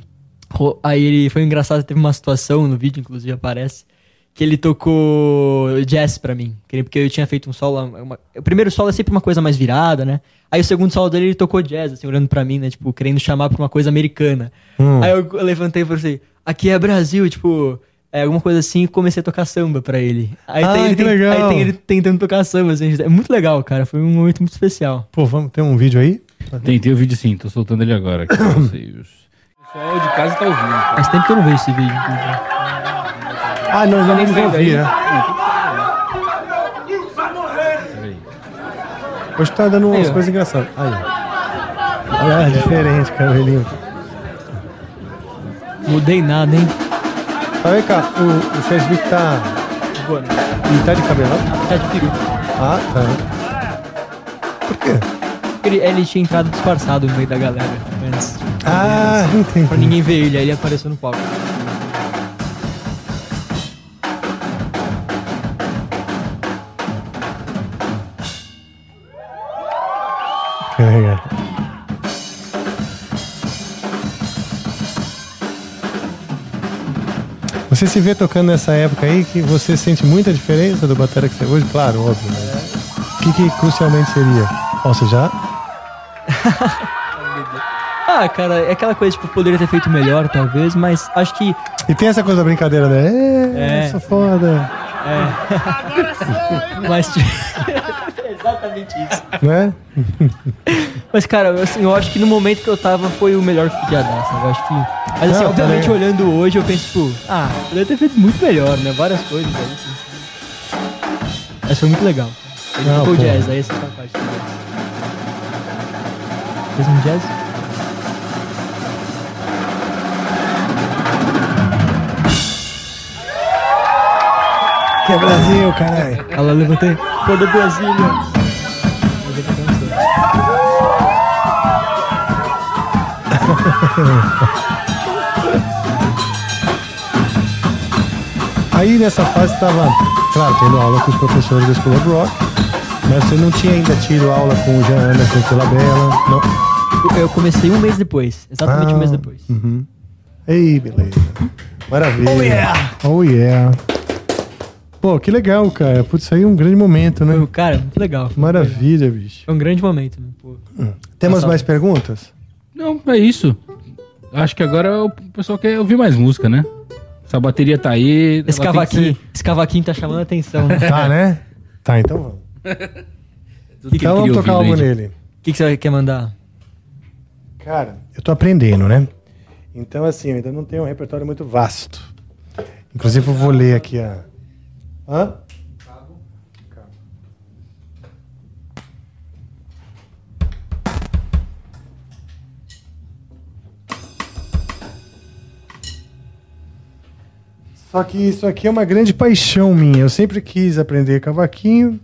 [SPEAKER 2] Aí ele, foi engraçado, teve uma situação no vídeo, inclusive, aparece, que ele tocou jazz pra mim. que- Porque eu tinha feito um solo, uma- o primeiro solo é sempre uma coisa mais virada, né? Aí o segundo solo dele, ele tocou jazz, assim, olhando pra mim, né? Tipo, querendo chamar pra uma coisa americana.
[SPEAKER 1] Hum.
[SPEAKER 2] Aí eu levantei e falei assim, aqui é Brasil, tipo, é alguma coisa assim, e comecei a tocar samba pra ele. Aí,
[SPEAKER 1] Ah,
[SPEAKER 2] tem, ele
[SPEAKER 1] que
[SPEAKER 2] tem-
[SPEAKER 1] legal.
[SPEAKER 2] aí tem ele tentando tocar samba, assim, é muito legal, cara, foi um momento muito especial.
[SPEAKER 1] Pô, vamos ter um vídeo aí?
[SPEAKER 3] Tem, tem o vídeo sim, tô soltando ele agora aqui pra vocês. O <coughs> pessoal de casa tá ouvindo. tá?
[SPEAKER 2] Faz tempo que eu não vejo esse vídeo.
[SPEAKER 1] Ah, não, já ouvir,
[SPEAKER 3] aí?
[SPEAKER 1] né? Hoje tá dando umas
[SPEAKER 2] Aí,
[SPEAKER 1] coisas engraçadas. Aí. Olha, é diferente, cabelinho.
[SPEAKER 2] Mudei nada, hein?
[SPEAKER 1] Tá, vem cá, o, o Chad Smith tá.
[SPEAKER 2] Boa, né?
[SPEAKER 1] Ele tá de cabelão?
[SPEAKER 2] Tá de peru.
[SPEAKER 1] Ah, tá. Por quê?
[SPEAKER 2] Ele, ele tinha entrado disfarçado no meio da galera, antes. tipo,
[SPEAKER 1] Ah, entendi.
[SPEAKER 2] Pra ninguém ver ele, aí ele apareceu no palco.
[SPEAKER 1] Você se vê tocando nessa época aí que você sente muita diferença do batera que você é hoje? Claro, óbvio. Né? O que, que crucialmente seria? Você já? <laughs>
[SPEAKER 2] Ah, cara, é aquela coisa, tipo, poderia ter feito melhor, talvez, mas acho que.
[SPEAKER 1] E tem essa coisa da brincadeira, né? É,
[SPEAKER 2] É.
[SPEAKER 1] sou foda. <laughs>
[SPEAKER 2] Mas. Tipo, Exatamente isso.
[SPEAKER 1] Né? <laughs>
[SPEAKER 2] Mas, cara, assim, eu acho que no momento que eu tava foi o melhor que podia dar, sabe? Eu acho que. Mas, assim,
[SPEAKER 1] Não,
[SPEAKER 2] obviamente,
[SPEAKER 1] também.
[SPEAKER 2] olhando hoje, eu penso, tipo, ah, poderia ter feito muito melhor, né? Várias coisas aí. assim. Mas foi muito legal. Ele
[SPEAKER 1] Não,
[SPEAKER 2] tocou
[SPEAKER 1] pô.
[SPEAKER 2] jazz, aí essa parte do jazz. Fez um jazz?
[SPEAKER 1] Que é Brasil, caralho.
[SPEAKER 2] Ela levantei. Pô, do Brasília. Dançando.
[SPEAKER 1] Aí nessa fase tava, claro, tendo aula com os professores da School of Rock, mas você não tinha ainda tido aula com o Jean Anderson Colabella, não?
[SPEAKER 2] Eu- Eu comecei um mês depois. Exatamente
[SPEAKER 1] Ah,
[SPEAKER 2] um mês depois.
[SPEAKER 1] Uhum. Ei, beleza. Maravilha. Oh yeah! Oh yeah! Pô, que legal, cara. Putz, isso aí é um grande momento,
[SPEAKER 2] Foi,
[SPEAKER 1] né?
[SPEAKER 2] cara, muito legal.
[SPEAKER 1] Maravilha, bicho.
[SPEAKER 2] Foi um grande momento, né? Pô.
[SPEAKER 1] Temos
[SPEAKER 2] Nossa.
[SPEAKER 1] mais perguntas?
[SPEAKER 3] Não, é isso. Acho que agora o pessoal quer ouvir mais música, né? Essa bateria tá aí.
[SPEAKER 2] Esse cavaquinho, esse cavaquinho tá chamando a atenção, né?
[SPEAKER 1] Tá, né? Tá, então vamos. <laughs>
[SPEAKER 3] ser-
[SPEAKER 1] Então vamos tocar algo
[SPEAKER 3] né?
[SPEAKER 1] nele.
[SPEAKER 2] O que, que você quer mandar?
[SPEAKER 1] Cara, eu tô aprendendo, né? Então, assim, eu ainda não tenho um repertório muito vasto. Inclusive, eu vou ler aqui a. Hã? Só que isso aqui é uma grande paixão minha. Eu sempre quis aprender cavaquinho.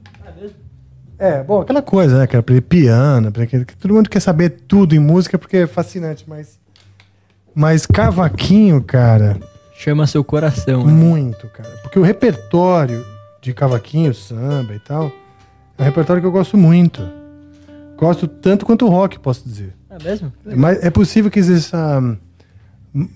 [SPEAKER 1] É, bom, aquela coisa, né? Quero aprender piano, aprender, todo mundo quer saber tudo em música porque é fascinante, mas. Mas cavaquinho, cara,
[SPEAKER 2] Chama seu coração. né?
[SPEAKER 1] muito, cara. Porque o repertório de cavaquinho, samba e tal, é um repertório que eu gosto muito. Gosto tanto quanto o rock, posso dizer.
[SPEAKER 2] É mesmo?
[SPEAKER 1] Mas é possível que exista hum,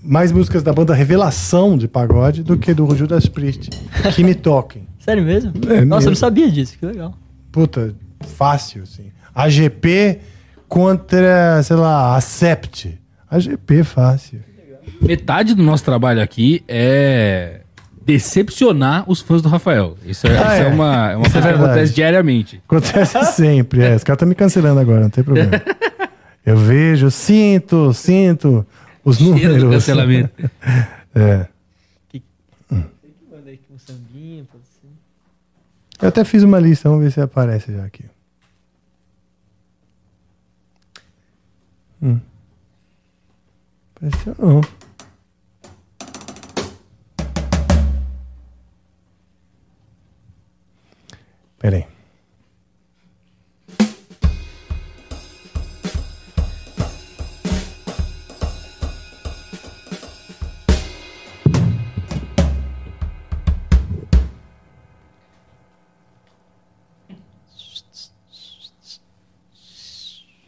[SPEAKER 1] mais músicas da banda Revelação de pagode do que do Judas Priest, que me toquem. <laughs>
[SPEAKER 2] Sério mesmo?
[SPEAKER 1] É
[SPEAKER 2] Nossa, eu não sabia disso, que legal.
[SPEAKER 1] Puta, fácil, assim. AGP contra, sei lá, Acept. AGP fácil.
[SPEAKER 3] Metade do nosso trabalho aqui é decepcionar os fãs do Rafael. Isso é,
[SPEAKER 1] Ah,
[SPEAKER 3] isso é
[SPEAKER 1] é.
[SPEAKER 3] uma, é uma
[SPEAKER 1] Isso é
[SPEAKER 3] coisa que
[SPEAKER 1] verdade.
[SPEAKER 3] acontece diariamente.
[SPEAKER 1] Acontece <laughs> sempre, é. Os caras estão me cancelando agora, não tem problema. <laughs> Eu vejo, sinto, sinto os
[SPEAKER 3] Cheiro do
[SPEAKER 1] números.
[SPEAKER 3] cancelamento. <laughs>
[SPEAKER 1] É.
[SPEAKER 2] Aí um ser.
[SPEAKER 1] Eu até fiz uma lista, vamos ver se aparece já aqui. Hum. Apareceu não. Pera aí.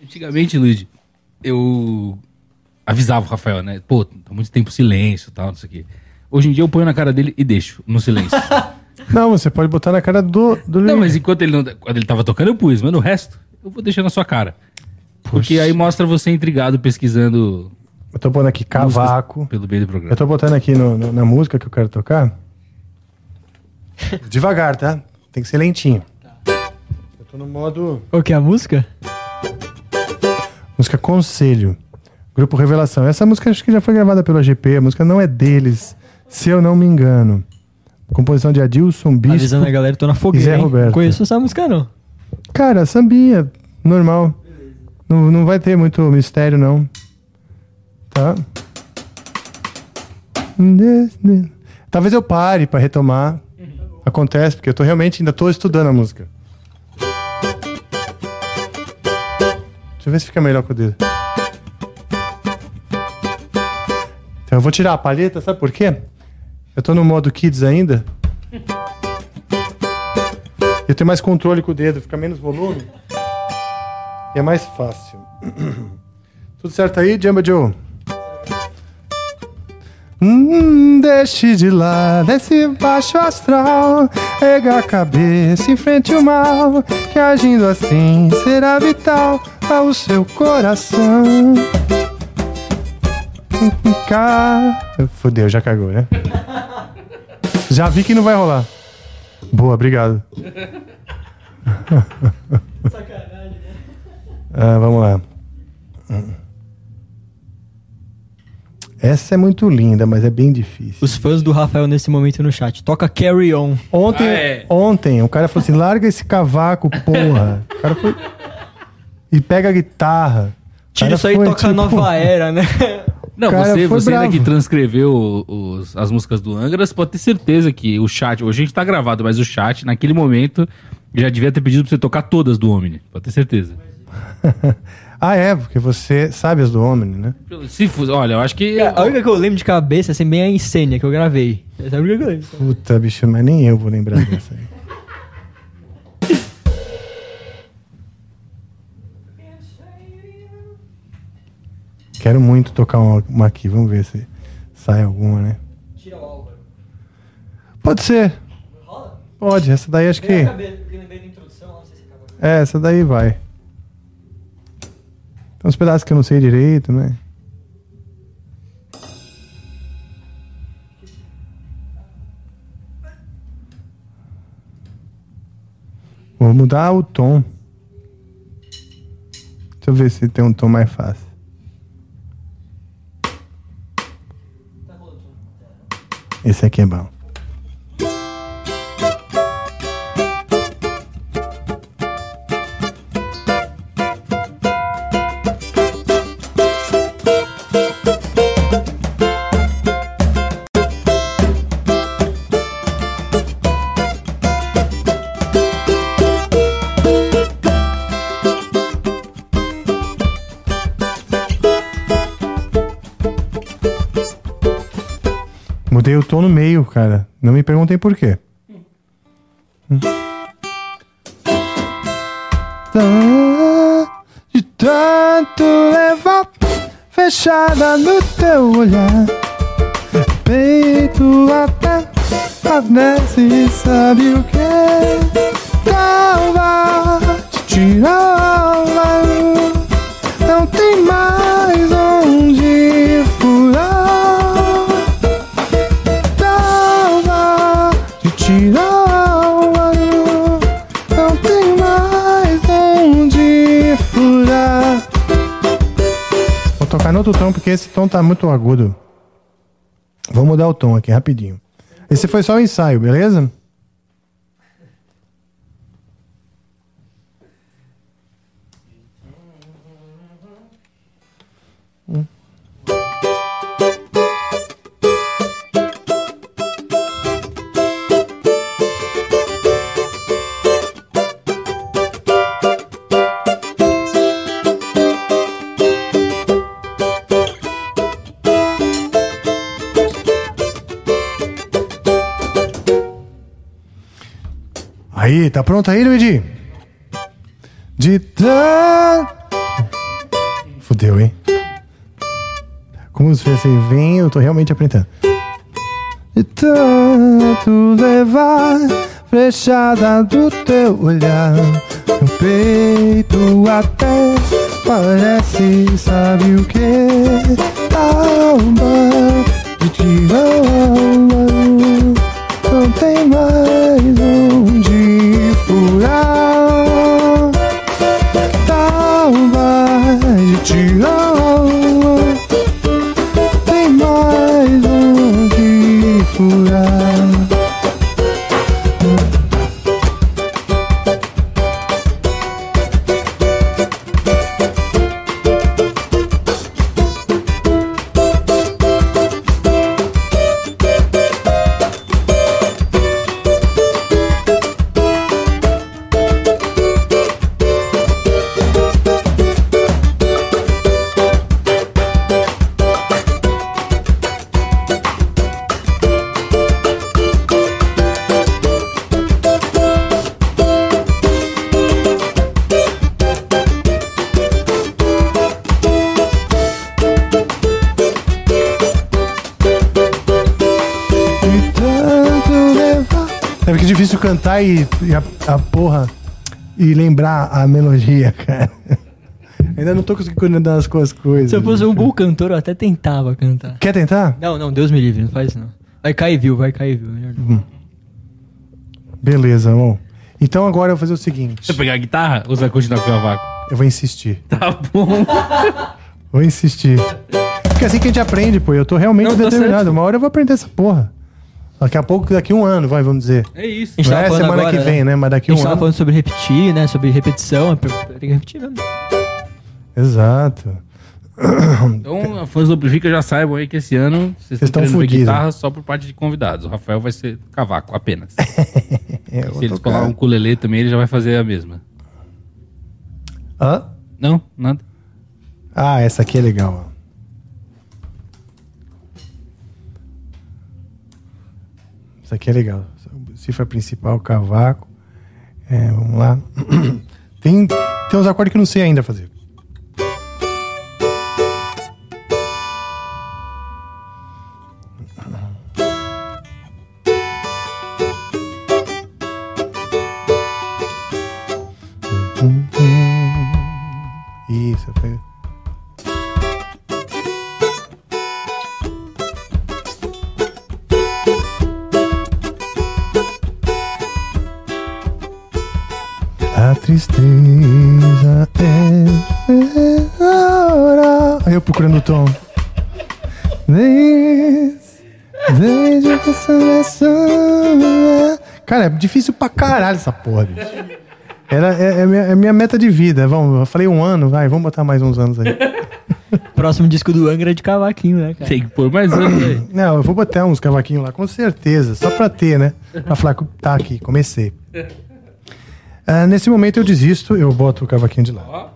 [SPEAKER 3] Antigamente, Luigi, eu avisava o Rafael, né? Pô, tá muito tempo silêncio e tal, não sei o quê. Hoje em dia eu ponho na cara dele e deixo no silêncio. <laughs>
[SPEAKER 1] Não, você pode botar na cara do, do
[SPEAKER 3] não, mas enquanto ele não, quando ele tava tocando, eu pus, mas no resto, eu vou deixar na sua cara. Porque aí mostra você intrigado pesquisando
[SPEAKER 1] Eu tô pondo aqui cavaco.
[SPEAKER 3] pelo meio do programa.
[SPEAKER 1] Eu tô botando aqui no- no- na música que eu quero tocar. Devagar, tá? Tem que ser lentinho. Eu tô no modo.
[SPEAKER 2] O que é a música?
[SPEAKER 1] Música Conselho. Grupo Revelação. Essa música acho que já foi gravada pelo AGP. A música não é deles, se eu não me engano. Composição de Adilson Bispo.
[SPEAKER 2] Avisando a galera, tô na
[SPEAKER 1] E Zé
[SPEAKER 2] fogueira, hein?
[SPEAKER 1] Roberto.
[SPEAKER 2] Conheço essa música, não.
[SPEAKER 1] Cara, sambinha, normal. Não, não vai ter muito mistério, não. Tá? Talvez eu pare pra retomar. Acontece, porque eu tô realmente ainda tô estudando a música. Deixa eu ver se fica melhor com o dedo. Então eu vou tirar a palheta, sabe por quê? Eu tô no modo kids ainda. Eu tenho mais controle com o dedo, fica menos volume. E é mais fácil. <clears throat> Tudo certo aí, Jamba Joe? Hum, deixe de lado esse baixo astral. Erga a cabeça, enfrente o mal. Que agindo assim será vital ao seu coração. Fudeu, já cagou, né? Já vi que não vai rolar. Boa, obrigado. Ah, vamos lá. Essa é muito linda, mas é bem difícil.
[SPEAKER 2] Os fãs do Rafael nesse momento no chat. Toca Carry On.
[SPEAKER 1] Ontem,
[SPEAKER 3] Ah, é.
[SPEAKER 1] ontem, o cara falou assim: larga esse cavaco, porra. O cara foi. E pega a guitarra.
[SPEAKER 2] Tira isso aí e
[SPEAKER 1] foi,
[SPEAKER 2] toca
[SPEAKER 1] tipo,
[SPEAKER 2] Nova Era, né?
[SPEAKER 3] Não,
[SPEAKER 1] Cara,
[SPEAKER 3] você, você ainda que transcreveu os- as músicas do Angra, você pode ter certeza que o chat, hoje a gente tá gravado, mas o chat, naquele momento, já devia ter pedido pra você tocar todas do Omni. Pode ter certeza. <laughs>
[SPEAKER 1] Ah, é, porque você sabe as do homem, né?
[SPEAKER 3] Se fosse, olha, eu acho que.
[SPEAKER 2] A única que eu lembro de cabeça, assim, bem é a Insênia que eu gravei. Essa é a única que eu lembro.
[SPEAKER 1] Puta, bicho, mas nem eu vou lembrar dessa aí. Quero muito tocar uma, uma aqui, vamos ver se sai alguma, né?
[SPEAKER 2] Tira o Álvaro.
[SPEAKER 1] Pode ser. Pode, essa daí acho que. É, essa daí vai. Tem uns pedaços que eu não sei direito, né? Vou mudar o tom. Deixa eu ver se tem um tom mais fácil. Esse aqui é bom. Tom no meio, cara. Não me perguntem por quê. Hum. Tá De tanto levar fechada no teu olhar, peito até adnece sabe o que? Tava te tirava, não tem mais outro tom, porque esse tom tá muito agudo. Vou mudar o tom aqui rapidinho. Esse foi só o ensaio, beleza? Tá pronto aí, Luigi? De tan... Fudeu, hein? Como se fosse vem, eu tô realmente aprendendo. De tanto levar flechada do teu olhar No peito até parece, sabe o que? Alma de tirão Não tem mais cantar e, e a, a porra e lembrar a melodia, cara. <laughs> Ainda não tô conseguindo coordenar as co- as coisas.
[SPEAKER 2] Se eu fosse um bom cantor, eu até tentava cantar.
[SPEAKER 1] Quer tentar?
[SPEAKER 2] Não, não, Deus me livre, não faz isso não. Vai cair view, vai cair melhor não.
[SPEAKER 1] Beleza, amor. Então agora eu vou fazer o seguinte.
[SPEAKER 3] Você pegar a guitarra ou você vai continuar com o cavaco?
[SPEAKER 1] Eu vou insistir.
[SPEAKER 3] Tá bom.
[SPEAKER 1] Vou insistir. Porque é assim que a gente aprende, pô. Eu tô realmente
[SPEAKER 3] Não,
[SPEAKER 1] determinado. Uma hora eu vou aprender essa porra. Daqui a pouco, daqui a um ano, vai, vamos dizer.
[SPEAKER 3] É isso.
[SPEAKER 2] A gente
[SPEAKER 1] Não é semana
[SPEAKER 2] agora,
[SPEAKER 1] que vem, né? Mas daqui
[SPEAKER 2] A
[SPEAKER 1] a
[SPEAKER 2] gente
[SPEAKER 1] um
[SPEAKER 2] tava
[SPEAKER 1] ano.
[SPEAKER 2] falando sobre repetir, né? Sobre repetição. Tem que repetir mesmo.
[SPEAKER 1] Exato.
[SPEAKER 3] Então, fãs do Amplifica já saibam aí que esse ano vocês
[SPEAKER 1] Vocês
[SPEAKER 3] estão
[SPEAKER 1] fudidos.
[SPEAKER 3] guitarra só por parte de convidados. O Rafael vai ser cavaco apenas.
[SPEAKER 1] É, <laughs>
[SPEAKER 3] Se eles
[SPEAKER 1] tocar.
[SPEAKER 3] colar um ukulele também, ele já vai fazer a mesma.
[SPEAKER 1] Hã?
[SPEAKER 3] Não? Nada?
[SPEAKER 1] Ah, essa aqui é legal. Essa aqui é legal. Cifra principal, cavaco. É, vamos lá. <clears throat> Tem, tem uns acordes que eu não sei ainda fazer. Procurando o tom. Cara, é difícil pra caralho essa porra, bicho. Era, é, é minha, é minha meta de vida. Vamos, eu falei um ano, vai, vamos botar mais uns anos aí. <laughs>
[SPEAKER 2] Próximo disco do Angra é de cavaquinho, né, cara?
[SPEAKER 3] Tem que pôr mais anos aí. <coughs>
[SPEAKER 1] Não, eu vou botar uns cavaquinhos lá, com certeza. Só pra ter, né? Pra falar que tá aqui, comecei. Ah, nesse momento eu desisto, eu boto o cavaquinho de lado.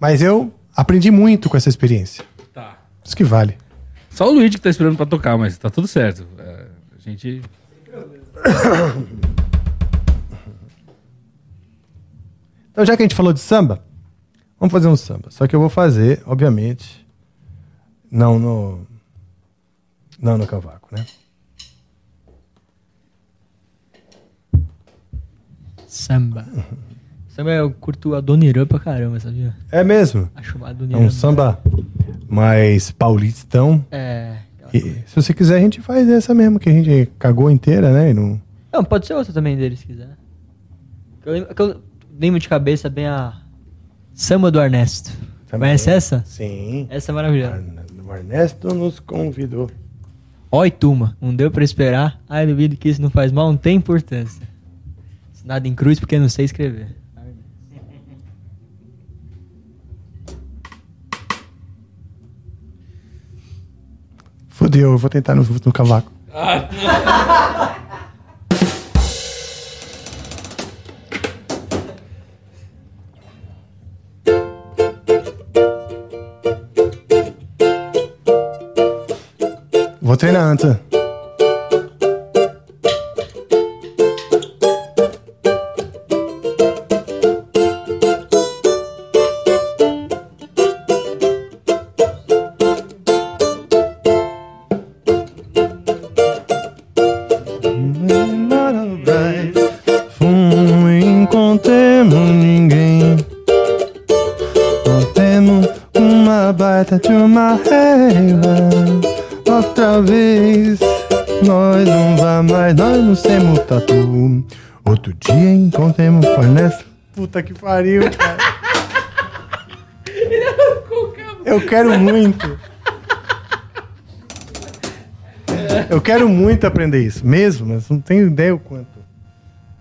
[SPEAKER 1] Mas eu aprendi muito com essa experiência.
[SPEAKER 3] Tá.
[SPEAKER 1] Isso que vale.
[SPEAKER 3] Só o Luigi que tá esperando pra tocar, mas tá tudo certo. É, a gente.
[SPEAKER 1] Então, já que a gente falou de samba, vamos fazer um samba. Só que eu vou fazer, obviamente, não no. Não no cavaco, né?
[SPEAKER 2] Samba. <laughs> Samba eu curto a Dona Irã pra caramba, sabia?
[SPEAKER 1] É mesmo.
[SPEAKER 2] Acho a
[SPEAKER 1] É um samba mais paulistão.
[SPEAKER 2] É.
[SPEAKER 1] E, se você quiser, a gente faz essa mesmo, que a gente cagou inteira, né? E não...
[SPEAKER 2] Não, pode ser outra também dele, se quiser. Eu lembro, eu lembro de cabeça bem a Samba do Ernesto. Conhece essa?
[SPEAKER 1] Sim.
[SPEAKER 2] Essa é maravilhosa.
[SPEAKER 1] O Ernesto nos convidou.
[SPEAKER 2] Oi, turma, não deu pra esperar. Ai, duvido que isso não faz mal, não tem importância. Nada em cruz porque não sei escrever.
[SPEAKER 1] Fodeu, eu vou tentar no, no cavaco. Vou treinar antes. Puta que pariu, cara. Eu quero muito. Eu quero muito aprender isso, mesmo, mas não tenho ideia o quanto.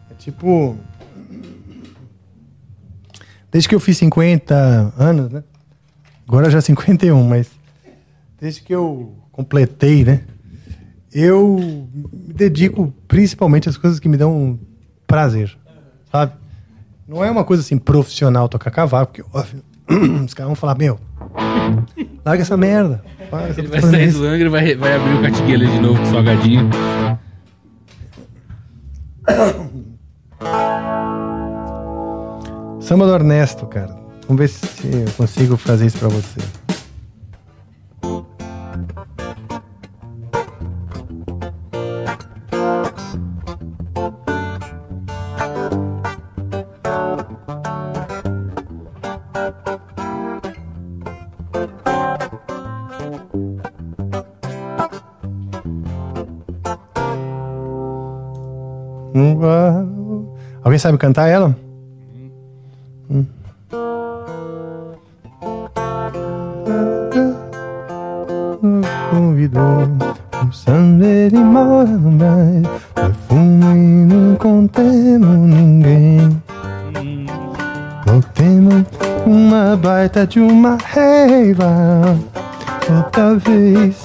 [SPEAKER 1] É tipo. Desde que eu fiz 50 anos, né? Agora já 51, mas. Desde que eu completei, né? Eu me dedico principalmente às coisas que me dão prazer, sabe? Não é uma coisa assim profissional tocar cavalo, porque óbvio, <clears throat> os caras vão falar: Meu, larga essa merda. Para,
[SPEAKER 3] Ele vai sair
[SPEAKER 1] isso."
[SPEAKER 3] do Angra e vai, vai abrir o catiguele de novo com salgadinho.
[SPEAKER 1] Samba do Ernesto, cara. Vamos ver se eu consigo fazer isso pra você. Sabe cantar ela? convidou. O samba ele mora no bairro. Foi fumo e não contemos ninguém. Voltemos uma baita de uma raiva. Outra vez.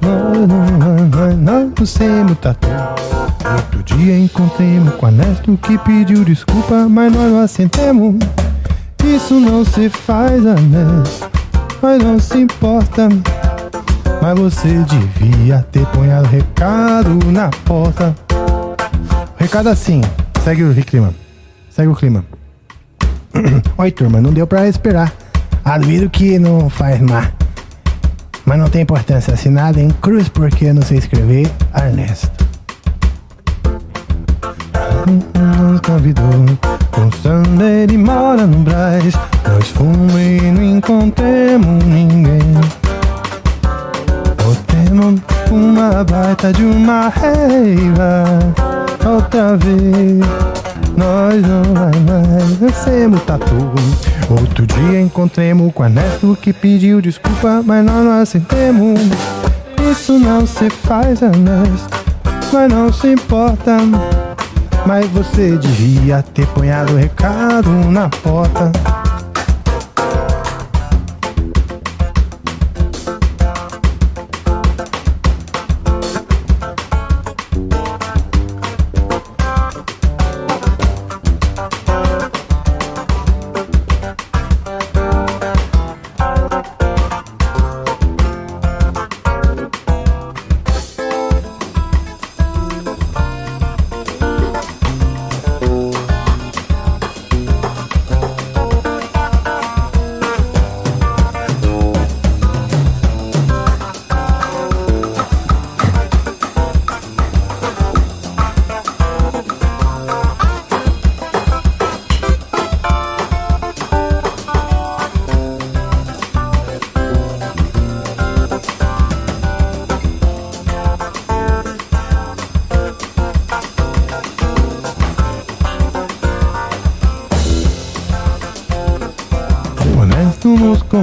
[SPEAKER 1] Nós não temos tatu. Outro dia encontremos com a Nesto que pediu desculpa, mas nós não assentemos. Isso não se faz, Ernesto, mas não se importa. Mas você devia ter ponhado recado na porta. Recado assim, segue o clima. Segue o clima. <clears throat> Oi, turma, não deu pra esperar. Admiro que não faz mal. Mas não tem importância. Assinado em cruz porque não sei escrever. Ernesto. Nos convidou. O samba ele mora no Brás. Nós fomos e não encontremos ninguém. Botemos uma baita de uma raiva. Outra vez. Nós não vai mais vencemos tatu. Outro dia encontremos com a Ernesto que pediu desculpa, mas nós não aceitemos. Isso não se faz, Ernesto, mas não se importa. Mas você devia ter ponhado o recado na porta.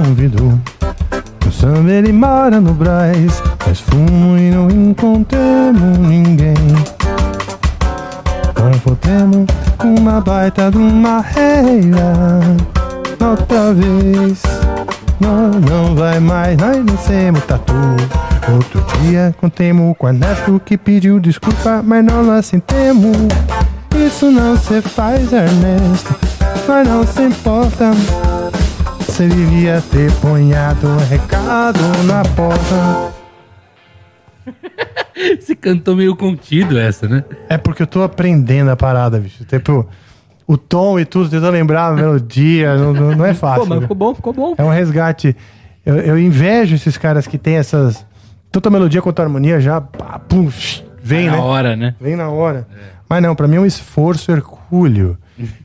[SPEAKER 1] Convidou. O samba ele mora no Brás. Nós fomos e não encontramos ninguém. Confrontemos uma baita de uma reira. Outra vez, nós não vai mais, nós não temos tatu. Outro dia contemos com Ernesto que pediu desculpa, mas não nós sentemos. Isso não se faz, Ernesto, mas não se importa. Você devia ter ponhado um recado na porta. <laughs>
[SPEAKER 3] Você cantou meio contido essa, né?
[SPEAKER 1] É porque eu tô aprendendo a parada, bicho. Tipo, o tom e tudo, tentando lembrar a melodia, não, não, não é fácil.
[SPEAKER 2] Pô, mas ficou bom, ficou bom.
[SPEAKER 1] É um resgate. Eu, eu invejo esses caras que tem essas. Tanto a melodia quanto a harmonia já. Pá, pum, shh, vem,
[SPEAKER 3] Na
[SPEAKER 1] né?
[SPEAKER 3] hora, né?
[SPEAKER 1] Vem na hora. Mas não, pra mim é um esforço hercúleo.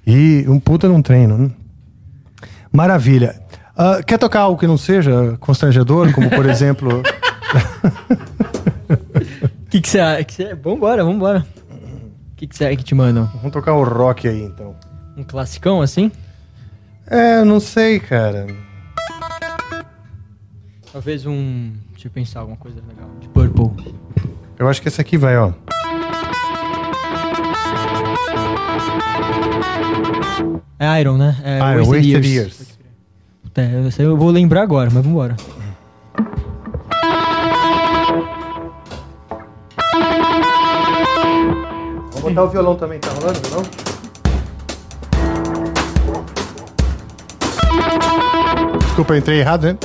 [SPEAKER 1] e um puta num treino. né? Maravilha. Ah, quer tocar algo que não seja constrangedor, como por <laughs> exemplo.
[SPEAKER 2] O <laughs> que você que cê- Vambora, vambora. O que você que te mandam?
[SPEAKER 1] Vamos tocar o rock aí então.
[SPEAKER 2] Um classicão assim?
[SPEAKER 1] É, eu não sei, cara.
[SPEAKER 2] Talvez um... Deixa eu pensar alguma coisa legal. De Purple.
[SPEAKER 1] Eu acho que esse aqui vai, ó.
[SPEAKER 2] É Iron, né? É
[SPEAKER 1] Iron, Wasted Years.
[SPEAKER 2] Puta, é, eu vou lembrar agora, mas vambora.
[SPEAKER 1] Vamos botar o violão também, tá rolando o violão? Desculpa, eu entrei errado, né?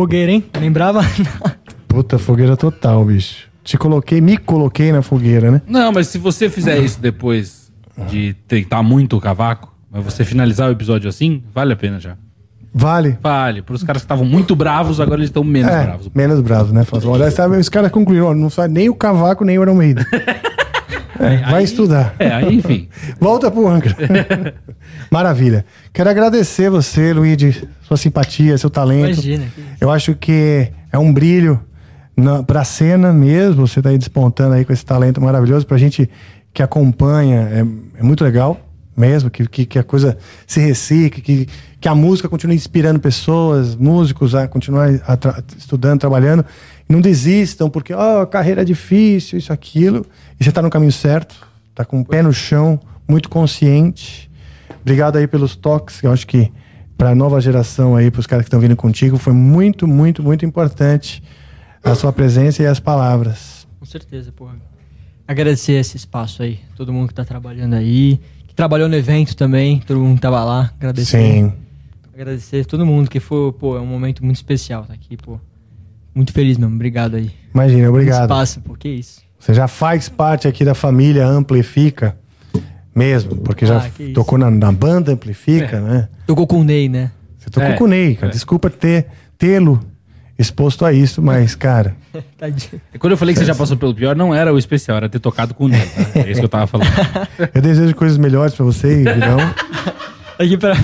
[SPEAKER 2] Fogueira, hein? Lembrava?
[SPEAKER 1] puta, fogueira total, bicho. Te coloquei, me coloquei na fogueira, né?
[SPEAKER 3] Não, mas se você fizer isso depois de tentar muito o cavaco, mas você finalizar o episódio assim, vale a pena já.
[SPEAKER 1] Vale.
[SPEAKER 3] Vale. Para os caras que estavam muito bravos, agora eles estão menos
[SPEAKER 1] É,
[SPEAKER 3] bravos.
[SPEAKER 1] menos bravo, né? Fala, Olha, sabe, os caras concluíram, ó, não sabe nem o cavaco, nem o Iron Maiden. <laughs> É, vai
[SPEAKER 3] Aí-
[SPEAKER 1] estudar.
[SPEAKER 3] É, aí, enfim. <laughs>
[SPEAKER 1] Volta pro Angra. <laughs> Maravilha. Quero agradecer você, Luigi, sua simpatia, seu talento.
[SPEAKER 2] Imagina.
[SPEAKER 1] Eu acho que é um brilho na, pra cena mesmo. Você tá aí despontando aí com esse talento maravilhoso. Pra gente que acompanha, é, é muito legal mesmo. Que, que, que a coisa se recicle, que, que a música continue inspirando pessoas, músicos a continuar a tra- estudando, trabalhando. Não desistam, porque ó, carreira é difícil, isso, aquilo. E você tá no caminho certo, tá com o pé no chão, muito consciente. Obrigado aí pelos toques, eu acho que para a nova geração aí, para os caras que estão vindo contigo, foi muito, muito, muito importante a sua presença e as palavras.
[SPEAKER 2] Com certeza, porra. Agradecer esse espaço aí. Todo mundo que tá trabalhando aí. Que trabalhou no evento também. Todo mundo que tava lá. Agradecer.
[SPEAKER 1] Sim.
[SPEAKER 2] Agradecer todo mundo que foi, pô, é um momento muito especial tá aqui, pô. Muito feliz mesmo. Obrigado aí.
[SPEAKER 1] Imagina, obrigado.
[SPEAKER 2] espaço, pô. Que isso.
[SPEAKER 1] Você já faz parte aqui da família Amplifica, mesmo, porque já
[SPEAKER 2] Ah,
[SPEAKER 1] tocou na, na banda Amplifica,
[SPEAKER 3] É.
[SPEAKER 1] né?
[SPEAKER 2] Tocou com o Ney, né?
[SPEAKER 1] Você tocou
[SPEAKER 3] É,
[SPEAKER 1] com o Ney, cara.
[SPEAKER 3] é.
[SPEAKER 1] Desculpa ter tê-lo exposto a isso, mas, cara, <laughs>
[SPEAKER 3] Quando eu falei que você já passou pelo pior, não era o especial, era ter tocado com o Ney. Tá? É isso que eu tava falando. <laughs>
[SPEAKER 1] eu desejo coisas melhores pra você, Virão. <laughs>
[SPEAKER 2] Aqui pra.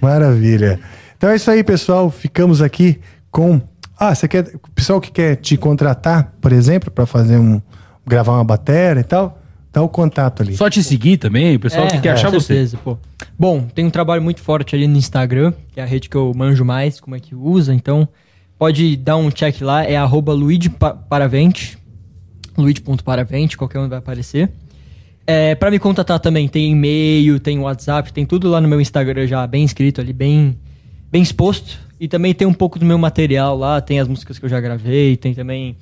[SPEAKER 1] Maravilha. Então é isso aí, pessoal. Ficamos aqui com. Ah, você quer. O pessoal que quer te contratar, por exemplo, para fazer um. gravar uma bateria e tal, dá o contato ali.
[SPEAKER 3] Só te seguir também, o pessoal que quer achar
[SPEAKER 2] com
[SPEAKER 3] você.
[SPEAKER 2] certeza, pô. Bom, tem um trabalho muito forte ali no Instagram, que é a rede que eu manjo mais, como é que usa, então pode dar um check lá, é arroba luigiparavente, luigi.paravente, qualquer um vai aparecer. É, para me contatar também, tem e-mail, tem WhatsApp, tem tudo lá no meu Instagram já bem escrito ali, bem, bem exposto. E também tem um pouco do meu material lá, tem as músicas que eu já gravei, tem também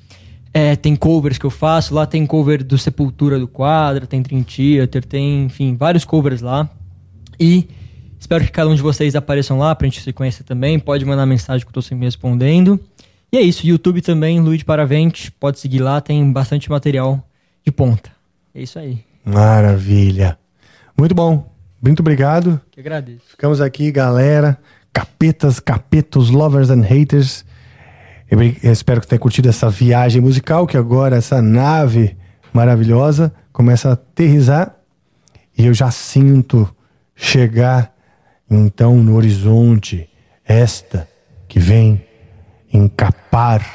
[SPEAKER 2] é, tem covers que eu faço, lá tem cover do Sepultura do Quadra, tem Dream Theater, tem, enfim, vários covers lá. E espero que cada um de vocês apareçam lá pra gente se conhecer também. Pode mandar mensagem que eu tô sempre respondendo. E é isso, YouTube também, Luiz Paravente, pode seguir lá, tem bastante material de ponta. É isso aí.
[SPEAKER 1] Maravilha. Muito bom. Muito obrigado.
[SPEAKER 2] Que agradeço.
[SPEAKER 1] Ficamos aqui, galera. Capetas, capetos, lovers and haters. Eu espero que tenha curtido essa viagem musical, que agora essa nave maravilhosa começa a aterrizar. E eu já sinto chegar, então, no horizonte, esta que vem encapar,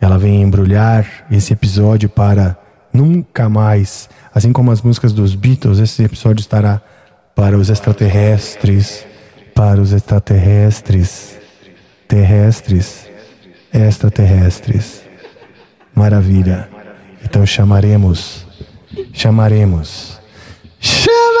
[SPEAKER 1] ela vem embrulhar esse episódio para nunca mais. Assim como as músicas dos Beatles, esse episódio estará para os extraterrestres, para os extraterrestres, terrestres, extraterrestres. Maravilha. Então chamaremos, chamaremos. Chama